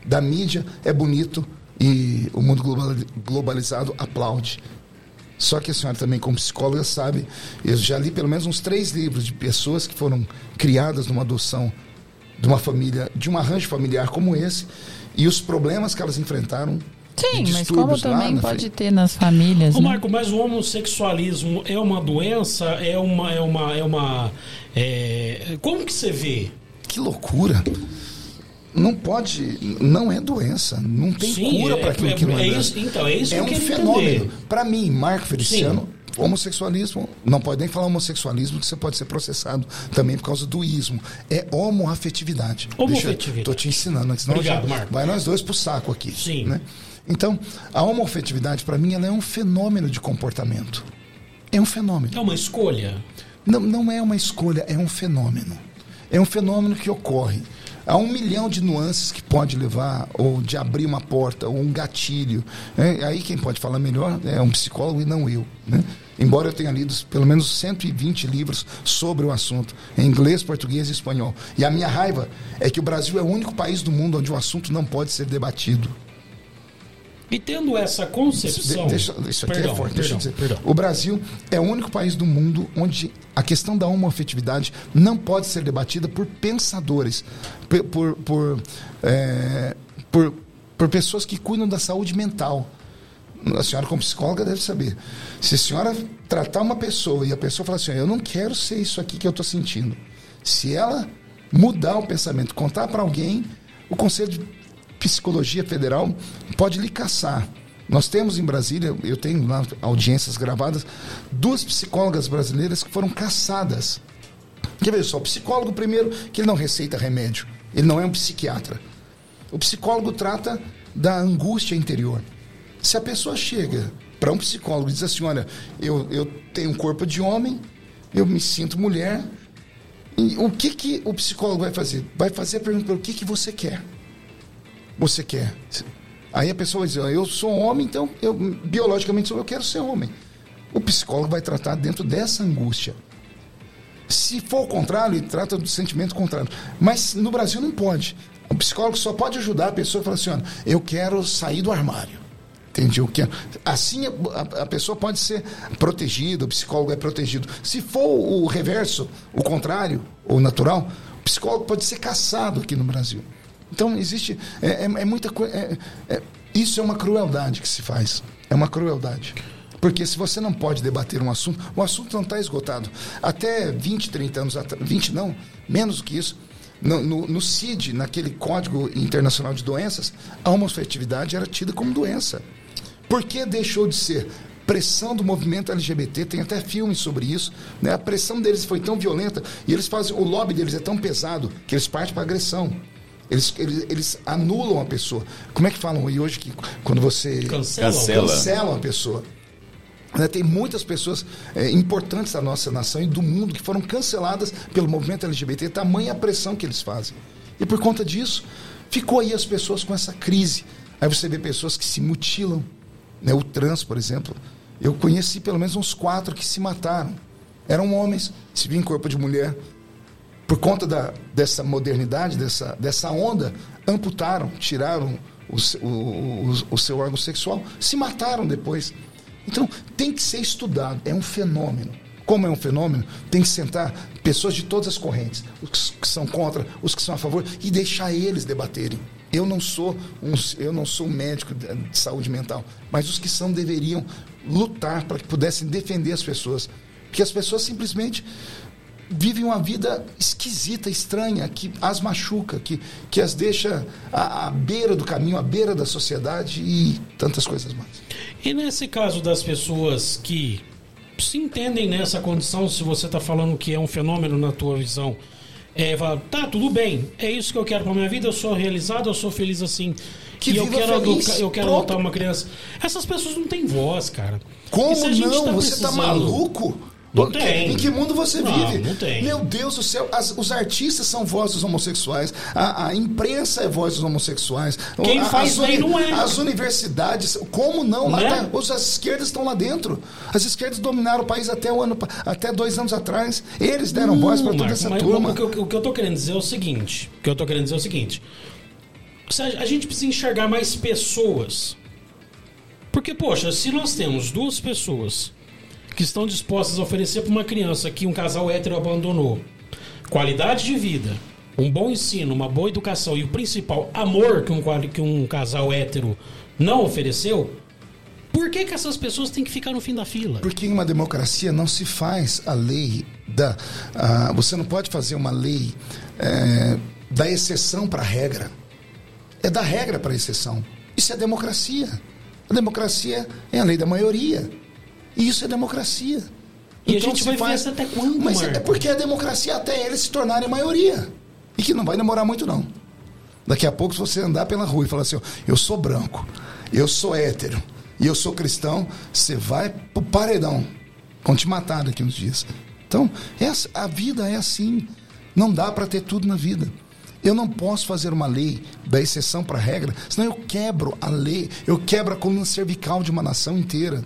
da mídia é bonito e o mundo global- globalizado aplaude. Só que a senhora também, como psicóloga, sabe, eu já li pelo menos uns três livros de pessoas que foram criadas numa adoção de uma família, de um arranjo familiar como esse, e os problemas que elas enfrentaram. Sim, mas como também pode frente. ter nas famílias, Ô, né? Marco, mas o homossexualismo é uma doença? É uma. É uma, é uma é, como que você vê? que loucura. Não pode, não é doença, não tem Sim, cura é- para aquilo é- que não é, é isso- então, é isso é um fenômeno. Para mim, Marco Feliciano, homossexualismo, não pode nem falar homossexualismo, que você pode ser processado também por causa do ismo. É homoafetividade. Homoafetividade. Tô te ensinando, senão Obrigado, Marco. vai nós dois pro saco aqui. Sim. né? Então, a homoafetividade, para mim, ela é um fenômeno de comportamento. É um fenômeno. É uma escolha. Não, não é uma escolha, é um fenômeno. É um fenômeno que ocorre. Há um milhão de nuances que pode levar, ou de abrir uma porta, ou um gatilho. né? Aí quem pode falar melhor é um psicólogo e não eu. né? Embora eu tenha lido pelo menos 120 livros sobre o assunto, em inglês, português e espanhol. E a minha raiva é que o Brasil é o único país do mundo onde o assunto não pode ser debatido. E tendo essa concepção. Deixa- perdão, é forte, perdão, perdão. O Brasil é o único país do mundo onde a questão da homoafetividade não pode ser debatida por pensadores, por, por, por, é, por, por pessoas que cuidam da saúde mental. A senhora, como psicóloga, deve saber. Se a senhora tratar uma pessoa e a pessoa falar assim, eu não quero ser isso aqui que eu estou sentindo. Se ela mudar o pensamento, contar para alguém, o Conselho de Psicologia Federal pode lhe caçar. Nós temos em Brasília, eu tenho lá audiências gravadas, duas psicólogas brasileiras que foram caçadas. Quer ver só, o psicólogo, primeiro, que ele não receita remédio, ele não é um psiquiatra. O psicólogo trata da angústia interior. Se a pessoa chega para um psicólogo e diz assim: Olha, eu, eu tenho um corpo de homem, eu me sinto mulher, e o que, que o psicólogo vai fazer? Vai fazer a pergunta: o que, que você quer? Você quer? Aí a pessoa dizer: "Ah, Eu sou homem, então eu biologicamente sou, eu quero ser homem. O psicólogo vai tratar dentro dessa angústia. Se for o contrário, ele trata do sentimento contrário. Mas no Brasil não pode. O psicólogo só pode ajudar a pessoa a falar assim: eu quero sair do armário. Entendi? Eu quero. Assim a- a pessoa pode ser protegida, o psicólogo é protegido. Se for o reverso, o contrário, o natural, o psicólogo pode ser caçado aqui no Brasil. Então existe. É, é- é muita coisa. isso é uma crueldade que se faz. É uma crueldade. Porque se você não pode debater um assunto, o assunto não está esgotado. Até 20, 30 anos atrás, 20 não, menos que isso, no, no, no CID, naquele Código Internacional de Doenças, a homoafetividade era tida como doença. Por que deixou de ser? Pressão do movimento LGBT, tem até filmes sobre isso. Né? A pressão deles foi tão violenta e eles fazem. O lobby deles é tão pesado que eles partem para agressão. Eles, eles, eles anulam a pessoa. Como é que falam aí hoje que quando você Cancela. Cancela. a pessoa? Né, Tem muitas pessoas é, importantes da nossa nação e do mundo que foram canceladas pelo movimento LGBT, tamanha a pressão que eles fazem. E por conta disso, ficou aí as pessoas com essa crise. Aí você vê pessoas que se mutilam. Né? O trans, por exemplo. Eu conheci pelo menos uns quatro que se mataram. Eram homens, se viam em corpo de mulher. Por conta da, dessa modernidade, dessa, dessa onda, amputaram, tiraram o, o, o, o seu órgão sexual, se mataram depois. Então, tem que ser estudado, é um fenômeno. Como é um fenômeno, tem que sentar pessoas de todas as correntes, os que são contra, os que são a favor, e deixar eles debaterem. Eu não sou um, eu não sou um médico de saúde mental, mas os que são deveriam lutar para que pudessem defender as pessoas. Porque as pessoas simplesmente vivem uma vida esquisita, estranha, que as machuca, que, que as deixa à, à beira do caminho, à beira da sociedade e tantas coisas mais. E nesse caso das pessoas que se entendem nessa condição, se você está falando que é um fenômeno na tua visão, é, fala, tá, tudo bem, é isso que eu quero para minha vida, eu sou realizado, eu sou feliz assim. Que e eu quero, feliz, eu quero adotar uma criança. Essas pessoas não têm voz, cara. Como não? tá você tá precisando- maluco? Não tem. Em que mundo você Não, vive? não tem. Meu Deus do céu, as- os artistas são vozes homossexuais, a, a imprensa é voz dos homossexuais. Quem a- faz as bem não é. As universidades, como não? Lá Né? tá- os- as esquerdas estão lá dentro. As esquerdas dominaram o país até, o ano, até dois anos atrás. Eles deram voz para toda essa mas turma. O que, eu- o que eu tô querendo dizer é o seguinte: o que eu tô querendo dizer é o seguinte. Se A a gente precisa enxergar mais pessoas. Porque, poxa, se nós temos duas pessoas que estão dispostas a oferecer para uma criança que um casal hétero abandonou qualidade de vida, um bom ensino, uma boa educação e o principal, amor que um, que um casal hétero não ofereceu, Por que, que essas pessoas têm que ficar no fim da fila? Porque em uma democracia não se faz a lei da. você não pode fazer uma lei eh, da exceção para a regra. É da regra para a exceção. Isso é democracia. A democracia é a lei da maioria. E isso é democracia. E a gente vai ver isso até quando, Mas é Marco? porque é a democracia até eles se tornarem maioria. E que não vai demorar muito, não. Daqui a pouco, se você andar pela rua e falar assim, ó, eu sou branco, eu sou hétero e eu sou cristão, você vai pro paredão. Vão te matar daqui uns dias. Então, essa, a vida é assim. Não dá para ter tudo na vida. Eu não posso fazer uma lei da exceção para a regra, senão eu quebro a lei, eu quebro a coluna cervical de uma nação inteira.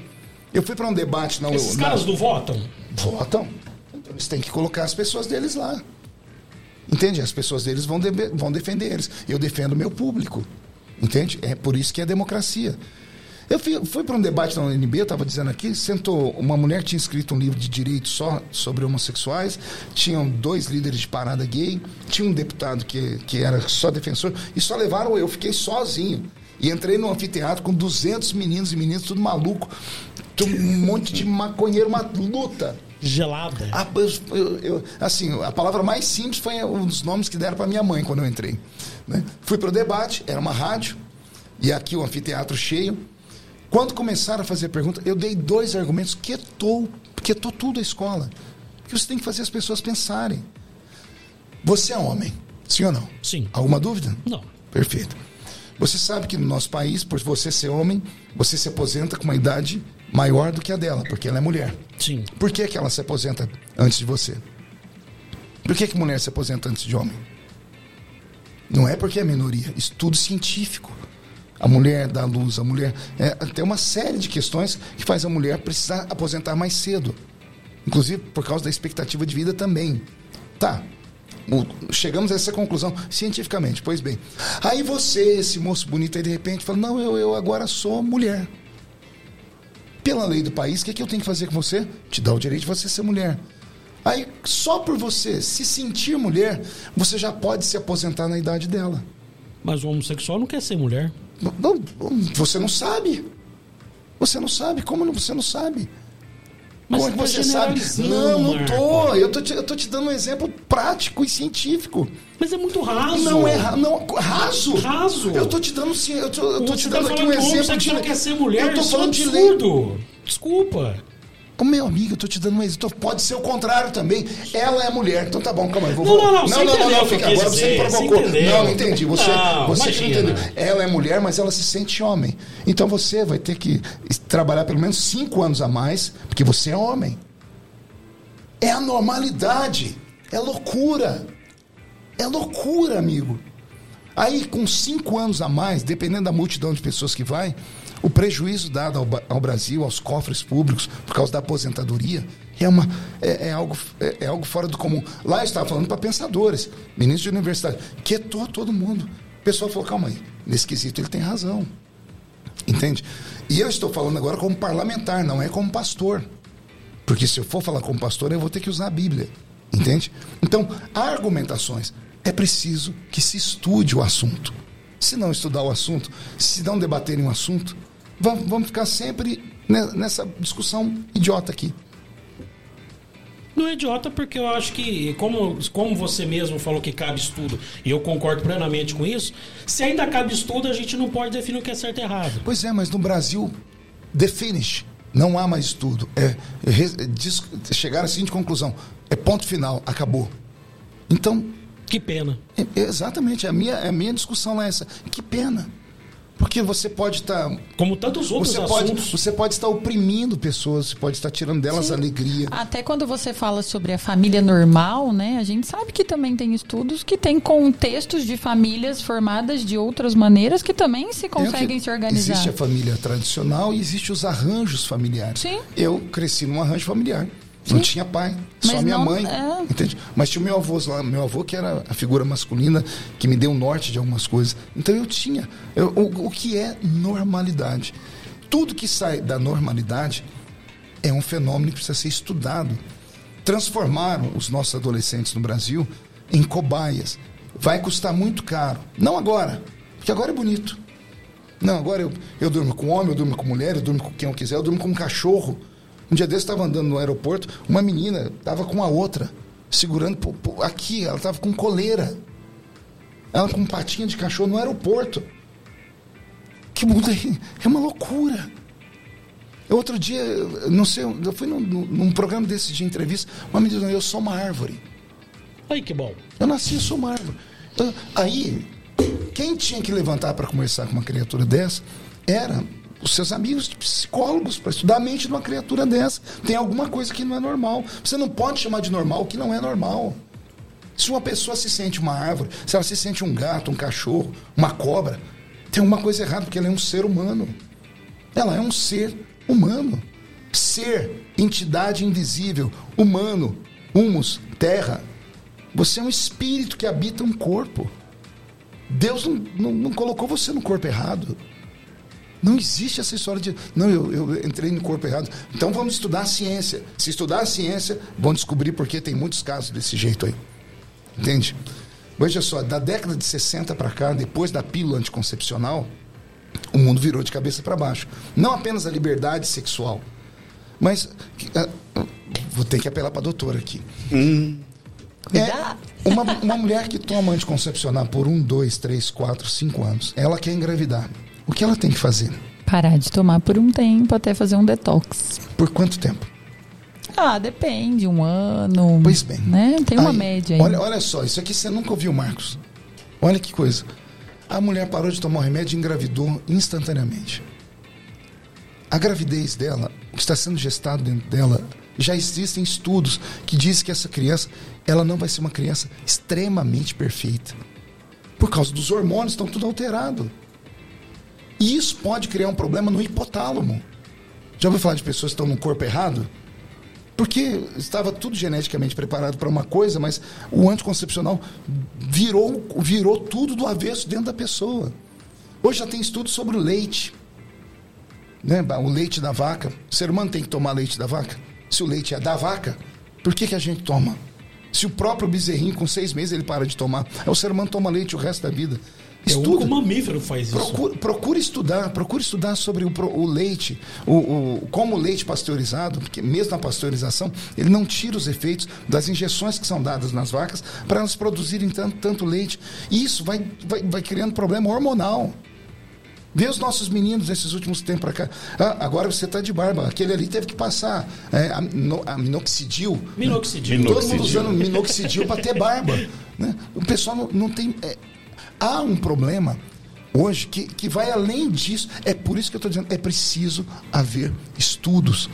Eu fui para um debate na Esses caras não votam? Votam. Então eles têm que colocar as pessoas deles lá. Entende? As pessoas deles vão, debe- vão defender eles. Eu defendo o meu público. Entende? É por isso que é democracia. Eu fui, fui para um debate na UNB, eu estava dizendo aqui, sentou uma mulher que tinha escrito um livro de direito só sobre homossexuais, tinham dois líderes de parada gay, tinha um deputado que, que era só defensor, e só levaram eu, fiquei sozinho. E entrei no anfiteatro com 200 meninos e meninas, tudo maluco, um monte de maconheiro, uma luta. Gelada. Ah, eu- eu- assim, a palavra mais simples foi um dos nomes que deram para minha mãe quando eu entrei. né? Fui para o debate, era uma rádio, e aqui o anfiteatro cheio. Quando começaram a fazer pergunta, eu dei dois argumentos que quietou, quietou tudo a escola. Porque você tem que fazer as pessoas pensarem. Você é homem, sim ou não? Sim. Alguma dúvida? Não. Perfeito. Você sabe que no nosso país, por você ser homem, você se aposenta com uma idade maior do que a dela, porque ela é mulher. Sim. Por que, que ela se aposenta antes de você? Por que, que mulher se aposenta antes de homem? Não é porque é minoria, estudo científico. A mulher dá luz, a mulher. É, tem uma série de questões que faz a mulher precisar aposentar mais cedo. Inclusive por causa da expectativa de vida também. Tá. O- Chegamos a essa conclusão cientificamente. Pois bem. Aí você, esse moço bonito aí, de repente, fala: Não, eu, eu agora sou mulher pela lei do país, o que, que eu tenho que fazer com você? Te dá o direito de você ser mulher. Aí, só por você se sentir mulher, você já pode se aposentar na idade dela. Mas o homossexual não quer ser mulher. Não, você não sabe. Você não sabe. Como você não sabe? Mas Como é que você tá você sabe? Não, não tô. Eu tô, te, eu tô te dando um exemplo prático e científico. Mas é muito raso. Não é não, raso. Raso. Eu tô te dando sim, eu tô, eu tô te tá dando aqui um exemplo de quer ser mulher, Eu tô é falando de lei. absurdo. Desculpa. Ô, meu amigo, eu tô te dando um exemplo. Pode ser o contrário também. Ela é mulher. Então tá bom, calma aí. Vou, Não, não, não, você entendeu o que eu fica. Agora você me dizer, provocou. Não, não entendi. Você, Não, você que não entendeu. Ela é mulher, mas ela se sente homem. Então você vai ter que trabalhar pelo menos cinco anos a mais, porque você é homem. É a normalidade. É loucura. É loucura, amigo. Aí, com cinco anos a mais, dependendo da multidão de pessoas que vai, o prejuízo dado ao, ao Brasil, aos cofres públicos, por causa da aposentadoria, é, uma, é, é algo, é, é algo fora do comum. Lá eu estava falando para pensadores, ministros de universidade, quietou todo mundo. O pessoal falou, calma aí, nesse quesito ele tem razão. Entende? E eu estou falando agora como parlamentar, não é como pastor. Porque se eu for falar como pastor, eu vou ter que usar a Bíblia. Entende? Então, há argumentações. É preciso que se estude o assunto. Se não estudar o assunto, se não debaterem o assunto, vamos, ficar sempre ne- nessa discussão idiota aqui. Não é idiota porque eu acho que, como, como você mesmo falou que cabe estudo, e eu concordo plenamente com isso, se ainda cabe estudo, a gente não pode definir o que é certo e errado. Pois é, mas no Brasil, the finish. Não há mais estudo. É, é chegar assim de conclusão. É ponto final, acabou. Então, Que pena. É, é exatamente, a minha, a minha discussão é essa. Que pena. Porque você pode estar. Como tantos outros você, pode, assuntos. você pode estar oprimindo pessoas, você pode estar tirando delas Sim. a alegria. Até quando você fala sobre a família normal, né? A gente sabe que também tem estudos que têm contextos de famílias formadas de outras maneiras que também se conseguem se organizar. Existe a família tradicional e existe os arranjos familiares. Sim. Eu cresci num arranjo familiar. Não tinha pai, só Mas minha não- mãe. é. Entende? Mas tinha o meu avô lá, meu avô que era a figura masculina que me deu o norte de algumas coisas. Então eu tinha. eu- o, o que é normalidade? Tudo que sai da normalidade é um fenômeno que precisa ser estudado. Transformaram os nossos adolescentes no Brasil em cobaias. Vai custar muito caro. Não agora, porque agora é bonito. Não, agora eu, eu durmo com homem, eu durmo com mulher, eu durmo com quem eu quiser, eu durmo com um cachorro. Um dia desse estava andando no aeroporto, uma menina estava com a outra, segurando por- por- aqui, ela estava com coleira. Ela com patinha de cachorro no aeroporto. Que mundo é, é uma loucura. Eu, Outro dia, eu não sei, eu fui num, num- programa desse de entrevista, uma menina eu sou uma árvore. Aí que bom. Eu nasci, eu sou uma árvore. Então, aí, quem tinha que levantar para conversar com uma criatura dessa era os seus amigos psicólogos para estudar a mente de uma criatura dessa. Tem alguma coisa que não é normal. Você não pode chamar de normal o que não é normal. Se uma pessoa se sente uma árvore, se ela se sente um gato, um cachorro, uma cobra, tem alguma coisa errada, porque ela é um ser humano. Ela é um ser humano. Ser, entidade invisível, humano, humus, terra. Você é um espírito que habita um corpo. Deus não, não, não colocou você no corpo errado. Não existe essa história de. Não, eu, eu entrei no corpo errado. Então vamos estudar a ciência. Se estudar a ciência, vão descobrir porque tem muitos casos desse jeito aí. Entende? Veja só, da década de 60 para cá, depois da pílula anticoncepcional, o mundo virou de cabeça para baixo. Não apenas a liberdade sexual, mas. vou ter que apelar para a doutora aqui. É, Cuidado. uma, uma mulher que toma anticoncepcional por um, dois, três, quatro, cinco anos, ela quer engravidar. O que ela tem que fazer? Parar de tomar por um tempo até fazer um detox. Por quanto tempo? Ah, depende, um ano. Pois bem. Né? Tem uma Aí, média aí. Olha, olha só, isso aqui você nunca ouviu, Marcos. Olha que coisa. A mulher parou de tomar o remédio e engravidou instantaneamente. A gravidez dela, o que está sendo gestado dentro dela, já existem estudos que dizem que essa criança, ela não vai ser uma criança extremamente perfeita. Por causa dos hormônios, estão tudo alterado. E isso pode criar um problema no hipotálamo. Já ouviu falar de pessoas que estão no corpo errado? Porque estava tudo geneticamente preparado para uma coisa, mas o anticoncepcional virou, virou tudo do avesso dentro da pessoa. Hoje já tem estudos sobre o leite. Né? O leite da vaca. O ser humano tem que tomar leite da vaca? Se o leite é da vaca, por que, que a gente toma? Se o próprio bezerrinho, com seis meses, ele para de tomar. Aí o ser humano toma leite o resto da vida. É o único mamífero faz isso. Procure, procure estudar, procure estudar sobre o, o leite, o, o- como o leite pasteurizado, porque mesmo na pasteurização, ele não tira os efeitos das injeções que são dadas nas vacas para elas produzirem tanto, tanto leite. E isso vai, vai, vai criando problema hormonal. Vê os nossos meninos nesses últimos tempos para cá. Ah, agora você está de barba. Aquele ali teve que passar é, a, a minoxidil. Minoxidil. Todo mundo Minoxidil. usando minoxidil para ter barba. Né? O pessoal não, não tem. é, há um problema hoje que, que vai além disso. É por isso que eu estou dizendo: é preciso haver estudos.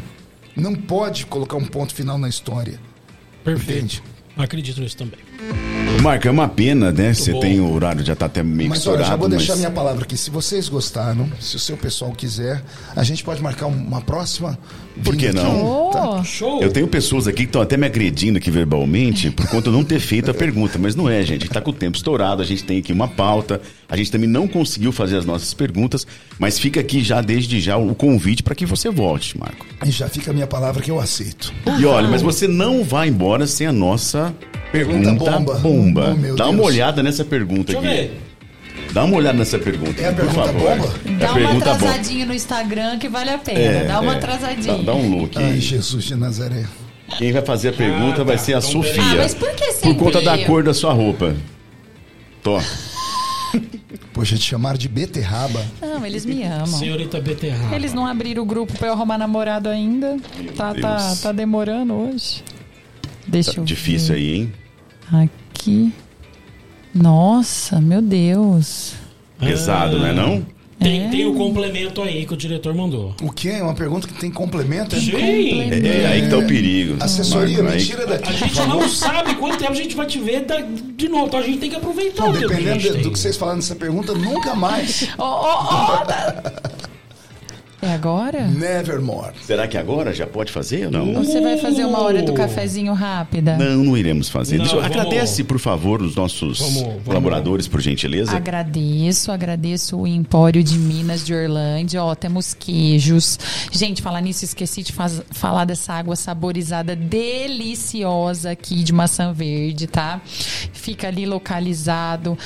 Não pode colocar um ponto final na história. Perfeito. Entende? Acredito nisso também. Marco, é uma pena, né? Você bom. tem o horário, já tá até meio Mas olha, estourado. já vou deixar mas- minha palavra aqui. Se vocês gostaram, se o seu pessoal quiser, a gente pode marcar uma próxima. Por que não? aqui, tá? Show! Eu tenho pessoas aqui que estão até me agredindo aqui verbalmente por conta de não ter feito a pergunta, mas não é, gente. A gente tá com o tempo estourado, a gente tem aqui uma pauta, a gente também não conseguiu fazer as nossas perguntas, mas fica aqui já desde já o convite para que você volte, Marco. E já fica a minha palavra que eu aceito. E olha, mas você não vai embora sem a nossa pergunta, Pergunta bomba. bomba. Oh, meu Dá uma Deus. olhada nessa pergunta Deixa eu aqui. ver. Dá uma olhada nessa pergunta, É a por pergunta favor. bomba? É a dá uma pergunta bomba. atrasadinha no Instagram que vale a pena. É, dá uma é. atrasadinha. Dá, dá um look. Ai, Jesus de Nazaré. Quem vai fazer a pergunta Ah, vai tá. ser a Então, Sofia. Ah, mas por que sempre Por conta da cor da sua roupa. Tô. Poxa, te chamaram de beterraba. Não, eles me amam. Senhorita Beterraba. Eles não abriram o grupo pra eu arrumar namorado ainda. Tá, tá, Deus. tá demorando hoje. Deixa Tá eu difícil ver. aí, hein? Aqui. Nossa, meu Deus. Pesado, não é não? Tem, É. tem o complemento aí que o diretor mandou. O quê? É uma pergunta que tem complemento? É Sim! É, é aí que tá o perigo. Assessoria, Marco, aí- me tira daqui, A por gente não sabe quanto tempo a gente vai te ver da- de novo, então a gente tem que aproveitar Não, que a dependendo gente do, tem. do que vocês falaram nessa pergunta, nunca mais. Ó, ó, ó, tá. É agora? Nevermore. Será que agora já pode fazer ou não? Ou você vai fazer uma hora do cafezinho rápida? Não, não iremos fazer. Não, Deixa eu- vamos- Agradece, por favor, os nossos Vamos- vamos- colaboradores, por gentileza. Agradeço, agradeço o Empório de Minas de Orlândia. Ó, temos queijos. Gente, falar nisso, esqueci de faz- falar dessa água saborizada deliciosa aqui de maçã verde, tá? Fica ali localizado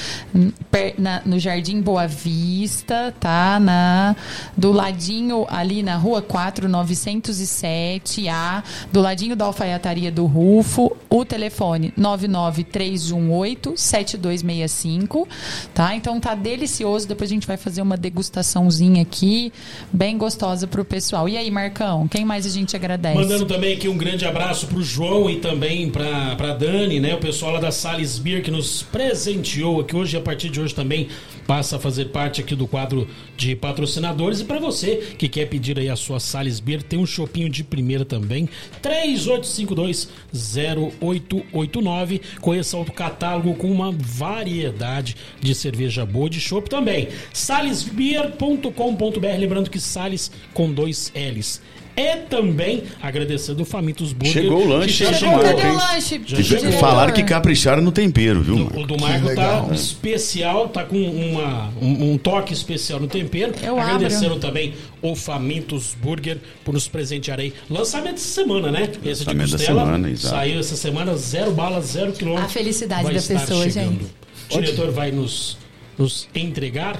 per- na- no Jardim Boa Vista, tá? Na, do ladinho ali na rua 4, 907A, do ladinho da alfaiataria do Rufo. O telefone 99318-7265, tá? Então tá delicioso. Depois a gente vai fazer uma degustaçãozinha aqui, bem gostosa pro pessoal. E aí, Marcão, quem mais a gente agradece? Mandando também aqui um grande abraço pro João e também pra, pra Dani, né? O pessoal lá da Sales Beer que nos presenteou aqui hoje. A partir de hoje também passa a fazer parte aqui do quadro de patrocinadores. E pra você que quer pedir aí a sua Sales Beer, tem um chopinho de primeira também. 3852-0889. Conheça o catálogo com uma variedade de cerveja boa de chopp também. salesbeer.com.br. Lembrando que Sales com dois L's. E também agradecendo o Famintos Burger. Chegou o lanche, que chegou chegou. o o lanche? Chegou. Falaram que capricharam no tempero, viu? O Marco? do Marco tá legal. especial, tá com uma, um, um toque especial no tempero. Eu Agradecendo também o Famintos Burger por nos presentear aí. Lançamento essa semana, né? Esse Lançamento de da costela. semana, exato. Saiu essa semana, zero bala, zero quilômetro. A felicidade vai da estar pessoa, chegando. gente. O diretor vai nos, nos entregar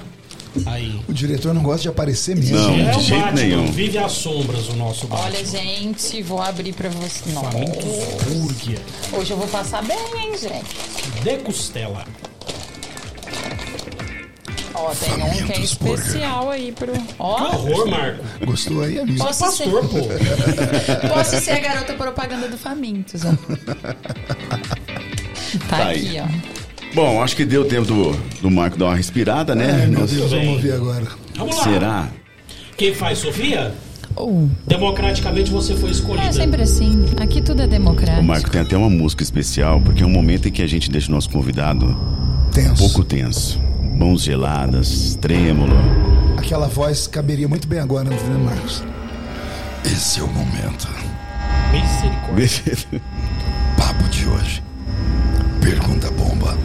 aí. O diretor não gosta de aparecer mesmo. Não. é de o jeito Batman, nenhum. vive às sombras o nosso Batman. Olha, gente, vou abrir pra você. Não. Famintos Burger Hoje eu vou passar bem, hein, gente? de costela. Ó, tem um que é especial aí pro. Que Ó, horror, Marco. Gostou aí, amigo? Posso Pastor, pô. posso ser a garota propaganda do Famintos, ó. Tá, Tá aqui, aí. ó. Bom, acho que deu tempo do, do Marco dar uma respirada, né? Ai, meu Nós- Deus, vamos ouvir agora. Vamos lá. Será? Quem faz, Sofia? Uh, Democraticamente você foi escolhida. é sempre assim. Aqui tudo é democrático. O Marco tem até uma música especial, porque é um momento em que a gente deixa o nosso convidado um Tenso. pouco tenso. Mãos geladas, trêmulo. Aquela voz caberia muito bem agora, né, Marcos? Esse é o momento. Misericórdia. Papo de hoje. Pergunta bomba.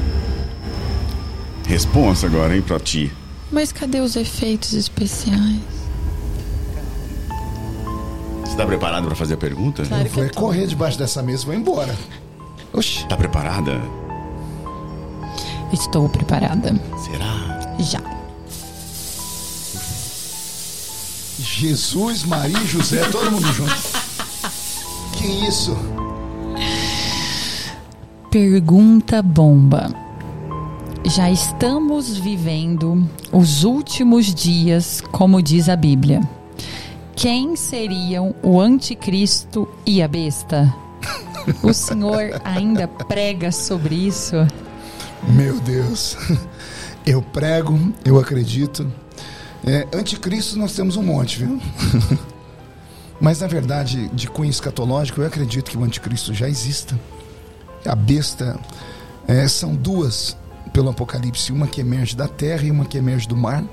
Responsa agora, hein, pra ti. Mas cadê os efeitos especiais? Você tá preparado pra fazer a pergunta? Claro Eu vou é correr debaixo dessa mesa e vou embora. Oxi. Tá preparada? Estou preparada. Será? Já. Jesus, Maria e José, todo mundo junto. Que isso? Pergunta bomba. Já estamos vivendo os últimos dias, como diz a Bíblia. Quem seriam o anticristo e a besta? O senhor ainda prega sobre isso? Meu Deus. Eu prego, eu acredito. É, anticristo nós temos um monte, viu? Mas na verdade, de cunho escatológico, eu acredito que o anticristo já exista. A besta é, são duas pelo Apocalipse, uma que emerge da terra e uma que emerge do mar.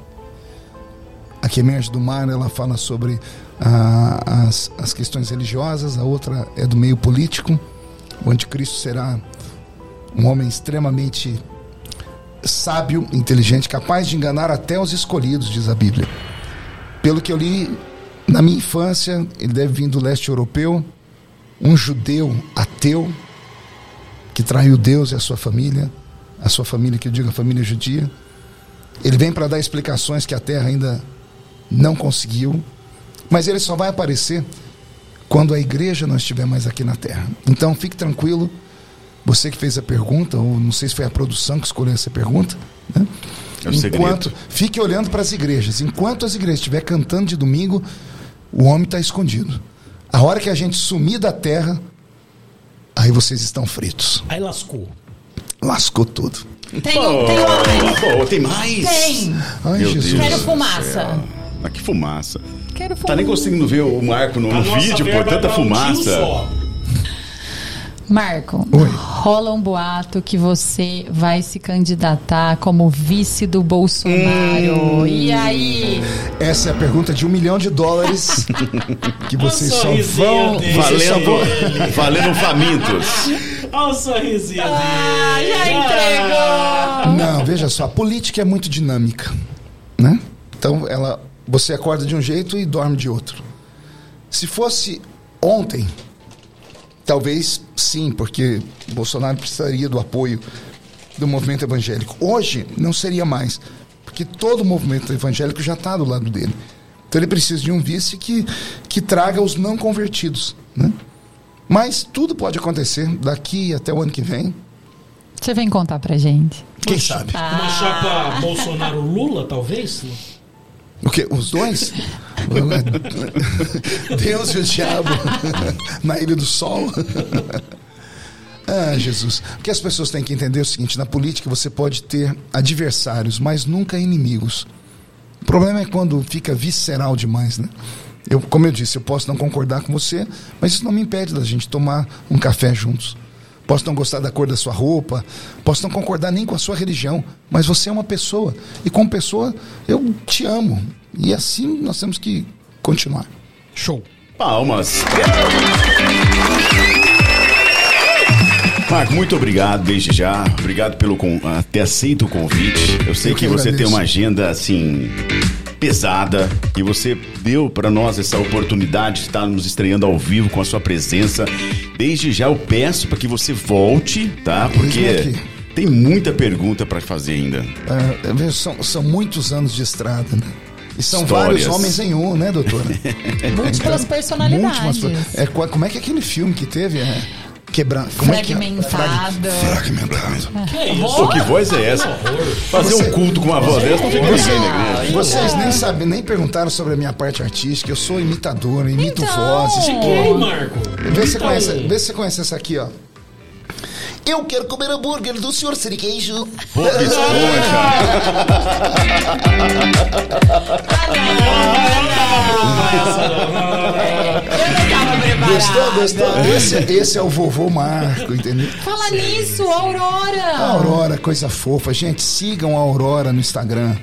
A que emerge do mar, ela fala sobre ah, as, as questões religiosas, a outra é do meio político. O anticristo será um homem extremamente sábio, inteligente, capaz de enganar até os escolhidos, diz a Bíblia. Pelo que eu li na minha infância, ele deve vir do leste europeu, um judeu ateu que traiu Deus e a sua família, a sua família, que eu digo a família judia. Ele vem para dar explicações que a terra ainda não conseguiu, mas ele só vai aparecer quando a igreja não estiver mais aqui na terra. Então fique tranquilo, você que fez a pergunta, ou não sei se foi a produção que escolheu essa pergunta, né? É Enquanto segredo. fique olhando para as igrejas, enquanto as igrejas estiver cantando de domingo, o homem está escondido. A hora que a gente sumir da terra, aí vocês estão fritos. Aí lascou. Lascou tudo. Tem, um, tem mais. Pô, tem mais? Tem. Ai, Meu Jesus. Deus Quero fumaça. céu. Ah, que fumaça. Quero Tá nem fumaça. conseguindo ver o Marco no, no vídeo por tanta tiro fumaça. Marco, Oi. rola um boato que você vai se candidatar como vice do Bolsonaro. E aí? Essa é a pergunta de um milhão de dólares que. Vocês só vão. Valendo, valendo famintos. Olha o sorrisinho Ah, dele. já entregou! Não, veja só, a política é muito dinâmica, né? Então, ela, você acorda de um jeito e dorme de outro. Se fosse ontem, talvez sim, porque Bolsonaro precisaria do apoio do movimento evangélico. Hoje, não seria mais, porque todo o movimento evangélico já está do lado dele. Então, ele precisa de um vice que, que traga os não convertidos, né? Mas tudo pode acontecer daqui até o ano que vem. Você vem contar pra gente. Quem sabe? Uma chapa Bolsonaro-Lula, talvez? O quê? Os dois? Deus e o diabo na Ilha do Sol. Ah, Jesus. O que as pessoas têm que entender é o seguinte: na política você pode ter adversários, mas nunca inimigos. O problema é quando fica visceral demais, né? Eu, como eu disse, eu posso não concordar com você, mas isso não me impede da gente tomar um café juntos. Posso não gostar da cor da sua roupa, posso não concordar nem com a sua religião, mas você é uma pessoa. E como pessoa, eu te amo. E assim nós temos que continuar. Show. Palmas. Marco, muito obrigado desde já. Obrigado pelo con- ter aceito o convite. Eu sei Eu que que você tem uma agenda assim pesada e você deu para nós essa oportunidade de estar nos estreando ao vivo com a sua presença. Desde já eu peço para que você volte, tá? Porque tem muita pergunta para fazer ainda. Ah, veja, são, são muitos anos de estrada, né? E são Histórias. vários homens em um, né, doutora? Múltiplas personalidades. Múltiplas- É, como é que é aquele filme que teve? É, quebra, como é que é? Fragmentado. Fragmentado. Que é isso? Pô, que voz é essa? Fazer um culto com uma voz dessa não fica ninguém na igreja. Vocês nem sabem, nem perguntaram sobre a minha parte artística. Eu sou imitador, imito Então. vozes. Pô, quem, Marco? Vê se, Então, conhece, vê se você conhece essa aqui, ó. Eu quero comer hambúrguer do senhor Siriqueijo. Pô, que esponja. Gostou, gostou? Esse, esse é o vovô Marco, entendeu? Fala nisso, Aurora. A Aurora, coisa fofa. Gente, sigam a Aurora no Instagram.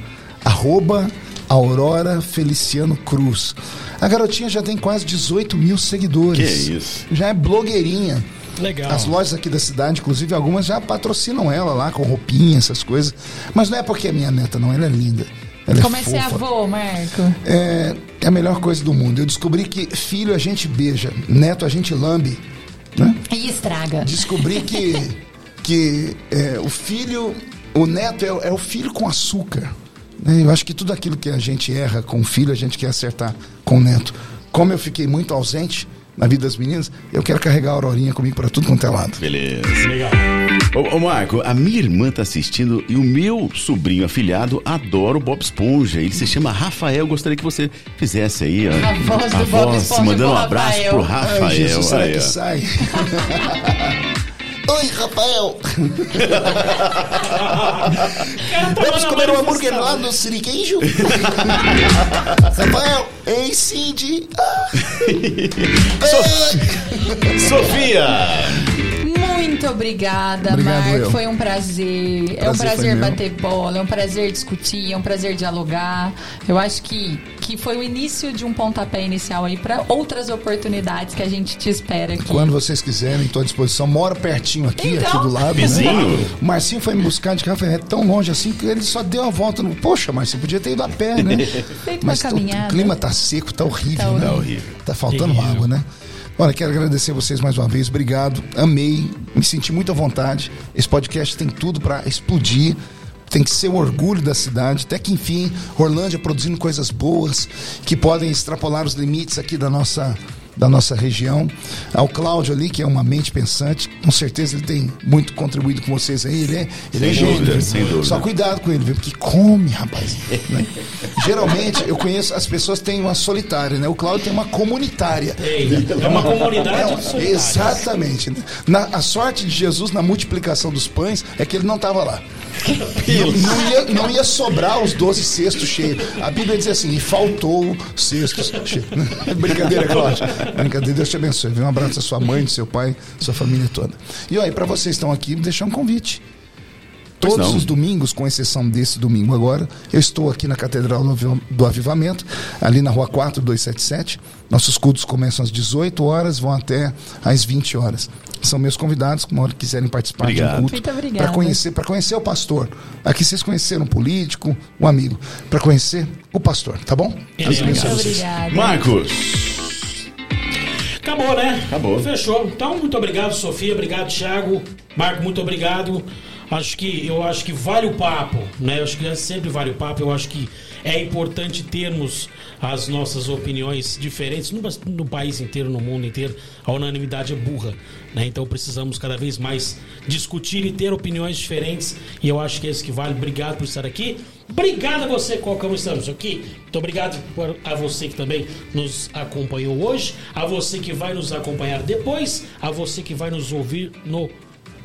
Arroba Aurora Feliciano Cruz. A garotinha já tem quase 18 mil seguidores. Que isso. Já é blogueirinha. Legal. As lojas aqui da cidade, inclusive algumas já patrocinam ela lá com roupinha, essas coisas. Mas não é porque é minha neta, não. Ela é linda. Ela Como é é ser fofa. avô, Marco? É, é a melhor coisa do mundo. Eu descobri que filho a gente beija, neto a gente lambe. Né? E estraga. Descobri que, que é, o filho, o neto é, é o filho com açúcar. né? Eu acho que tudo aquilo que a gente erra com o filho, a gente quer acertar com o neto. Como eu fiquei muito ausente na vida das meninas, eu quero carregar a Aurorinha comigo para tudo quanto é lado. Beleza. Legal. Ô, ô, Marco, a minha irmã tá assistindo e o meu sobrinho afilhado adora o Bob Esponja. Ele se chama Rafael. Gostaria que você fizesse aí, ó. A voz do a Bob voz, Esponja mandando um abraço Rafael. pro Ai, Rafael. Jesus, será aí, que ó. sai? Oi, Rafael. Vamos comer um hambúrguer lá no Siriqueijo? Rafael, ei, Cindy. Ah. Sofia! Muito obrigada, Obrigado, Marco. eu. Foi um prazer. é um Prazer foi prazer meu. bater bola, é um prazer discutir, é um prazer dialogar. Eu acho que, que foi o início de um pontapé inicial aí para outras oportunidades que a gente te espera aqui. Quando vocês quiserem, estou à disposição. Moro pertinho aqui, Então. aqui do lado. né? Vizinho? O Marcinho foi me buscar de carro, falei, é tão longe assim que ele só deu a volta. No... Poxa, Marcinho, podia ter ido a pé, né? Feito uma Mas o- caminhada. o clima tá seco, tá horrível, Tá né? Tá horrível. Tá faltando Terrível. água, né? Olha, quero agradecer vocês mais uma vez. Obrigado. Amei. Me senti muito à vontade. Esse podcast tem tudo para explodir. Tem que ser o orgulho da cidade. Até que, enfim, Orlândia produzindo coisas boas que podem extrapolar os limites aqui da nossa, da nossa região. Ao Cláudio ali, que é uma mente pensante. Com certeza ele tem muito contribuído com vocês aí. Ele é, ele é Sem dúvida, gênio. sem dúvida. Só cuidado com ele, viu? Porque come, rapaz. né? Geralmente, eu conheço, as pessoas têm uma solitária, né? O Cláudio tem uma comunitária. Ei, é uma comunidade de É, solitários. exatamente. Na, a sorte de Jesus na multiplicação dos pães é que ele não estava lá. Não ia, não ia sobrar os 12 cestos cheios. A Bíblia diz assim, e faltou cestos cheios. Brincadeira, Cláudio. Brincadeira, Deus te abençoe. Um abraço à sua mãe, do seu pai, sua família toda. E olha, para vocês que estão aqui, deixar um convite. Pois Todos não. os domingos, com exceção desse domingo agora, eu estou aqui na Catedral do Avi- do Avivamento, ali na rua 4277. Nossos cultos começam às 18 horas, vão até às 20 horas. São meus convidados, que uma hora quiserem participar de Obrigado. um culto. Para conhecer, para conhecer o pastor. Aqui vocês conheceram um político, um amigo. Para conhecer o pastor, tá bom? Deus abençoe Muito vocês. Marcos. Acabou, né? Acabou. Fechou. Então, muito obrigado, Sofia. Obrigado, Thiago. Marco, muito obrigado. Acho que eu acho que vale o papo, né? Eu acho que é sempre vale o papo. Eu acho que é importante termos as nossas opiniões diferentes no, no país inteiro, no mundo inteiro. A unanimidade é burra, né? Então precisamos cada vez mais discutir e ter opiniões diferentes. E eu acho que é isso que vale. Obrigado por estar aqui. Obrigado a você, como estamos aqui. Muito obrigado a você que também nos acompanhou hoje, a você que vai nos acompanhar depois, a você que vai nos ouvir no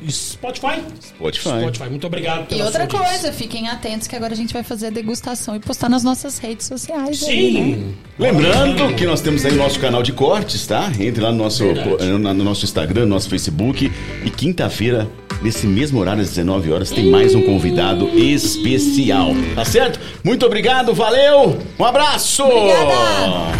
Spotify. Spotify. Spotify. Muito obrigado E pela outra sua audiência. coisa, fiquem atentos que agora a gente vai fazer a degustação e postar nas nossas redes sociais. aí, né? Sim. Lembrando que nós temos aí o nosso canal de cortes, tá? Entre lá no nosso, no no nosso Instagram, no nosso Facebook. E quinta-feira, nesse mesmo horário, às 19 horas, tem mais um convidado especial. Tá certo? Muito obrigado, valeu! Um abraço! Obrigada!